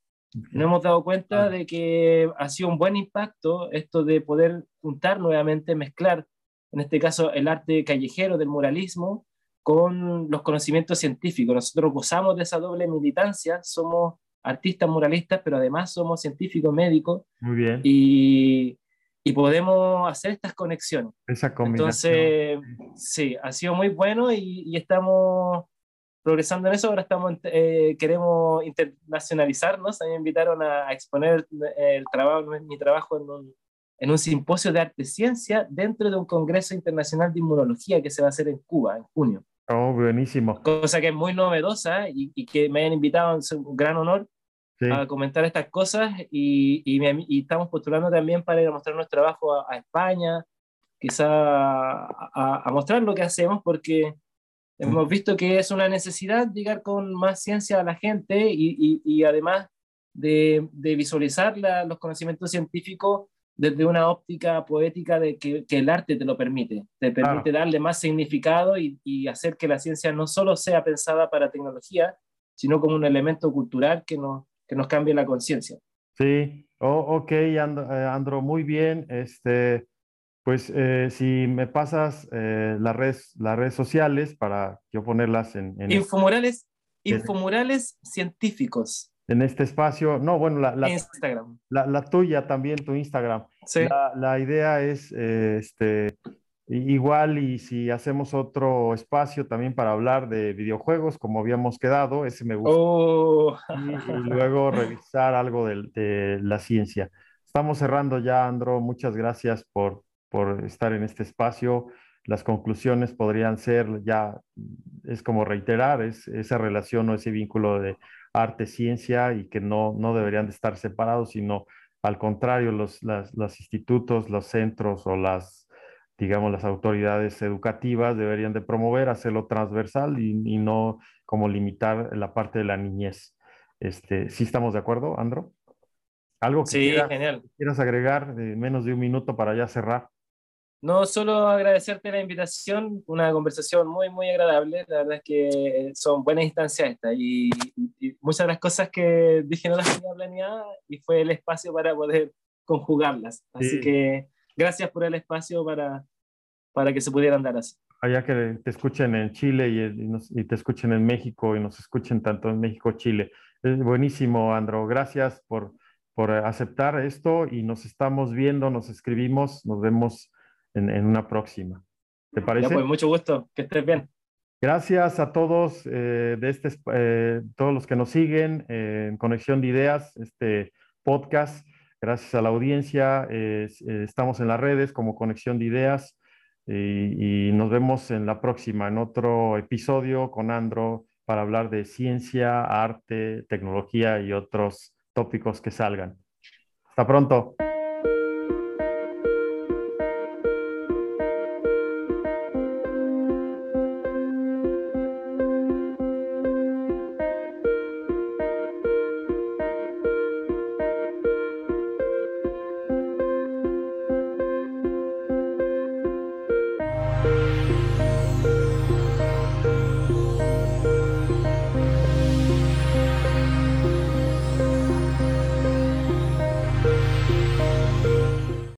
Nos hemos dado cuenta de que ha sido un buen impacto esto de poder juntar nuevamente, mezclar, en este caso, el arte callejero del muralismo con los conocimientos científicos. Nosotros gozamos de esa doble militancia, somos artistas muralistas, pero además somos científicos médicos. Muy bien. Y, y podemos hacer estas conexiones. Esa combinación. Entonces, sí, ha sido muy bueno y, y estamos progresando en eso. Ahora estamos, eh, queremos internacionalizarnos. A mí me invitaron a, exponer el trabajo, mi trabajo en un, en un simposio de arte y ciencia dentro de un congreso internacional de inmunología que se va a hacer en Cuba en junio. Oh, buenísimo. Cosa que es muy novedosa y, y que me hayan invitado, es un gran honor a comentar estas cosas y, y, estamos postulando también para ir a mostrar nuestro trabajo a, España, quizá a, a, mostrar lo que hacemos porque hemos visto que es una necesidad llegar con más ciencia a la gente y, y además de, de visualizar los conocimientos científicos desde una óptica poética de que, que, el arte te lo permite, te permite darle más significado y, y, hacer que la ciencia no solo sea pensada para tecnología, sino como un elemento cultural que nos, que nos cambie la conciencia. Sí, oh, ok, eh, Andro, muy bien. Este, pues eh, si me pasas eh, las, redes, las redes sociales para yo ponerlas en... en infomurales, infomurales científicos. En este espacio, no, bueno, la, la, Instagram. La, la, tuya también, tu Instagram. Sí. La, la idea es este, Igual y si hacemos otro espacio también para hablar de videojuegos, como habíamos quedado, ese me gusta. Oh. Y, luego revisar algo de, la ciencia. Estamos cerrando ya, Andro. Muchas gracias por, por estar en este espacio. Las conclusiones podrían ser ya, es como reiterar, es esa relación o ese vínculo de arte-ciencia y que no, no deberían de estar separados, sino al contrario, los, los institutos, los centros o las digamos, las autoridades educativas deberían de promover, hacerlo transversal y, no como limitar la parte de la niñez. Este, ¿Sí estamos de acuerdo, Andro? ¿Algo que sí, quieras, agregar de menos de un minuto para ya cerrar? No, solo agradecerte la invitación, una conversación muy, muy agradable. La verdad es que son buenas instancias estas y, muchas de las cosas que dije no las tenía planeadas y fue el espacio para poder conjugarlas. Así que gracias por el espacio para, para que se pudieran dar así. Allá que te escuchen en Chile y, te escuchen en México y nos escuchen tanto en México, Chile. Es buenísimo, Andro. Gracias por, por aceptar esto y nos estamos viendo, nos escribimos, nos vemos en, en una próxima. ¿Te parece? Ya, pues mucho gusto, que estés bien. Gracias a todos, eh, de este, eh, todos los que nos siguen eh, en Conexión de Ideas, este podcast. Gracias a la audiencia. estamos en las redes como Conexión de Ideas y, nos vemos en la próxima, en otro episodio con Andro para hablar de ciencia, arte, tecnología y otros tópicos que salgan. Hasta pronto.